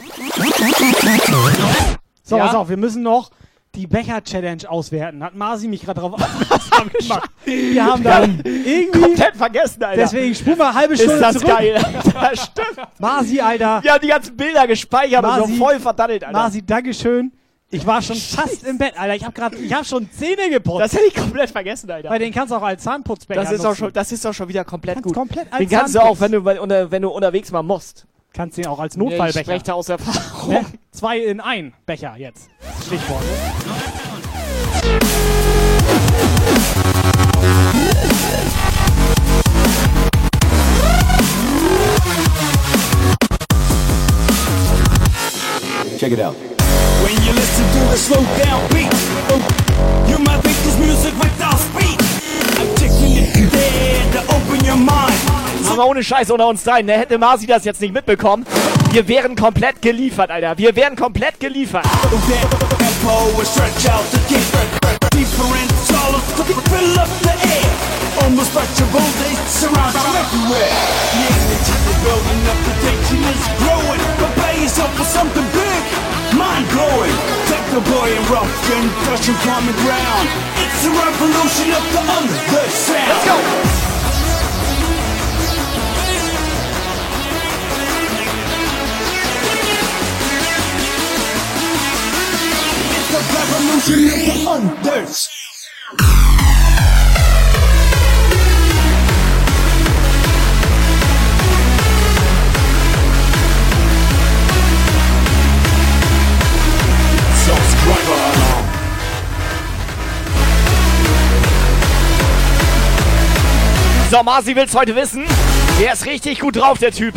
So, Ja? pass auf, wir müssen noch die Becher-Challenge auswerten. Hat Marci mich gerade drauf aufmerksam gemacht. Wir haben da irgendwie... Komplett vergessen, Alter. Deswegen spul mal eine halbe Ist Stunde das zurück. geil. Das stimmt. Marci, Alter. Wir haben die ganzen Bilder gespeichert und Marci, so voll verdattelt, Alter. Marci, Dankeschön. Ich war schon fast im Bett, Alter. Ich habe gerade, ich habe schon Zähne geputzt. Das hätte ich komplett vergessen, Alter. Weil den kannst du auch als Zahnputzbecher Das ist, auch nutzen. schon, das ist doch schon wieder komplett gut. komplett als Den kannst du Zahnputz. auch, wenn du, unter, wenn du unterwegs mal musst. Kannst den auch als Ich Notfallbecher. spreche da aus Erfahrung. Ne? Zwei in ein Becher jetzt. Stichwort. Check it out. To the slow down beat, you might think this music without speed. I'm taking it there to open your mind. Aber ohne Scheiß unter uns dreien, ne? hätte Marci das jetzt nicht mitbekommen. Wir wären komplett geliefert, Alter. Wir wären komplett geliefert. Up the air. Almost touchable, they surround you everywhere. The energy is building up, the tension is growing. Prepare yourself for something big, mind blowing. Take the boy and rough and crush and common ground. It's a revolution of the under the sound. Let's go. Revolution of the unders. So, Marci will's heute wissen. Der ist richtig gut drauf, der Typ.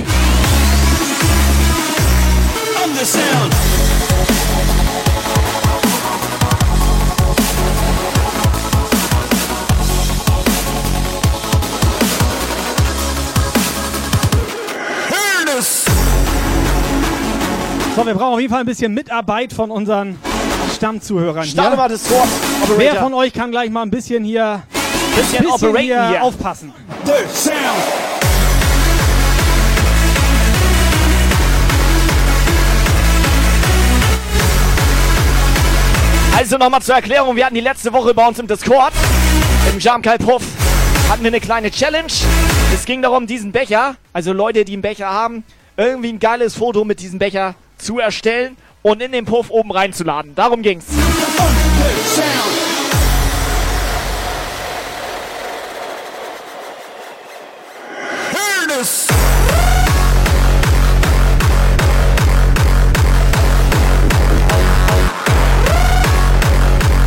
So, wir brauchen auf jeden Fall ein bisschen Mitarbeit von unseren Stammzuhörern Starte hier. Wer von euch kann gleich mal ein bisschen hier, Bisschen operaten hier, hier. aufpassen? Also nochmal zur Erklärung, wir hatten die letzte Woche bei uns im Discord, im Jamkai Puff, hatten wir eine kleine Challenge. Es ging darum, diesen Becher, also Leute, die einen Becher haben, irgendwie ein geiles Foto mit diesem Becher zu erstellen und in den Puff oben reinzuladen. Darum ging's.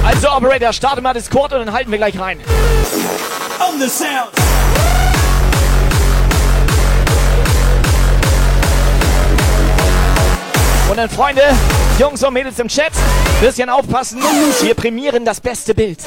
Also Operator, starte mal Discord und dann halten wir gleich rein. Undersound. Und dann Freunde, Jungs und Mädels im Chat, bisschen aufpassen, wir prämieren das beste Bild.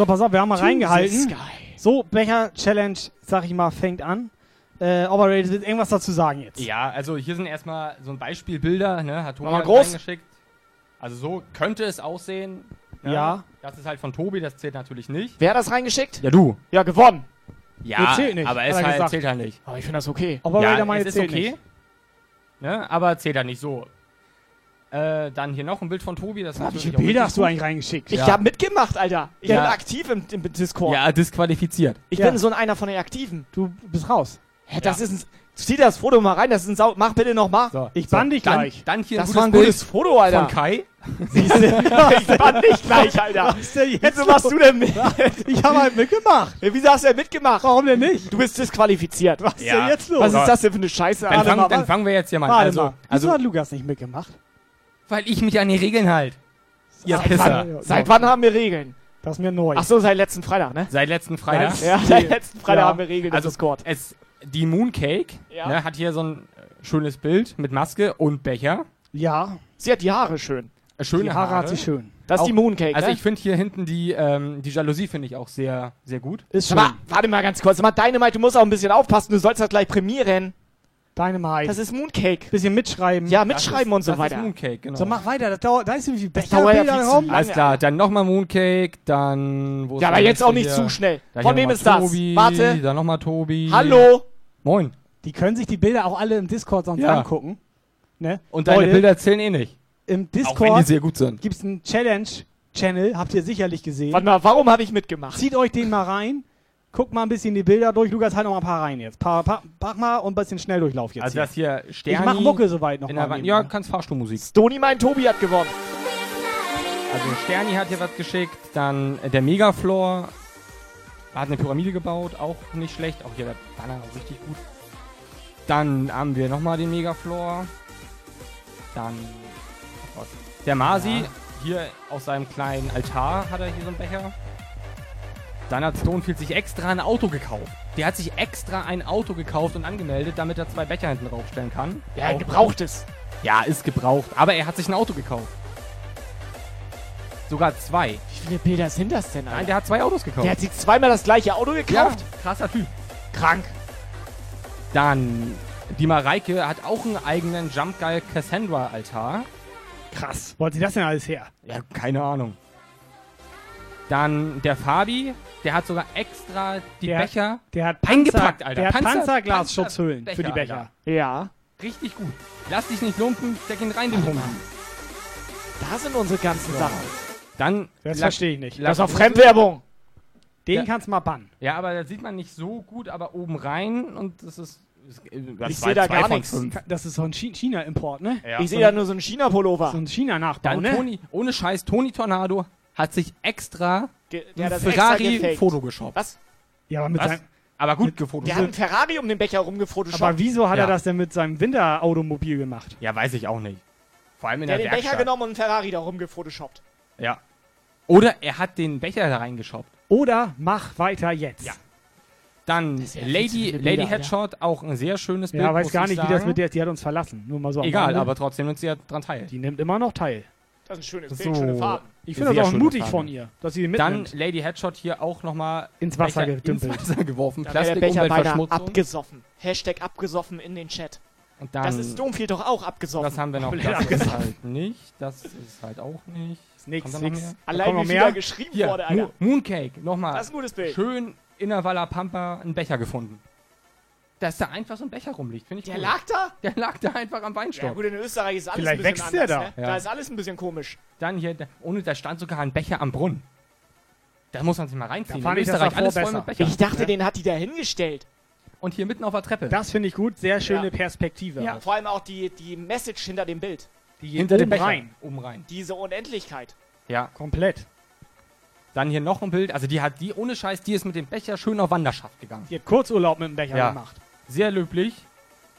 So, pass auf, wir haben mal reingehalten. Sky. So, Becher-Challenge, sag ich mal, fängt an. Äh, Operator wird irgendwas dazu sagen jetzt. Ja, also hier sind erstmal so ein Beispielbilder, ne? Hat Tobi mal halt groß. reingeschickt. Also so könnte es aussehen. ne? Ja. Das ist halt von Tobi, das zählt natürlich nicht. Wer hat das reingeschickt? Ja, du. Ja, gewonnen. Ja, Nee, zählt nicht, aber es er halt, gesagt. zählt halt nicht. Aber ich finde das okay. Operator ja, meint, es ist zählt okay. nicht. Ne? Aber zählt halt nicht so. Äh, dann hier noch ein Bild von Tobi. Das viele auch Bilder hast du eigentlich reingeschickt? Ich Ja. habe mitgemacht, Alter. Ich Ja. bin aktiv im, im Discord. Ja, disqualifiziert. Ich Ja. bin so ein einer von den Aktiven. Du bist raus. Hä, das ist ein. Zieh das Foto mal rein, das ist ein Sau. Mach bitte nochmal. So, Ich so, bann dich dann, gleich. Dann hier Das ein war ein gutes Bild Foto, Alter. von Kai. ich bann dich gleich, Alter. Was ist denn jetzt Wieso machst du denn mit? Ich habe halt mitgemacht. Wieso hast du denn mitgemacht? Warum denn nicht? Du bist disqualifiziert. Was ist Ja. denn jetzt los? Was ist das denn für eine Scheiße? Dann, Alter? fang, dann fangen wir jetzt hier mal an. Also, mal. Wieso also, hat Lukas nicht mitgemacht? Weil ich mich an die Regeln halt. Ihr Seit Pisser. wann, seit wann haben wir Regeln? Das ist mir neu. Ach so, seit letzten Freitag, ne? Seit letzten Freitag. Ja, seit letzten Freitag Ja. haben wir Regeln Also Discord. es, die Mooncake Ja. ne, hat hier so ein äh, schönes Bild mit Maske und Becher. ja, Sie hat die Haare schön. Äh, Schöne die Haare hat sie schön. Das ist Auch- die Mooncake, Also ne? ich finde hier hinten die, ähm, die Jalousie finde ich auch sehr, sehr gut. Ist schön. mal, warte mal ganz kurz. Mal, Dynamite, du musst auch ein bisschen aufpassen. Du sollst das gleich prämieren. Dynamite. Das ist Mooncake. Bisschen mitschreiben. Ja, Das mitschreiben ist, und so das weiter. Ist Mooncake, genau. So, mach weiter. Das dauert, da ist wie viele dauert ja viel zu rum. lange. Alles klar, dann nochmal Mooncake, dann... Ja, aber jetzt auch nicht hier? zu schnell. Dann Von wem ist mal das? Tobi, Warte. Dann nochmal Tobi. Hallo? Moin. Die können sich die Bilder auch alle im Discord sonst Ja. angucken. Ne? Und deine Leute, Bilder zählen eh nicht. Im Auch wenn die Discord sehr gut sind. gibt es einen Challenge-Channel, habt ihr sicherlich gesehen. Warte mal, warum habe ich mitgemacht? Zieht euch den mal rein. Guckt mal ein bisschen die Bilder durch. Lukas, halt noch mal ein paar rein jetzt. Paar, paar, pack mal und ein bisschen Schnelldurchlauf jetzt. Also hier. das hier ich Sterni... mach Mucke soweit noch in mal. der Wand. Ja, kannst Fahrstuhlmusik. Stony meint, Tobi hat gewonnen. Also Sterni hat hier was geschickt, dann der Megafloor hat eine Pyramide gebaut, auch nicht schlecht. Auch hier der Banner auch richtig gut. Dann haben wir nochmal den Megafloor. Dann der Masi, hier aus seinem kleinen Altar hat er hier so einen Becher. Dann hat Stonefield sich extra ein Auto gekauft. Der hat sich extra ein Auto gekauft und angemeldet, damit er zwei Becher hinten draufstellen kann. Ja, ein Auch- gebrauchtes. Ja, ist gebraucht. Aber er hat sich ein Auto gekauft. Sogar zwei. Wie viele Bilder sind das denn, Nein, Alter? der hat zwei Autos gekauft. Der hat sich zweimal das gleiche Auto gekauft? krasser Typ. Krank. Dann, die Mareike hat auch einen eigenen Jump Guy Cassandra Altar. Krass. Wollt ihr das denn alles her? Ja, keine Ahnung. Dann der Fabi, der hat sogar extra die Der- Becher Der hat eingepackt, Alter. Der hat Panzer- Panzerglasschutzhüllen für die Becher, Becher. Ja. Richtig gut. Lass dich nicht lumpen, steck ihn rein, den Humpen. Da sind unsere ganzen Sachen. Dann. Das verstehe ich nicht. Das ist auch Fremdwerbung. Den Ja. kannst du mal bannen. Ja, aber das sieht man nicht so gut, aber oben rein und das ist. ist Ich sehe da gar nichts. Das ist so ein Chi- China-Import, ne? Ja. Ich sehe da nur so einen China-Pullover. So ein China-Nachbau, ne? Toni, ohne Scheiß, Toni Tornado hat sich extra Der, der ein. Ferrari-Foto geshoppt. Was? Ja, aber mit Was? seinem... Aber gut Der gefotoshoppt. hat ein Ferrari um den Becher rumgefotoshoppt. Aber wieso hat Ja. er das denn mit seinem Winterautomobil gemacht? Ja, weiß ich auch nicht. Vor allem in Der der, hat den Becher Werkstatt. genommen und einen Ferrari da rumgefotoshoppt. Ja. Oder er hat den Becher da reingeshoppt. Oder mach weiter jetzt. Ja. Dann ja Lady, Lady Headshot, auch ein sehr schönes Bild. Ja, weiß gar ich nicht, wie das sagen. mit der ist. Die hat uns verlassen. Nur mal so am Egal, aber trotzdem nimmt sie ja dran teil. Die nimmt immer noch teil. Das ist ein schönes So. Bild, schöne Farben. Ich finde das auch mutig von ihr, dass sie Dann mitnimmt. Lady Headshot hier auch nochmal Ins Wasser gedümpelt. ins Wasser geworfen. Da wäre der Plastik, Becher Umweltverschmutzung. abgesoffen. Hashtag abgesoffen in den Chat. Und dann, Das ist Stonefield doch auch abgesoffen. das haben wir noch. Das ist abgesoffen. halt nicht. Das ist halt auch nicht. nix, noch nix. mehr? Allein wie viel mehr? da geschrieben Hier, wurde, Alter. Mo Mooncake, nochmal. Das ist ein gutes Bild. Schön in der Walla Pampa einen Becher gefunden. Dass da einfach so ein Becher rumliegt, finde ich Der cool. lag da? Der lag da einfach am Ja Weinstock. gut, in Österreich ist alles Vielleicht ein bisschen wächst der anders, da. Ne? Ja. Da ist alles ein bisschen komisch. Dann hier, da- ohne, da stand sogar ein Becher am Brunnen. Da muss man sich mal reinziehen. Da fand In ich das Österreich davor alles voll besser. mit Bechern. Ich dachte, Ja. den hat die da hingestellt. Und hier mitten auf der Treppe. Das finde ich gut. Sehr schöne Ja. Perspektive. Ja, auch. vor allem auch die, die Message hinter dem Bild. Die hinter oben dem Becher. rein. Oben rein. Diese Unendlichkeit. Ja. Komplett. Dann hier noch ein Bild. Also die hat die, ohne Scheiß, die ist mit dem Becher schön auf Wanderschaft gegangen. Die hat Kurzurlaub mit dem Becher Ja. gemacht. Sehr löblich.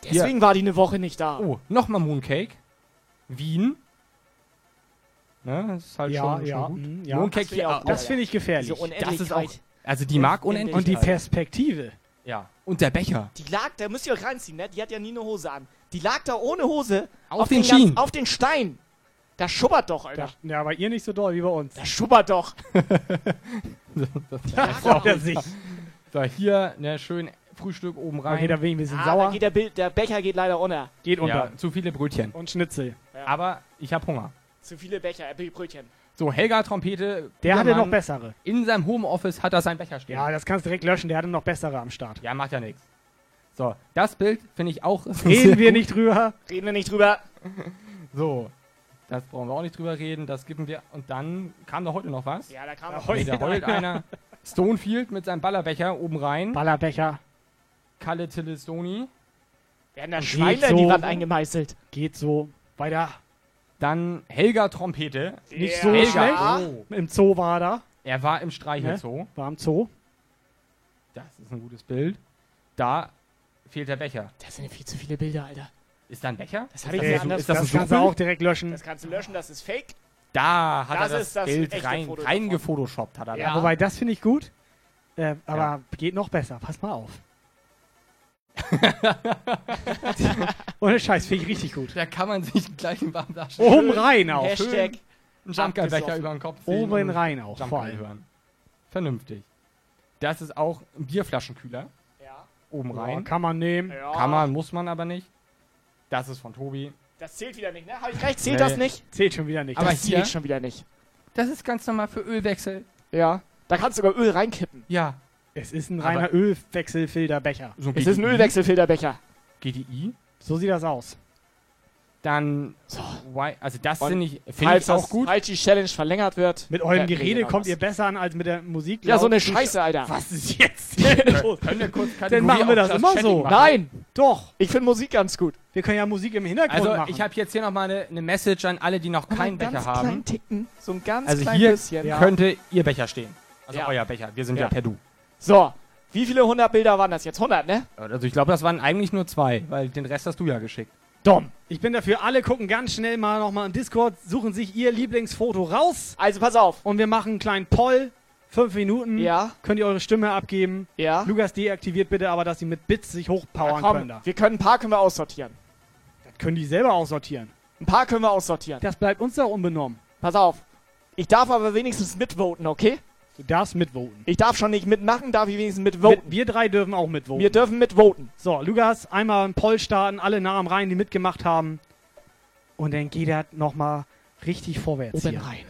Deswegen war die eine Woche nicht da. Oh, nochmal Mooncake. Wien. Ne, das ist halt Ja, schon, ja, schon gut. mm, ja. Mooncake Das finde ich hier auch. Das finde ich gefährlich. Das ist auch. Also die mag unendlich. Und die. Perspektive. Ja. Und der Becher. Die lag, da müsst ihr euch reinziehen, ne? Die hat ja nie eine Hose an. Die lag da ohne Hose Auf den Schienen. auf den Stein. Das schubbert doch, Alter. Das, ja, bei ihr nicht so doll wie bei uns. Das schubbert doch. das Da freut er sich. So, hier, ne, schön Frühstück oben rein. Okay, da bin ich ein bisschen Ah, sauer. da geht der, Bild, der Becher geht leider unter. Geht unter. Ja, zu viele Brötchen. Und Schnitzel. Aber ich habe Hunger. Zu viele Becher, äh, Brötchen. So, Helga Trompete. Der hatte Übermann, noch bessere. In seinem Homeoffice hat er seinen Becher stehen. Ja, das kannst du direkt löschen. Der hatte noch bessere am Start. Ja, macht ja nichts. So, das Bild finde ich auch. Reden wir gut. nicht drüber. Reden wir nicht drüber. So, das brauchen wir auch nicht drüber reden. Das geben wir. Und dann kam da heute noch was. Ja, da kam Da noch heult Nee, da heult einer. Stonefield mit seinem Ballerbecher oben rein. Ballerbecher. Kalle Tille Stony. Werden da Schweine in die so. Wand eingemeißelt. Geht so. Weiter. Dann Helga Trompete. Nicht Ja. so Helga. schlecht. Oh. Im Zoo war er da. Er war im Streichelzoo. Ne? War im Zoo. Das ist ein gutes Bild. Da fehlt der Becher. Das sind viel zu viele Bilder, Alter. Ist da ein Becher? Das das, ein- anders ist das, Das ein kannst du auch direkt löschen. Das kannst du löschen, das ist fake. Da hat Das er das, ist das Bild rein, rein gefotoshoppt. Hat er Ja. da. Wobei, das finde ich gut. Äh, aber geht noch besser. Pass mal auf. Ohne Scheiß, finde ich richtig gut. Da kann man sich gleich einen warmen Taschen Oben rein auch. Hashtag einen Jumpgeil-Becher abgesoffen. über den Kopf ziehen Oben rein auch, vor allem. hören. Vernünftig. Das ist auch ein Bierflaschenkühler. Ja. Oben Ja, rein. kann man nehmen. Ja. Kann man, muss man aber nicht. Das ist von Tobi. Das zählt wieder nicht, ne? Habe ich recht? Zählt Nee. das nicht? Zählt schon wieder nicht. Aber das hier- zählt schon wieder nicht. Das ist ganz normal für Ölwechsel. Ja. Da kannst du sogar Öl reinkippen. Ja. Es ist ein Aber- reiner Ölwechselfilterbecher. So Es ist ein Ölwechselfilterbecher. GDI. So sieht das aus. Dann, Why- also das finde ich, finde Falls ich auch gut. Falls die Challenge verlängert wird. Mit eurem Gerede kommt ihr besser an als mit der Musik. Ja, so eine Scheiße, Alter. Was ist jetzt hier los? Können wir kurz Dann machen wir das immer so. Nein! Doch. Ich finde Musik ganz gut. Wir können ja Musik im Hintergrund Also machen. ich habe jetzt hier nochmal eine, eine Message an alle, die noch keinen ganz Becher haben. Ticken. So ein ganz Also klein hier bisschen. könnte ihr Becher stehen. Also Ja. euer Becher. Wir sind ja, Ja. per Du. So. Wie viele 100 Bilder waren das jetzt? 100, ne? Also ich glaube, das waren eigentlich nur zwei, weil den Rest hast du ja geschickt. Dumm. Ich bin dafür, alle gucken ganz schnell mal nochmal im Discord, suchen sich ihr Lieblingsfoto raus Also pass auf. und wir machen einen kleinen Poll. Fünf Minuten. Ja. Könnt ihr eure Stimme abgeben. Ja. Lukas deaktiviert bitte aber, dass sie mit Bits sich Ja, hochpowern komm, können da. wir können ein paar können wir aussortieren. Das können die selber aussortieren. Ein paar können wir aussortieren. Das bleibt uns doch unbenommen. Pass auf. Ich darf aber wenigstens mitvoten, okay? Du darfst mitvoten. Ich darf schon nicht mitmachen, darf ich wenigstens mitvoten. Mit, wir drei dürfen auch mitvoten. wir dürfen mitvoten. So, Lukas, einmal einen Poll starten, alle Namen rein, die mitgemacht haben. Und dann geht er nochmal richtig vorwärts Oben hier. rein.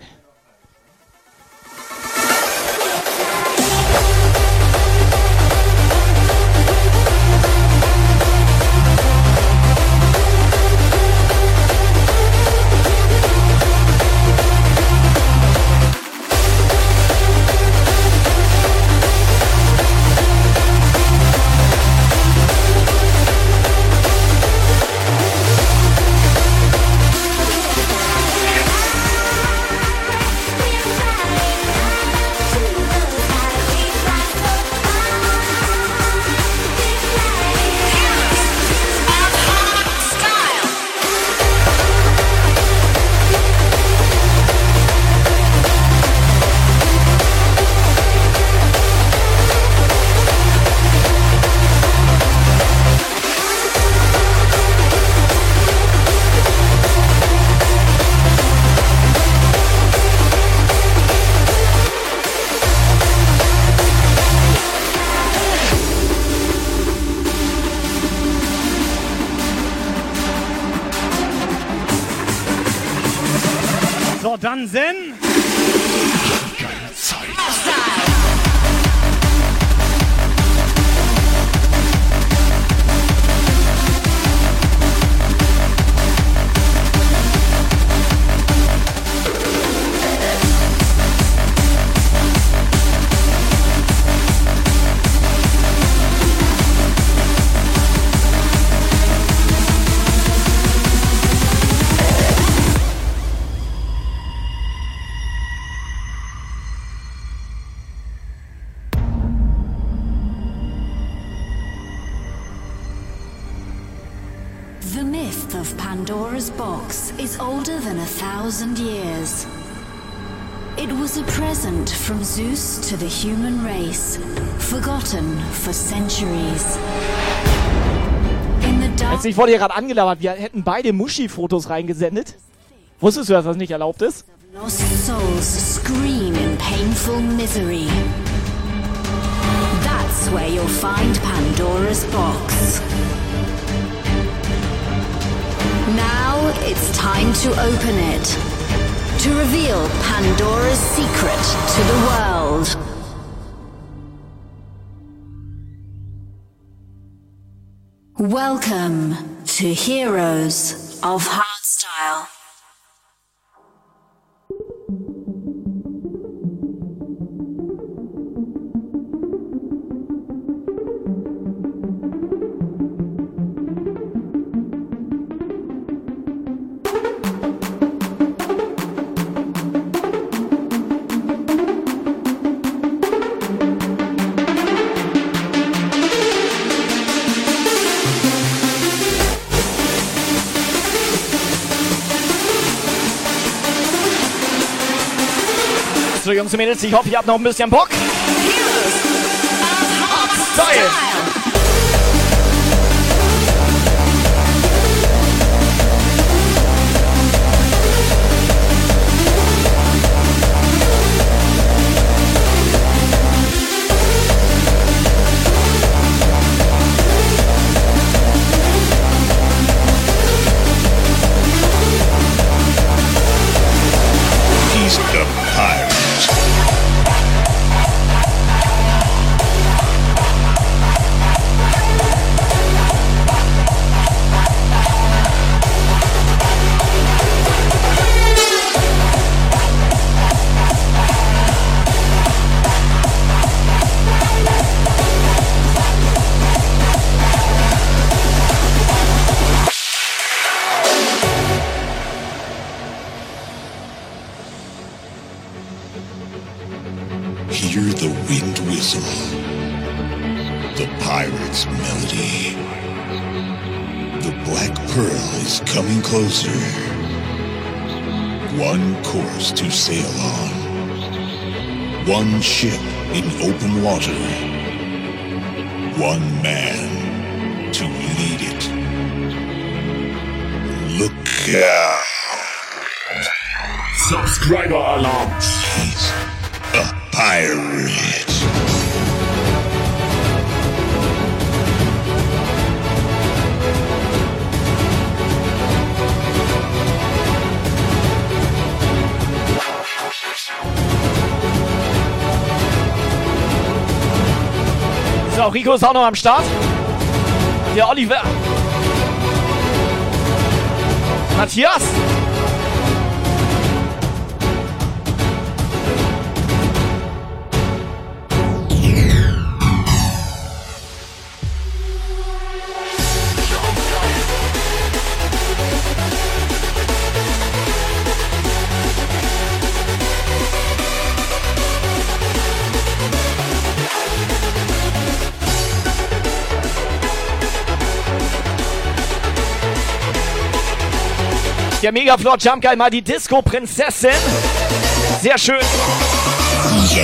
Ich wurde hier gerade angelabert, wir hätten beide Muschi-Fotos reingesendet. Wusstest du, dass das nicht erlaubt ist? Lost souls scream in painful misery. That's where you'll find Pandora's box. Now it's time to open it. To reveal Pandora's secret to the world. Welcome to Heroes of Hardstyle. So, Jungs und Mädels, ich hoffe, ihr habt noch ein bisschen Bock. Hardstyle. Open So, Rico ist auch noch am Start. Der Oliver. Matthias. Der Megaflor Jump Guy mal die Disco-Prinzessin. Sehr schön. He's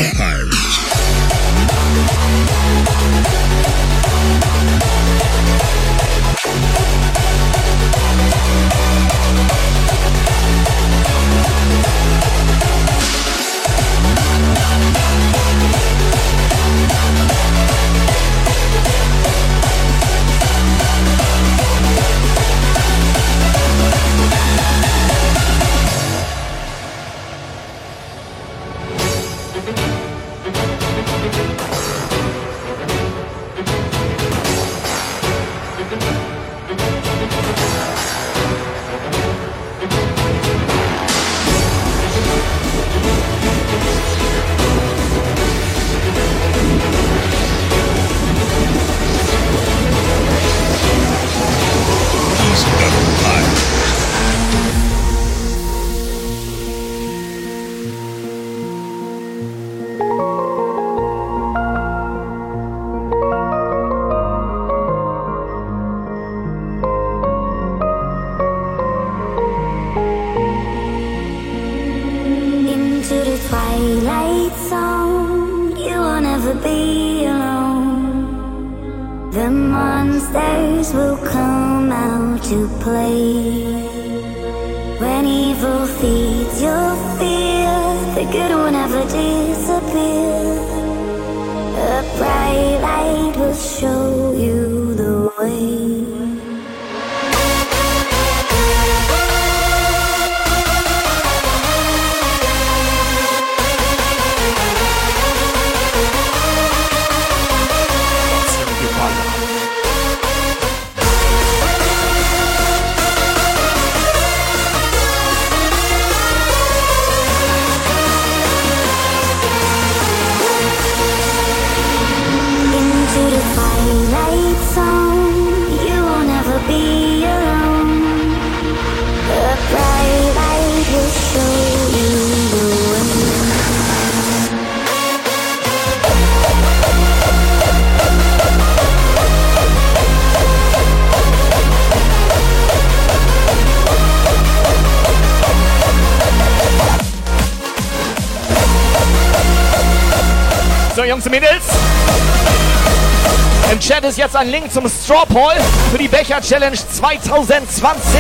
Chat ist jetzt ein Link zum Straw Poll für die Becher Challenge 2020.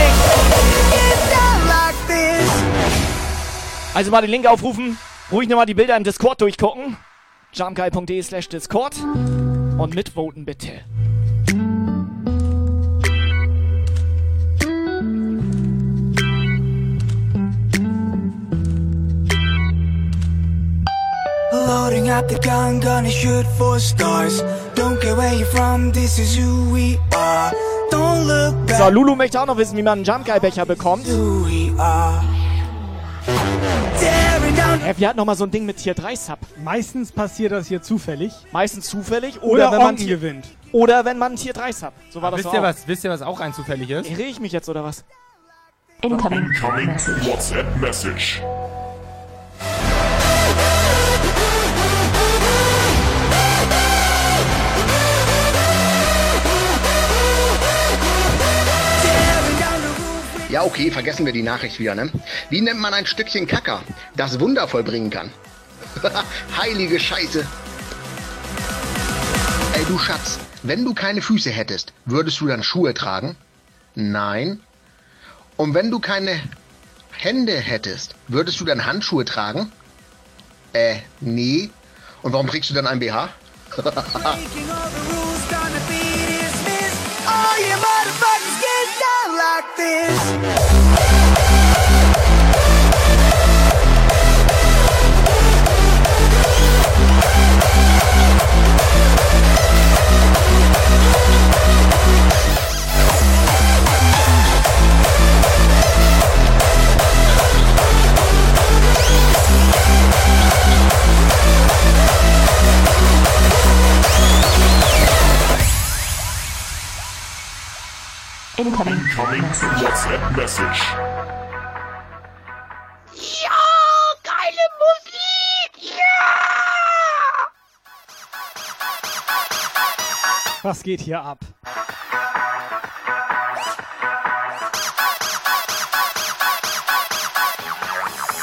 Also mal den Link aufrufen, ruhig nochmal die Bilder im Discord durchgucken. jumpguy.de slash Discord und mitvoten bitte. Loading up the gun, gonna shoot for stars. Don't care where you're from, this is who we are. Don't look back. So, Lulu möchte auch noch wissen, wie man einen Jumpguy-Becher bekommt. Who we are. Tearing down Hä, wir hatten noch mal so ein Ding mit Tier 3 Sub. Meistens passiert das hier zufällig. Meistens zufällig Oder, oder, wenn man Tier, gewinnt. oder wenn man Tier 3 Sub. So war das wisst doch ihr auch. was, wisst ihr was auch rein zufällig ist? Irre ich mich jetzt oder was? Incoming WhatsApp Message. Ja, okay, vergessen wir die Nachricht wieder, ne? Wie nennt man ein Stückchen Kacker, das Wunder vollbringen kann? Heilige Scheiße. Ey, du Schatz, wenn du keine Füße hättest, würdest du dann Schuhe tragen? Nein. Und wenn du keine Hände hättest, würdest du dann Handschuhe tragen? Äh, nee. Und warum trägst du dann ein BH? like this. Incoming WhatsApp Message. Ja, geile Musik, ja! Was geht hier ab?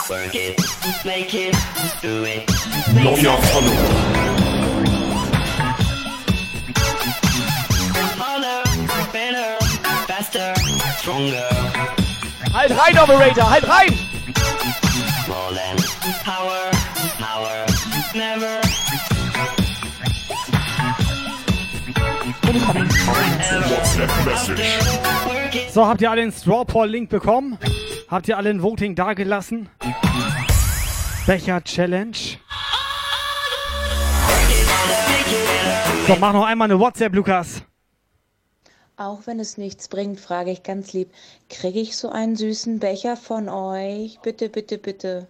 Work it, make it, do it. Neuer Follower. Halt rein, Operator, halt rein! Power, power, never. So, habt ihr alle den Straw Poll Link bekommen? Habt ihr alle ein Voting dagelassen? Becher Challenge. So, mach noch einmal eine WhatsApp, Lukas. Auch wenn es nichts bringt, frage ich ganz lieb, kriege ich so einen süßen Becher von euch? Bitte, bitte, bitte.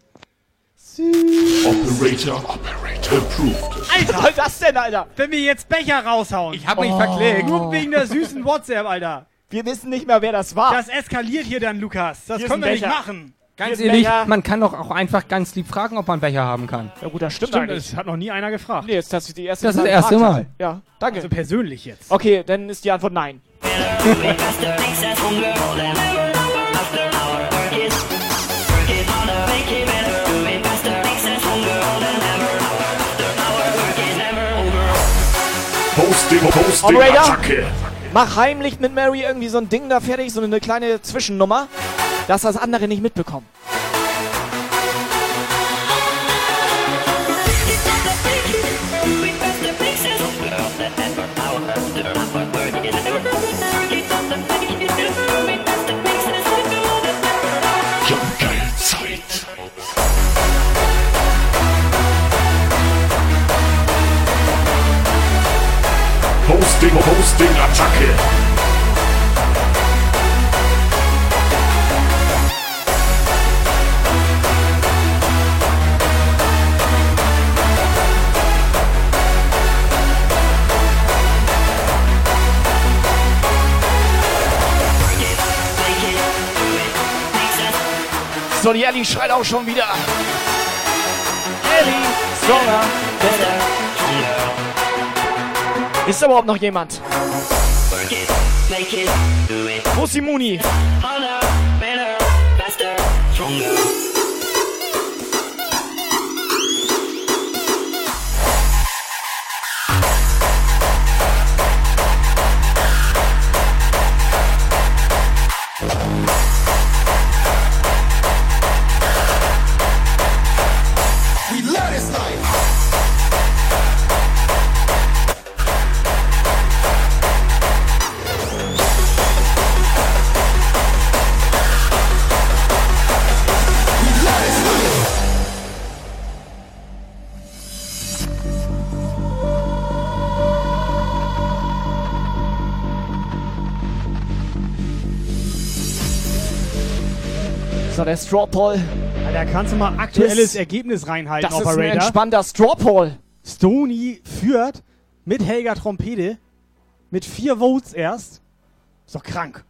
Operator, Operator approved. Alter! Was soll das denn, Alter? Wenn wir jetzt Becher raushauen. Ich hab mich verklickt. Nur wegen der süßen WhatsApp, Alter. Wir wissen nicht mehr, wer das war. Das eskaliert hier dann, Lukas. Das Hier ist können wir nicht machen. Ganz ist ehrlich, Becher. man kann doch auch einfach ganz lieb fragen, ob man Becher haben kann. Ja gut, das stimmt, Stimmt, eigentlich. das hat noch nie einer gefragt. Nee, jetzt hast du die erste Das ist das erste Mal. Ja, danke. Also persönlich jetzt. Okay, dann ist die Antwort nein. Operator? Attacke. Mach heimlich mit Mary irgendwie so ein Ding da fertig, so eine kleine Zwischennummer. dass das andere nicht mitbekommen. Hosting, Hosting, Attacke. So, die Ellie schreit auch schon wieder. Ellie, stronger, Ist da überhaupt noch jemand? Wo ist die Muni? We Der Straw Poll. Alter, kannst du mal aktuelles Das- Ergebnis reinhalten, Das ist ein Operator? entspannter Straw Poll. Stony führt mit Helga Trompete mit vier Votes erst. Ist doch krank.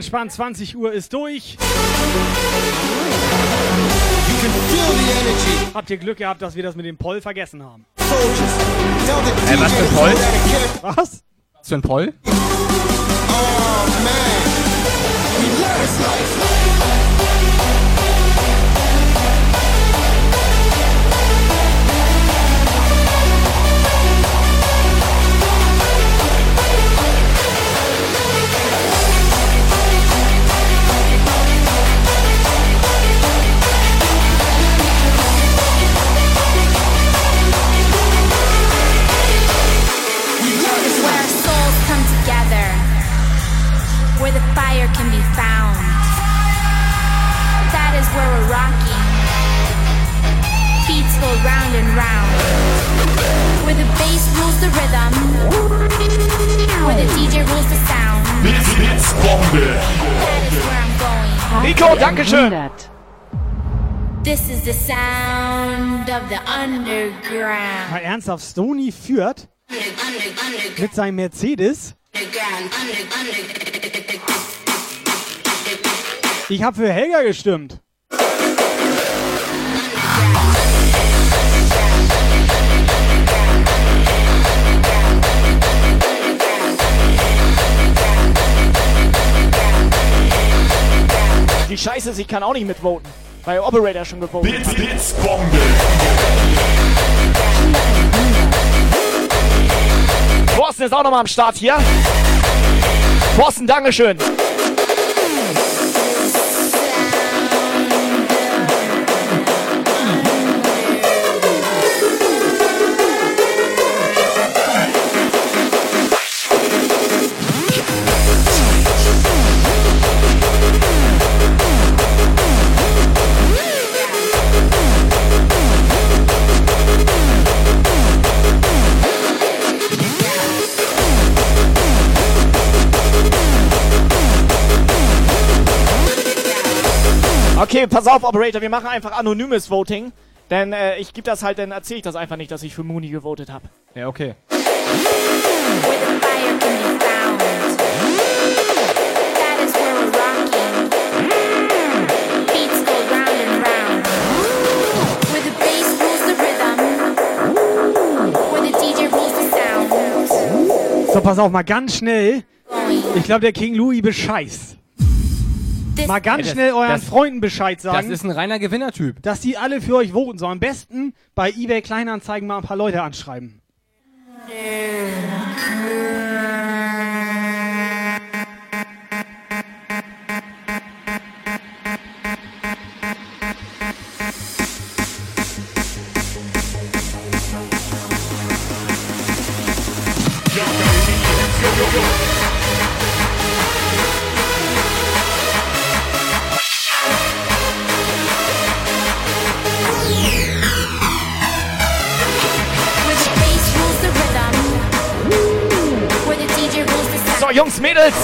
Entspannt, 20 Uhr ist durch. Habt ihr Glück gehabt, dass wir das mit dem Poll vergessen haben? Äh, was für ein Poll? Was? Was für ein Poll? Where where the fire can be found. That is where we're rocking. Beats go round and round. Where the bass rules the rhythm, where the DJ rules the sound. Bits, Bits, Bombe. That is where I'm going. Nico, Dankeschön. This is the sound of the underground. Mal ernsthaft, Stony führt mit seinem Mercedes. Ich habe für Helga gestimmt. Die Scheiße ist, ich kann auch nicht mitvoten. Weil Operator schon gewotet Bits, hat. Bits, Bombe. Thorsten ist auch nochmal am Start hier. Thorsten, Dankeschön. Pass auf, Operator, wir machen einfach anonymes Voting. Denn äh, ich gebe das halt, dann erzähle ich das einfach nicht, dass ich für Mooney gewotet habe. Ja, okay. So, pass auf, mal ganz schnell. Ich glaube, der King Louis bescheißt. Mal ganz das- schnell euren das- Freunden Bescheid sagen. Das ist ein reiner Gewinnertyp. dass die alle für euch voten sollen. Am besten bei eBay Kleinanzeigen mal ein paar Leute anschreiben. Jungs, Mädels,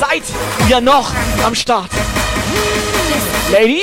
seid ihr noch am Start? Lady?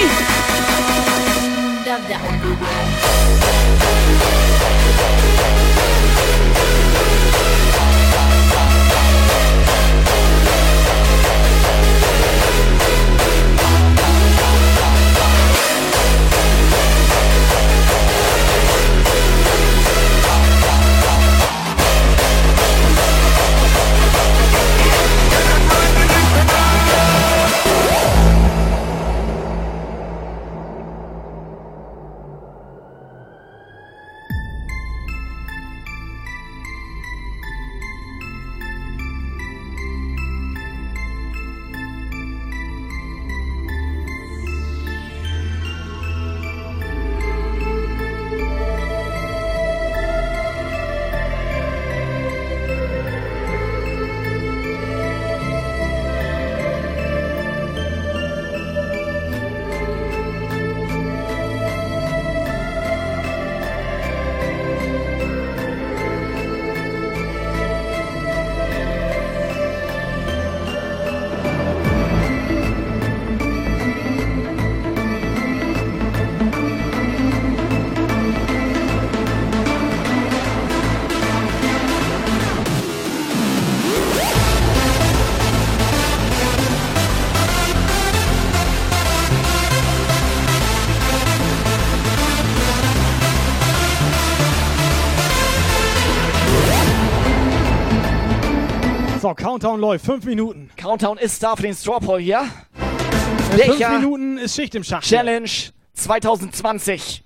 Countdown läuft. Fünf Minuten. Countdown ist da für den Straw Poll hier. In fünf Minuten ist Schicht im Schacht. Challenge 2020.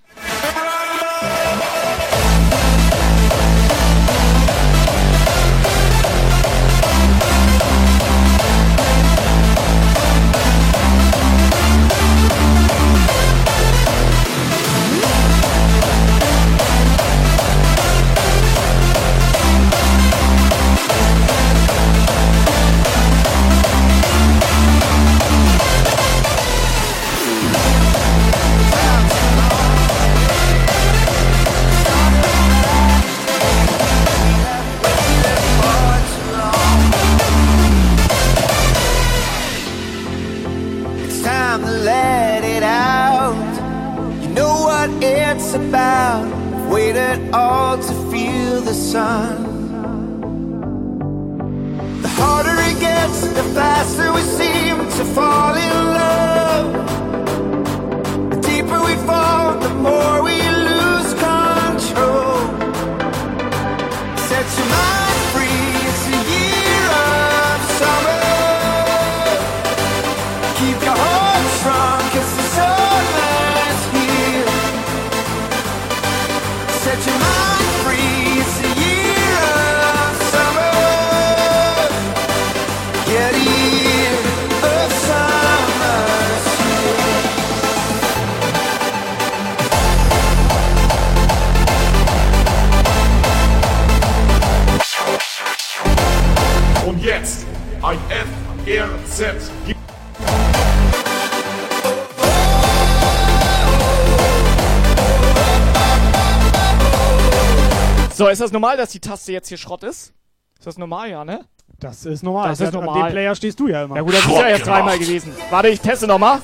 ist das normal, dass die Taste jetzt hier Schrott ist? Ist das normal, ja, ne? Das ist normal. Das ist An normal. dem Player stehst du ja immer. Ja gut, das ist ja jetzt dreimal gewesen. Warte, ich teste nochmal.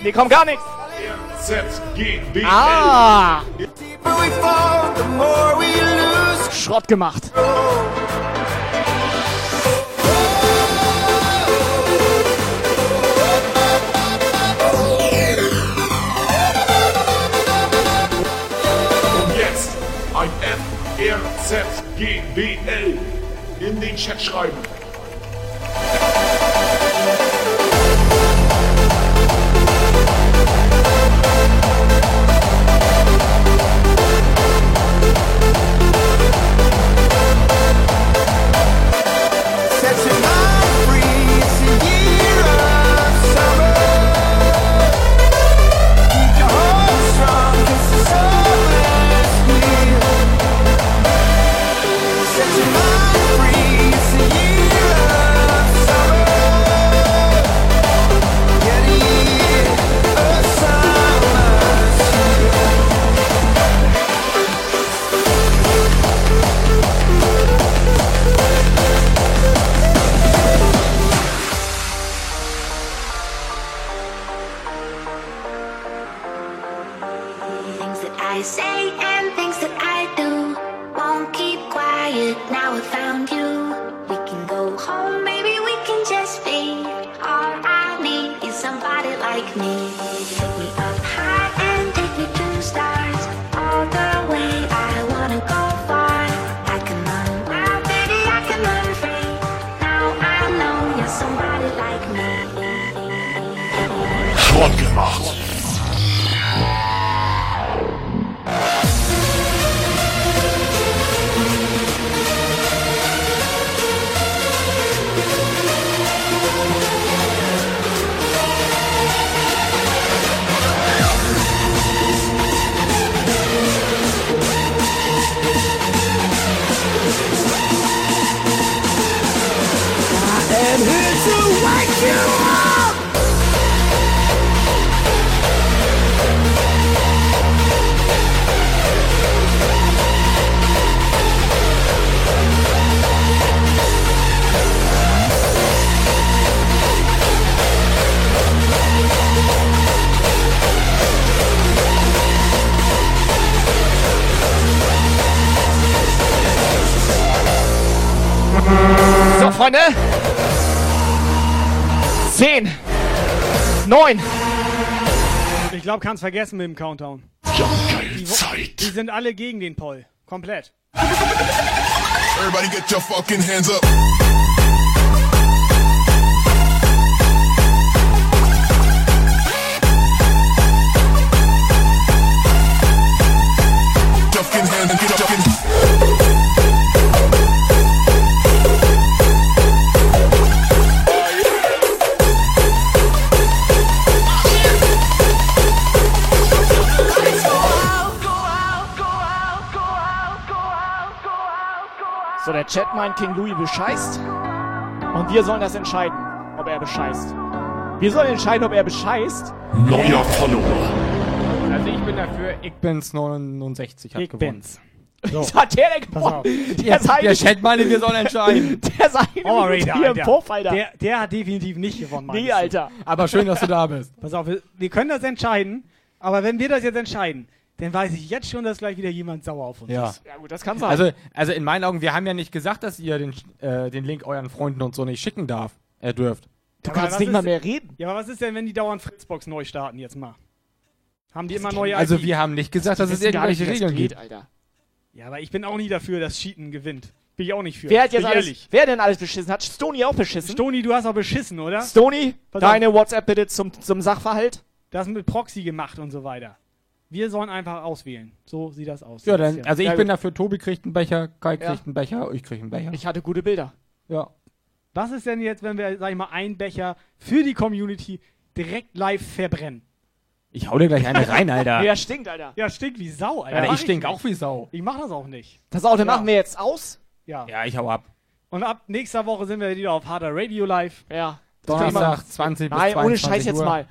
Nee, kommt gar nichts. Ah! Schrott gemacht. Chat schreiben. Glaube, kannst vergessen mit dem Countdown. Die, wo- die sind alle gegen den Poll. Komplett. Everybody get your fucking hands up. Fucking hands and get fucking. So, der Chat meint, King Louis bescheißt. Und wir sollen das entscheiden, ob er bescheißt. Wir sollen entscheiden, ob er bescheißt. Neuer Follower. Also ich bin dafür, ich bin's 69 hat Ich gewonnen. bin's. So. Hat der denn Pass auf. gewonnen? Der, Der der Chat meinte, wir sollen entscheiden. Der sei Oh, Raider, hier im Alter. Puff, Alter. Der, der hat definitiv nicht gewonnen, nee, meinst du? Alter. Aber schön, dass du da bist. Pass auf, wir, wir können das entscheiden, aber wenn wir das jetzt entscheiden, dann weiß ich jetzt schon, dass gleich wieder jemand sauer auf uns Ja. ist. Ja gut, das kann sein. Also, also in meinen Augen, wir haben ja nicht gesagt, dass ihr den, äh, den Link euren Freunden und so nicht schicken darf. Äh, dürft. du Aber kannst nicht mal mehr reden. Ja, aber was ist denn, wenn die dauernd Fritzbox neu starten jetzt mal? Haben die immer neue Also IP? wir haben nicht gesagt, dass es nicht, irgendwelche das Regeln geht, gibt. Alter. Ja, aber ich bin auch nie dafür, dass Cheaten gewinnt. Bin ich auch nicht für. Wer hat jetzt alles, ehrlich. wer denn alles beschissen? Hat Stony auch beschissen? Stony, du hast auch beschissen, oder? Stony, deine WhatsApp bitte zum, zum Sachverhalt. Das mit Proxy gemacht und so weiter. Wir sollen einfach auswählen. So sieht das aus. Ja, dann, also ich Ja, bin gut. dafür, Tobi kriegt einen Becher, Kai kriegt Ja. einen Becher, ich krieg einen Becher. Ich hatte gute Bilder. ja. Was ist denn jetzt, wenn wir, sag ich mal, einen Becher für die Community direkt live verbrennen? Ich hau dir gleich eine rein, Alter. Ja, stinkt, Alter. Ja, stinkt wie Sau, Alter. Mach ich stink nicht. auch wie Sau. Ich mach das auch nicht. Das Auto Ja. machen wir jetzt aus. Ja. Ja, ich hau ab. Und ab nächster Woche sind wir wieder auf Harder Radio Live. Ja. Donnerstag, 20 bis Nein, 22 ohne Scheiß jetzt Uhr. mal.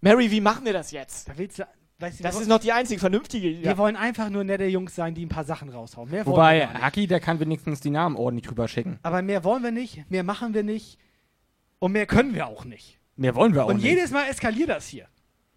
Mary, wie machen wir das jetzt? Da willst du, weißt du, Das wir- ist noch die einzige vernünftige. Wir Ja. wollen einfach nur nette Jungs sein, die ein paar Sachen raushauen. Mehr wir Wobei. Haki, der kann wenigstens die Namen ordentlich rüber schicken. Aber mehr wollen wir nicht, mehr machen wir nicht und mehr können wir auch nicht. Mehr wollen wir auch und nicht. jedes Mal eskaliert das hier.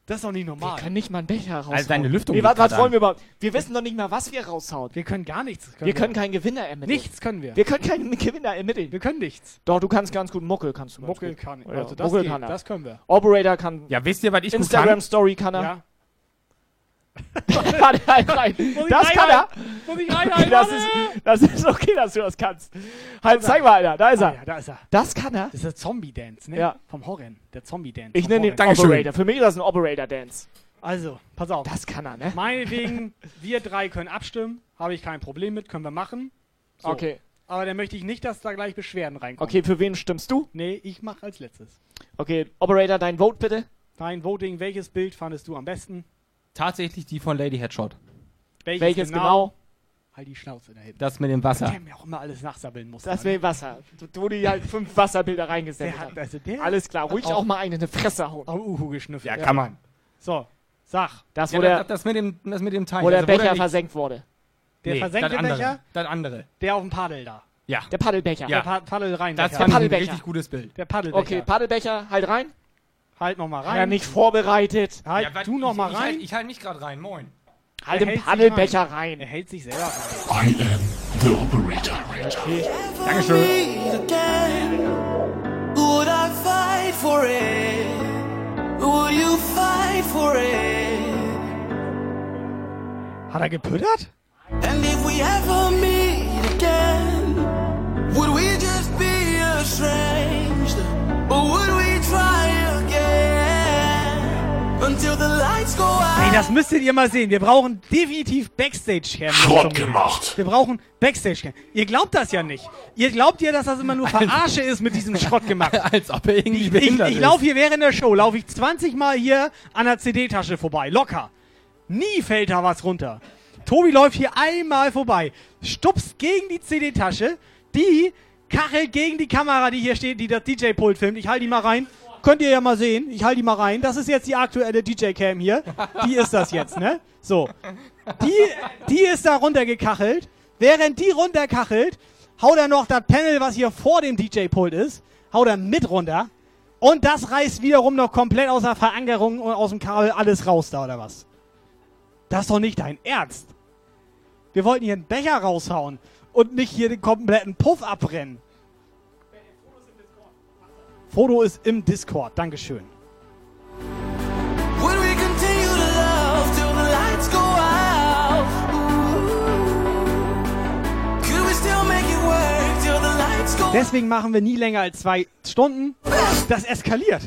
Das ist doch nicht normal. Wir können nicht mal einen Becher raushauen. Also deine Lüftung Nee, liegt was, wollen wir überhaupt? Wir wissen doch nicht mal, was wir raushauen. Wir können gar nichts. Wir können keinen Gewinner ermitteln. Nichts können wir. Wir können keinen Gewinner ermitteln. Wir können nichts. Doch, du kannst ganz gut Muckel, kannst du. Muckel gut. kann- Ja, also das Muckel geht, kann er. das können wir. Operator kann. Ja, wisst ihr, was ich gut Instagram kann? Story kann er. Ja. Warte, halt rein. Das kann er. Muss ich reinhalten? Das ist, das ist okay, dass du das kannst. Halt, zeig mal, Alter. Da ist Ah, er. ja, da ist er. Das kann er. Das ist der Zombie-Dance, ne? Ja. Vom Horren. Der Zombie-Dance. Ich nenne den. Operator. Für mich ist das ein Operator-Dance. Also, pass auf. Das kann er, ne? Meinetwegen, wir drei können abstimmen. Habe ich kein Problem mit, können wir machen. So. Okay. Aber dann möchte ich nicht, dass da gleich Beschwerden reinkommen. Okay, für wen stimmst du? Nee, ich mache als letztes. Okay, Operator, dein Vote bitte. Dein Voting, welches Bild fandest du am besten? Tatsächlich die von Lady Headshot. Welches genau? Halt die Schnauze da hinten. Das mit dem Wasser. Der mir auch immer alles nachsabbeln muss. Das mit Wasser. Du, du die halt fünf Wasserbilder reingesetzt Der hat- hast. also der Alles klar, ruhig auch, auch- mal eine in die Fresse hauen. Au Uhu geschnüffelt. Ja, kann man. So, sag. Das, Ja, wo der, das, mit dem, das mit dem Teil. wo der Also, Becher nicht- versenkt wurde. Der Nee, versenkte das andere. Becher, Das andere. der auf dem Paddel da. Ja. Der Paddelbecher. Ja. Der pa Paddel rein. Das fand ich ein richtig gutes Bild. Der Paddelbecher. Okay, Paddelbecher, halt rein. Halt noch mal rein. Ja, nicht vorbereitet. Halt Ja, was- du noch ich, mal ich, rein. Halt, ich halt mich gerade rein. Moin. Halt Er den Paddelbecher Er rein. hält sich selber rein. I am the operator. Dankeschön. Would I fight for it? Would you fight for it? Hat er gepüttert? And if we ever meet again, would we just be estranged? Or Ey, das müsstet ihr mal sehen. Wir brauchen definitiv Backstage-Cam. Schrott gemacht. Wir brauchen Backstage-Cam. Ihr glaubt das ja nicht. Ihr glaubt ja, dass das immer nur Verarsche ist mit diesem Schrott gemacht. Als ob er irgendwie Ich, behindert ich laufe hier während der Show, laufe ich 20 Mal hier an der CD-Tasche vorbei. Locker. Nie fällt da was runter. Tobi läuft hier einmal vorbei, stupst gegen die CD-Tasche, die kachelt gegen die Kamera, die hier steht, die das DJ-Pult filmt. Ich halte die mal rein. Könnt ihr ja mal sehen. Ich halte die mal rein. Das ist jetzt die aktuelle DJ-Cam hier. Die ist das jetzt, ne? So. Die, die ist da runtergekachelt. Während die runterkachelt, haut er noch das Panel, was hier vor dem DJ-Pult ist, haut er mit runter. Und das reißt wiederum noch komplett aus der Verankerung und aus dem Kabel alles raus da, oder was? Das ist doch nicht dein Ernst. Wir wollten hier einen Becher raushauen und nicht hier den kompletten Puff abbrennen. Foto ist im Discord. Dankeschön. Deswegen machen wir nie länger als zwei Stunden. Das eskaliert.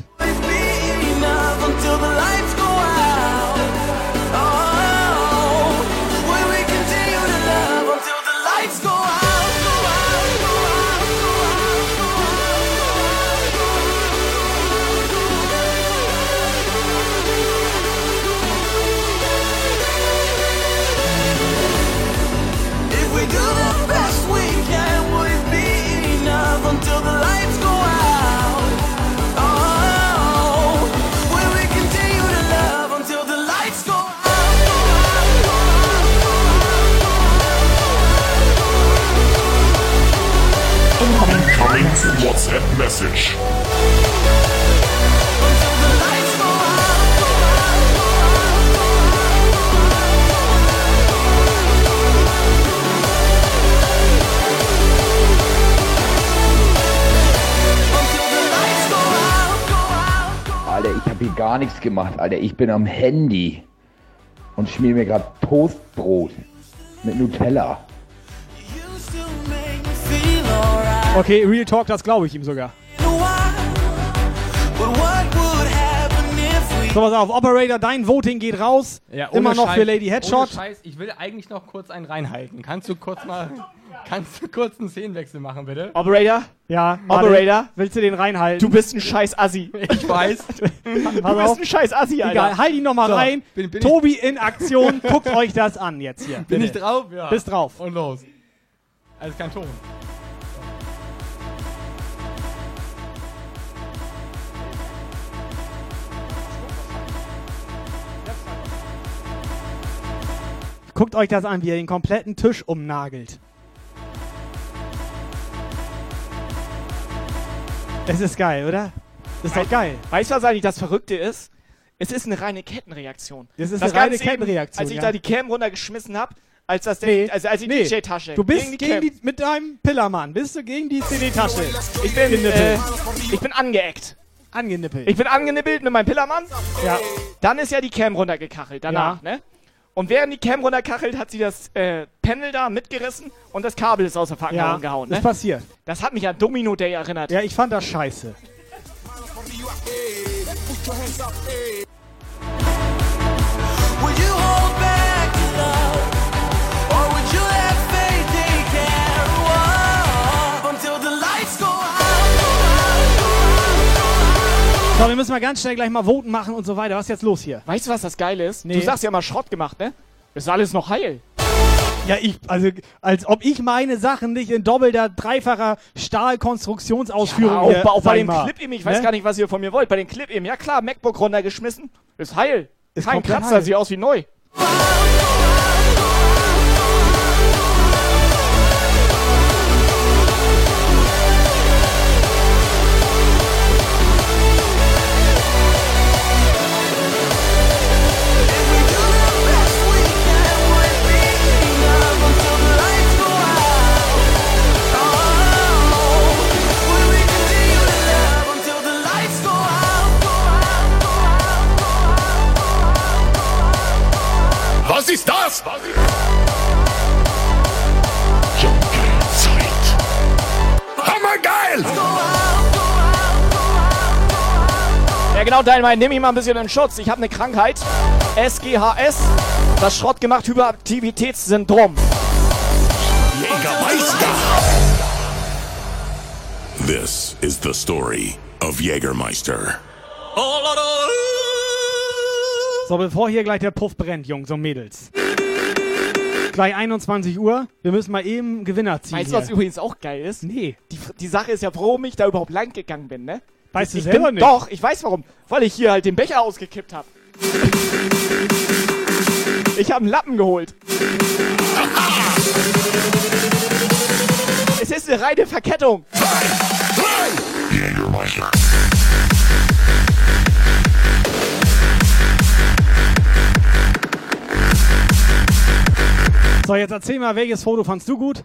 Gar nichts gemacht, Alter. Ich bin am Handy und schmier mir gerade Toastbrot mit Nutella. Okay, Real Talk, das glaube ich ihm sogar. So, pass auf, Operator, dein Voting geht raus. Ja, ohne Immer noch Scheiß- für Lady Headshot. Ohne Scheiß, ich will eigentlich noch kurz einen reinhalten. Kannst du kurz mal, kannst du kurz einen Szenenwechsel machen, bitte? Operator? Ja. Operator? Willst du den reinhalten? Du bist ein scheiß Assi. Ich weiß. Du bist ein scheiß Assi, Alter. Egal, halt ihn nochmal So, rein. bin- bin ich- Tobi in Aktion. Guckt euch das an jetzt hier. Bin bitte. ich drauf? Ja. Bist drauf. Und los. Also kein Ton. Guckt euch das an, wie er den kompletten Tisch umnagelt. Es ist geil, oder? Das ist doch geil. Weißt du, was eigentlich das Verrückte ist? Es ist eine reine Kettenreaktion. Das ist Das eine reine Ganze eben, Kettenreaktion, Als ich ja. da die Cam runtergeschmissen habe, als das Nee, also als die nee. DJ-Tasche. Du bist gegen gegen die die, mit deinem Pillermann, bist du gegen die CD-Tasche. Ich bin, äh, ich bin angeeckt. Angenippelt. Ich bin angenippelt mit meinem Pillermann. Ja. Dann ist ja die Cam runtergekachelt, danach, ne? Und während die Cam runterkachelt, hat sie das äh, Panel da mitgerissen und das Kabel ist aus der Verpackung ja, gehauen, ist ne? passiert. Das hat mich an Domino Day erinnert. Ja, ich fand das scheiße. Would you hold So, wir müssen mal ganz schnell gleich mal Voten machen und so weiter. Was ist jetzt los hier? Weißt du, was das Geile ist? Nee. Du sagst ja immer Schrott gemacht, ne? Ist alles noch heil. Ja, ich, also, als ob ich meine Sachen nicht in doppelter, dreifacher Stahlkonstruktionsausführung auch, hier, auch bei dem mal, Clip eben, ich weiß ne? gar nicht, was ihr von mir wollt. Bei dem Clip eben, ja klar, MacBook runtergeschmissen. Ist heil. Ist Kein Kratzer, heil. sieht aus wie neu. Was ist das? Zeit. Hammergeil! Ja genau, Dynamite, nimm mich mal ein bisschen in Schutz. Ich habe eine Krankheit. SGHS. Das Schrott gemacht Hyperaktivitätssyndrom. Jägermeister! This is the story of Jägermeister. So, bevor hier gleich der Puff brennt, Jungs und Mädels. Gleich 21 Uhr. Wir müssen mal eben Gewinner ziehen. Weißt du, was hier. übrigens auch geil ist? Nee. Die, die Sache ist ja, warum ich da überhaupt lang gegangen bin, ne? Weißt du ich selber bin, nicht? Doch, ich weiß warum. Weil ich hier halt den Becher ausgekippt habe. Ich habe einen Lappen geholt. Es ist eine reine Verkettung. Jägermeister. So, jetzt erzähl mal, welches Foto fandst du gut?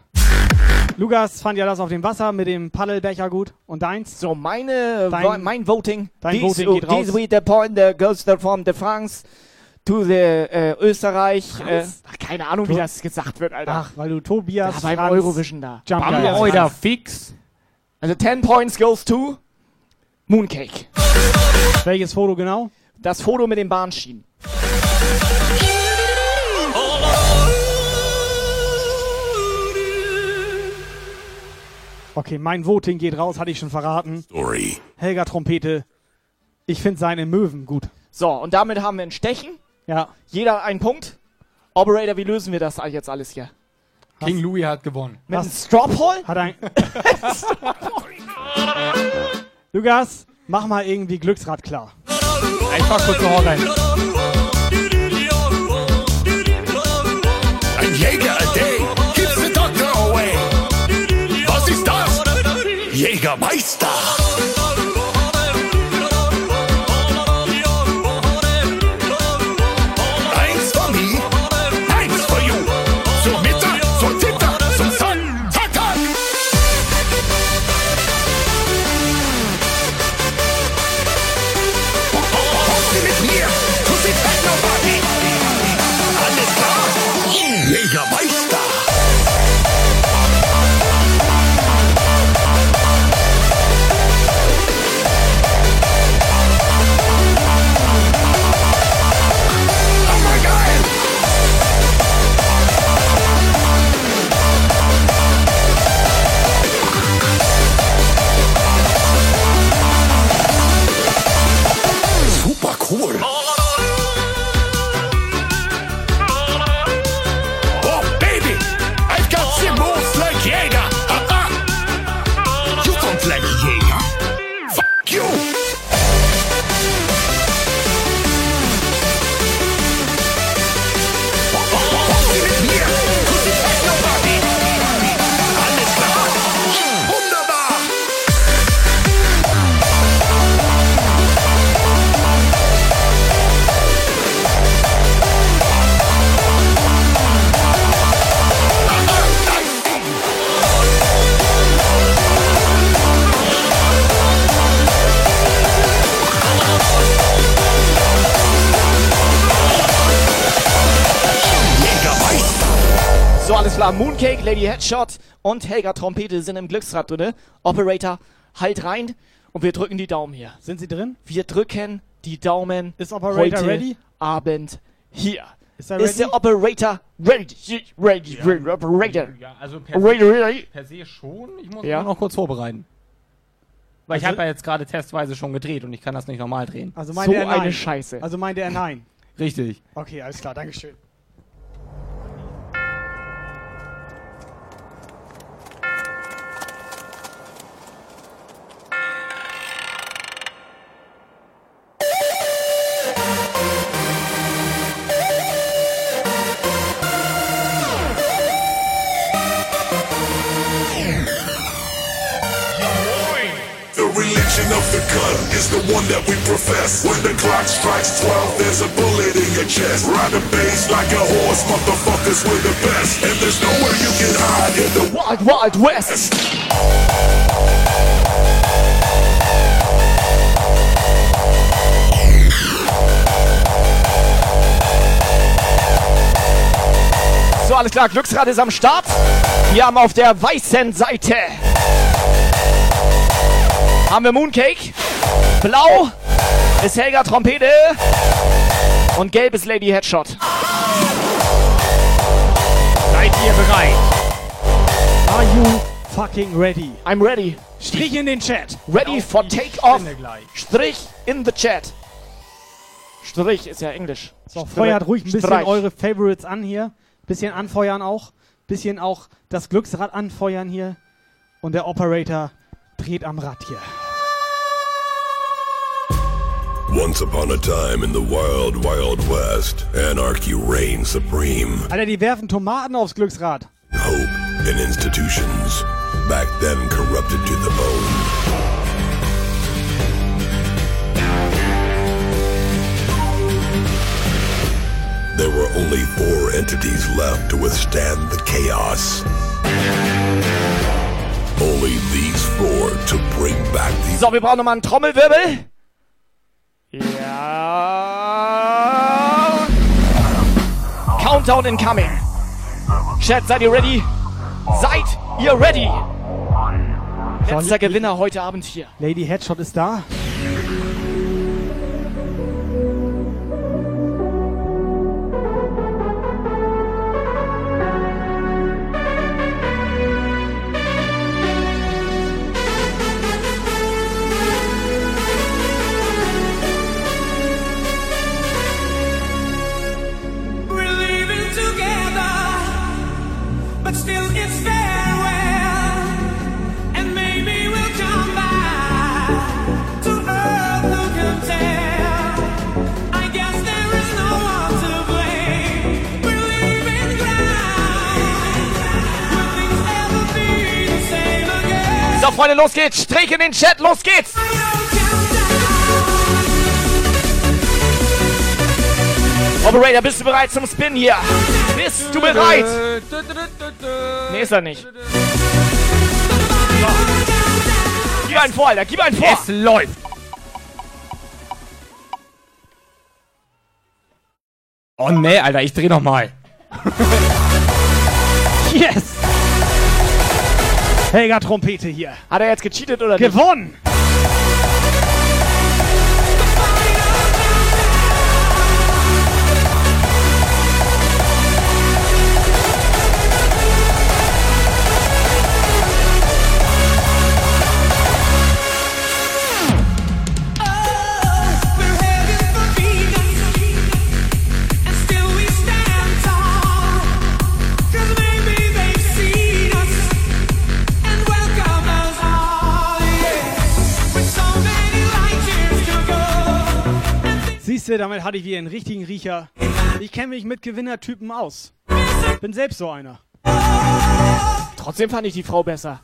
Lukas fand ja das auf dem Wasser mit dem Paddelbecher gut. Und deins? So, meine, Dein- mein Voting. Dein This- Voting geht raus. This week the point that goes from the France to the äh, Österreich. Äh, ach, keine Ahnung, wie das gesagt wird, Alter. Ach, weil du Tobias ja, beim Franz, Eurovision da. Jump Bam, fix. Also 10 points goes to Mooncake. Welches Foto genau? Das Foto mit den Bahnschienen. Okay, mein Voting geht raus, hatte ich schon verraten. Story. Helga Trompete. Ich finde seine Möwen gut. So, und damit haben wir ein Stechen. Ja. Jeder einen Punkt. Operator, wie lösen wir das jetzt alles hier? King Louis hat gewonnen. Mit einem Stropole? Hat ein. Lukas, mach mal irgendwie Glücksrad klar. Einfach kurz rein. Jägermeister! Mooncake, Lady Headshot und Helga Trompete sind im Glücksrad drinne. Operator, halt rein und wir drücken die Daumen hier. Sind sie drin? Wir drücken die Daumen Ist Operator heute ready? Abend hier. Ist er Ist ready? der Operator ready? Ready, ready, Operator. Ja, also per ready, se, ready. per se schon. Ich muss Ja. ja. noch kurz vorbereiten. Weil ich Also- habe ja jetzt gerade testweise schon gedreht und ich kann das nicht normal drehen. Also meinte So er nein. eine Scheiße. Also meinte er nein. Richtig. Okay, alles klar, Dankeschön. The one that we profess. When the clock strikes 12, there's a bullet in your chest. Riding bass like a horse, motherfuckers, we're the best. And there's nowhere you can hide in the Wild, Wild West. So, alles klar, Glücksrad ist am Start. Wir haben auf der weißen Seite haben wir Mooncake. Blau ist Helga Trompete. Und gelb ist Lady Headshot. Seid ihr bereit? Are you fucking ready? I'm ready. Strich in den Chat. Ready for take-off. Spinne gleich. Strich in the chat. Strich ist ja Englisch. So, feuert ruhig ein bisschen Streich. eure Favorites an hier. Bisschen anfeuern auch. Bisschen auch das Glücksrad anfeuern hier. Und der Operator dreht am Rad hier. Once upon a time in the wild, wild west, anarchy reigned supreme. Alter, die werfen Tomaten aufs Glücksrad. Hope in institutions, back then corrupted to the bone. There were only four entities left to withstand the chaos. Only these four to bring back the So, wir brauchen nochmal einen Trommelwirbel. Ja. Countdown incoming. Chat, seid ihr ready? Seid ihr ready? Letzter Gewinner heute Abend hier. Lady Headshot ist da. Freunde, los geht's. Strich in den Chat, los geht's. Operator, bist du bereit zum Spin hier? Bist du bereit? Nee, ist er nicht. So. Gib einen vor, Alter, gib einen vor. Es läuft. Oh nee, Alter, ich dreh noch mal. Yes! Helga Trompete hier. Hat er jetzt gecheatet oder nicht? Gewonnen! Siehst du, damit hatte ich wieder einen richtigen Riecher. Ich kenne mich mit Gewinnertypen aus. Bin selbst so einer. Trotzdem fand ich die Frau besser.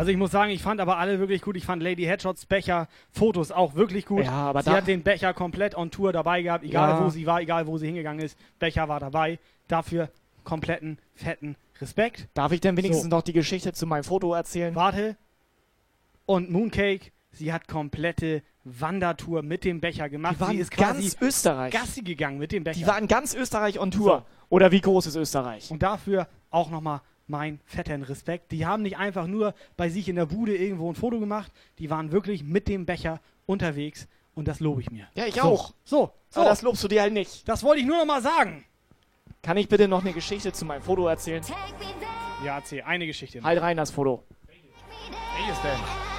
Also ich muss sagen, ich fand aber alle wirklich gut. Ich fand Lady Headshots Becher Fotos auch wirklich gut. Ja, aber sie hat den Becher komplett on Tour dabei gehabt, egal Ja. wo sie war, egal wo sie hingegangen ist. Becher war dabei. Dafür kompletten fetten Respekt. Darf ich denn wenigstens So. noch die Geschichte zu meinem Foto erzählen? Warte. Und Mooncake, sie hat komplette Wandertour mit dem Becher gemacht. Die waren sie ist ganz Österreich. Gassi gegangen mit dem Becher. Die war in ganz Österreich on Tour. Oder wie groß ist Österreich? Und dafür auch nochmal mein fetten Respekt. Die haben nicht einfach nur bei sich in der Bude irgendwo ein Foto gemacht, die waren wirklich mit dem Becher unterwegs und das lobe ich mir. Ja, ich so. auch. So, so. Aber das lobst du dir halt nicht. Das wollte ich nur noch mal sagen. Kann ich bitte noch eine Geschichte zu meinem Foto erzählen? Ja, erzähl, eine Geschichte. Halt rein das Foto. Welches denn?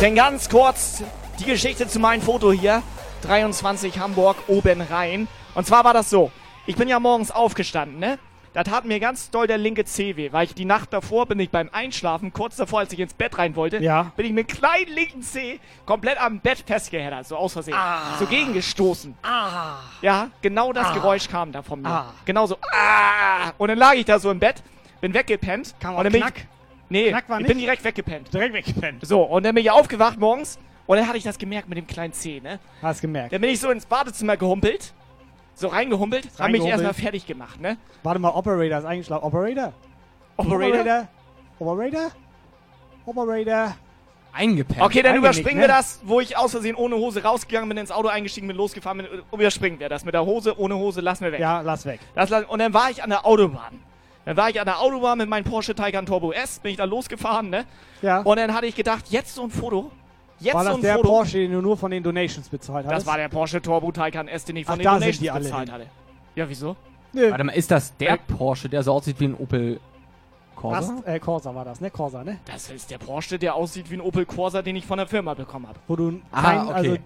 Denn ganz kurz die Geschichte zu meinem Foto hier. 23 Hamburg oben Rhein. Und zwar war das so. Ich bin ja morgens aufgestanden, ne? Da tat mir ganz doll der linke Zeh weh, weil ich die Nacht davor bin ich beim Einschlafen, kurz davor, als ich ins Bett rein wollte, Ja. bin ich mit kleinen linken Zeh komplett am Bett festgeheddert, so aus Versehen. So gegengestoßen. Ja, genau das Ah. Geräusch kam da von mir. Ah. Genau so. Ah. Und dann lag ich da so im Bett, bin weggepennt. Kam und dann bin Knack? ich, Nee, Knack war ich nicht? bin direkt weggepennt. Direkt weggepennt. So, und dann bin ich aufgewacht morgens und dann hatte ich das gemerkt mit dem kleinen Zeh, ne? Hast gemerkt. Dann bin ich so ins Badezimmer gehumpelt, so reingehumpelt, hab mich Reingehumpelt. erstmal fertig gemacht, ne? Warte mal, Operator ist eingeschlafen. Operator? Operator? Operator? Operator? Eingepennt. Okay, dann überspringen ne? wir das, wo ich aus Versehen ohne Hose rausgegangen bin, ins Auto eingestiegen bin, losgefahren bin. Überspringen wir das mit der Hose, ohne Hose, lassen wir weg. Ja, lass weg. Das, und dann war ich an der Autobahn. Dann war ich an der Autobahn mit meinem Porsche Taycan Turbo S, bin ich da losgefahren, ne? Ja. Und dann hatte ich gedacht, jetzt so ein Foto. Jetzt war so das ein der Foto. Porsche, den du nur von den Donations bezahlt hast? Das war der Porsche Turbo Taycan S, den ich von Ach, den da sind Donations die alle bezahlt hin. hatte. Ja, wieso? Nö. Warte mal, ist das der Äh, Porsche, der so aussieht wie ein Opel Corsa? Das, äh, Corsa war das, ne? Corsa, ne? Das ist der Porsche, der aussieht wie ein Opel Corsa, den ich von der Firma bekommen habe. Wo du Ah, kein, okay. also,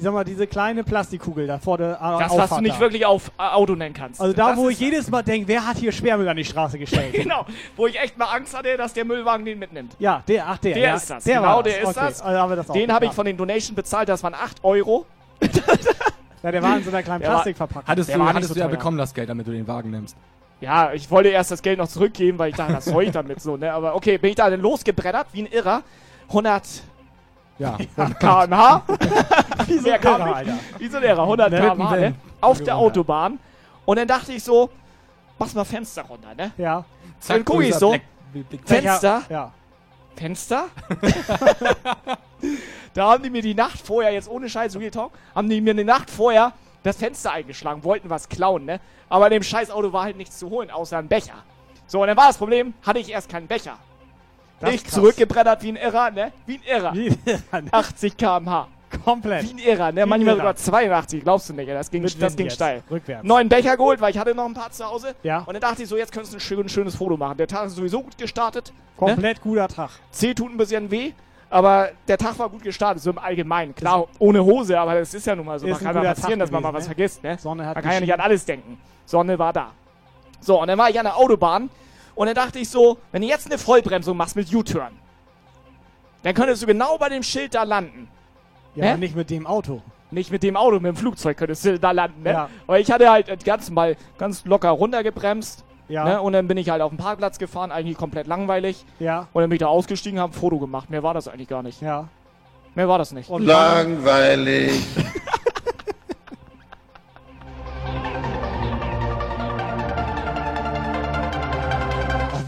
ich sag mal, diese kleine Plastikkugel da vor der A- Das, was Auffahrt du nicht da. wirklich auf äh, Auto nennen kannst. Also da, das wo ist ich jedes Mal denke, wer hat hier Sperrmüll an die Straße gestellt? Genau, wo ich echt mal Angst hatte, dass der Müllwagen den mitnimmt. Ja, der, ach der. Der ja, ist das, Der genau, war der das. ist okay. das. Also haben wir das auch Den habe ich ja. von den Donation bezahlt, das waren 8 Euro. Ja, der war in so einer kleinen Der war- Plastikverpackung. Hattest Der du, war nicht hattest so du ja teuer. bekommen das Geld, damit du den Wagen nimmst. Ja, ich wollte erst das Geld noch zurückgeben, weil ich dachte, was soll ich damit so, ne? Aber okay, bin ich da dann losgebrettert, wie ein Irrer. 100 Ja. km/h. Wie so Irrer, nicht. Alter. Wie so ein Irrer, 100 Ne, km/h, ne? Auf der. Autobahn. Und dann dachte ich so, mach mal Fenster runter, ne? Ja. Dann guck ich so, Fenster, Ja. Fenster. da haben die mir die Nacht vorher, jetzt ohne Scheiß, Real Talk, haben die mir eine Nacht vorher das Fenster eingeschlagen, wollten was klauen, ne? Aber in dem scheiß Auto war halt nichts zu holen, außer ein Becher. So, und dann war das Problem, hatte ich erst keinen Becher. Das ich zurückgebrettert wie ein Irrer, ne? Wie ein Irrer. Wie, 80 km/h. komplett. Wie ein Irrer, ne? Wie Manchmal ein Irrer. sogar 82, glaubst du nicht, ey. Das ging, Mit das Wind ging steil. Rückwärts. Neuen Becher geholt, weil ich hatte noch ein paar zu Hause. Ja. Und dann dachte ich so, jetzt könntest du ein schön, schönes Foto machen. Der Tag ist sowieso gut gestartet. Ne? Komplett guter Tag. C tut ein bisschen weh, aber der Tag war gut gestartet, so im Allgemeinen. Klar, ohne Hose, aber das ist ja nun mal so. Ist Man ein kann mal guter passieren, dass man mal gewesen, was ne? vergisst, ne? Sonne hat Man kann ja nicht an alles denken. Sonne war da. So, und dann war ich an der Autobahn und dann dachte ich so, wenn du jetzt eine Vollbremsung machst mit U-Turn, dann könntest du genau bei dem Schild da landen. Ja, Hä? aber nicht mit dem Auto. Nicht mit dem Auto, mit dem Flugzeug könntest du da landen, ne? Ja. Weil ich hatte halt ganz mal ganz locker runtergebremst. Ja. Ne? Und dann bin ich halt auf den Parkplatz gefahren, eigentlich komplett langweilig. Ja. Und dann bin ich da ausgestiegen, habe ein Foto gemacht. Mehr war das eigentlich gar nicht. Ja. Mehr war das nicht. Und Langweilig.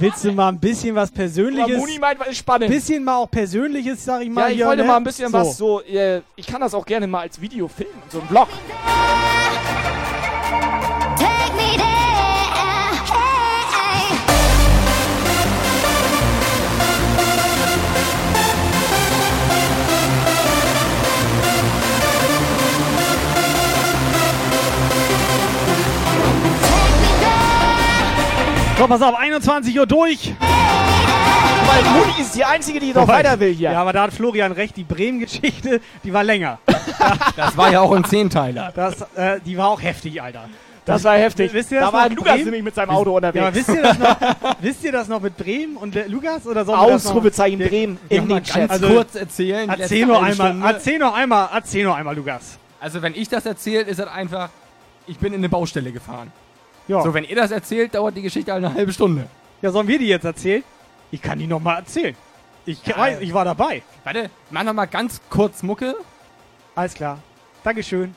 Willst du mal ein bisschen was Persönliches? Muni meint, was ist spannend. bisschen mal auch Persönliches, sag ich mal. ja, ich hier, wollte ne? mal ein bisschen was so, äh, ich kann das auch gerne mal als Video filmen, so ein Vlog. So, pass auf, 21 Uhr durch. Weil Mutti ist die Einzige, die noch weiter will hier. Ja, aber da hat Florian recht, die Bremen-Geschichte, die war länger. Das war ja auch ein Zehnteiler. Das, äh, die war auch heftig, Alter. Das war heftig. Wisst ihr Da das war noch? Lukas Bremen? nämlich mit seinem Auto unterwegs. Ja, wisst ihr das noch, wisst ihr das noch mit Bremen und äh, Lukas? Oder das noch- Ausrufezeichen Bremen in den Chat. ganz kurz erzählen. die Erzähl noch einmal, erzähl noch einmal, erzähl noch einmal, Lukas. Also wenn ich das erzähle, ist das einfach, ich bin in eine Baustelle gefahren. Ja. So, wenn ihr das erzählt, dauert die Geschichte eine halbe Stunde. Ja, sollen wir die jetzt erzählen? Ich kann die noch mal erzählen. Ich weiß, ich war dabei. Warte, mach noch mal ganz kurz Mucke. Alles klar. Dankeschön.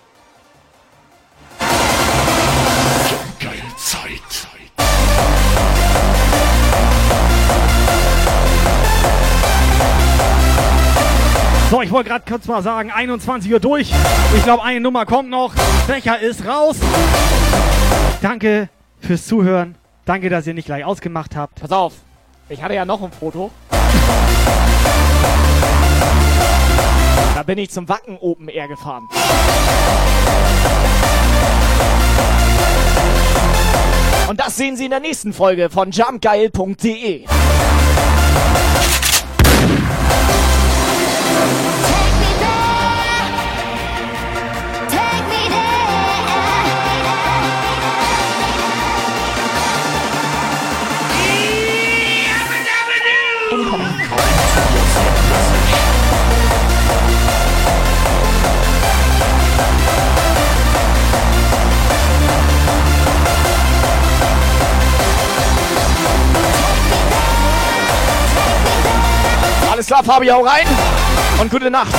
Geile Zeit. So, ich wollte gerade kurz mal sagen, 21 Uhr durch. Ich glaube, eine Nummer kommt noch. Becher ist raus. Danke fürs Zuhören. Danke, dass ihr nicht gleich ausgemacht habt. Pass auf, ich hatte ja noch ein Foto. Da bin ich zum Wacken Open Air gefahren. Und das sehen Sie in der nächsten Folge von jumpgeil.de. Alles klar, Fabi, hau rein und gute Nacht.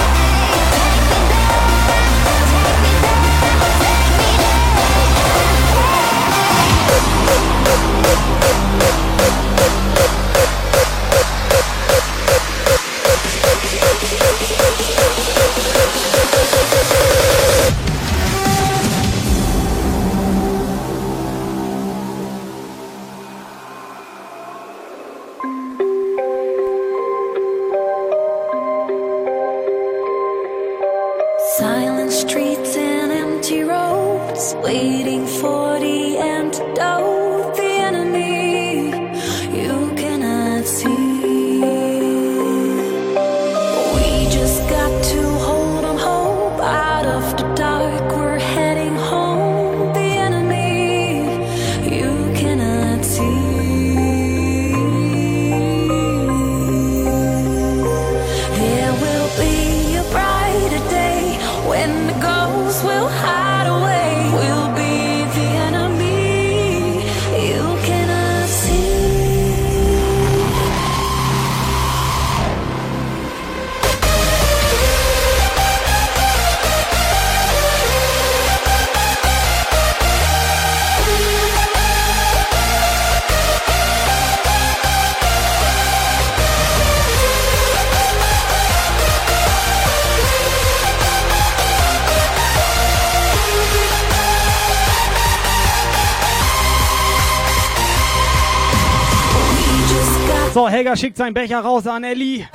Schickt seinen Becher raus an Ellie.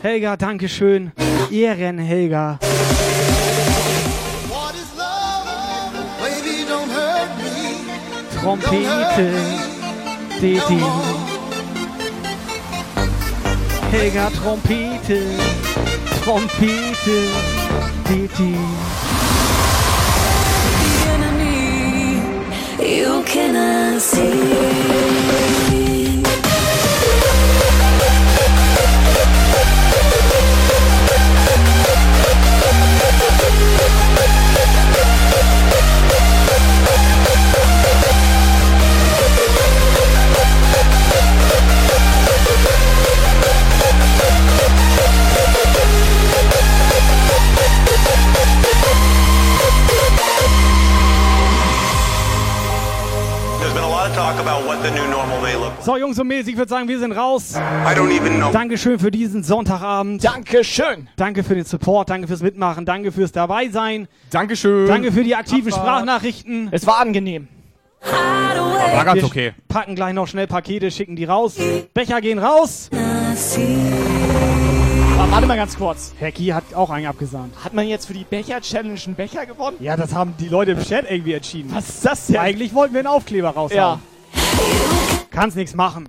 Helga, Dankeschön. Ehren, Helga. Trompete. Didi. Helga, Trompete. Trompete. Didi. You cannot see. So, Jungs und Mädels, ich würde sagen, wir sind raus. I don't even know. Dankeschön für diesen Sonntagabend. Dankeschön. Danke für den Support, danke fürs Mitmachen, danke fürs Dabeisein. Dankeschön. Danke für die aktiven Abfahrt. Sprachnachrichten. Es war angenehm. War ganz Wir okay. Packen gleich noch schnell Pakete, schicken die raus. Becher gehen raus. Aber warte mal ganz kurz. Hecki hat auch einen abgesahnt. Hat man jetzt für die Becher-Challenge einen Becher gewonnen? Ja, das haben die Leute im Chat irgendwie entschieden. Was ist das denn? Eigentlich wollten wir einen Aufkleber raushauen. Ja. Kannst nichts machen.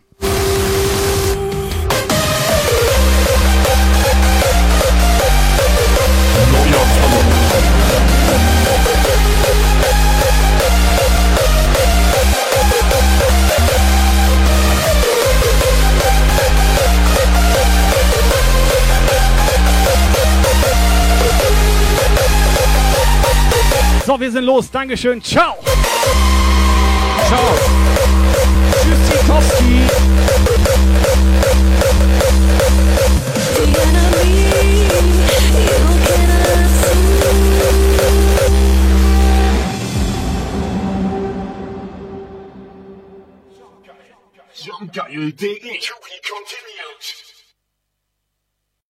So, wir sind los. Dankeschön. Ciao. Ciao. Tschüssikowski. Jump geil.de. To be continued.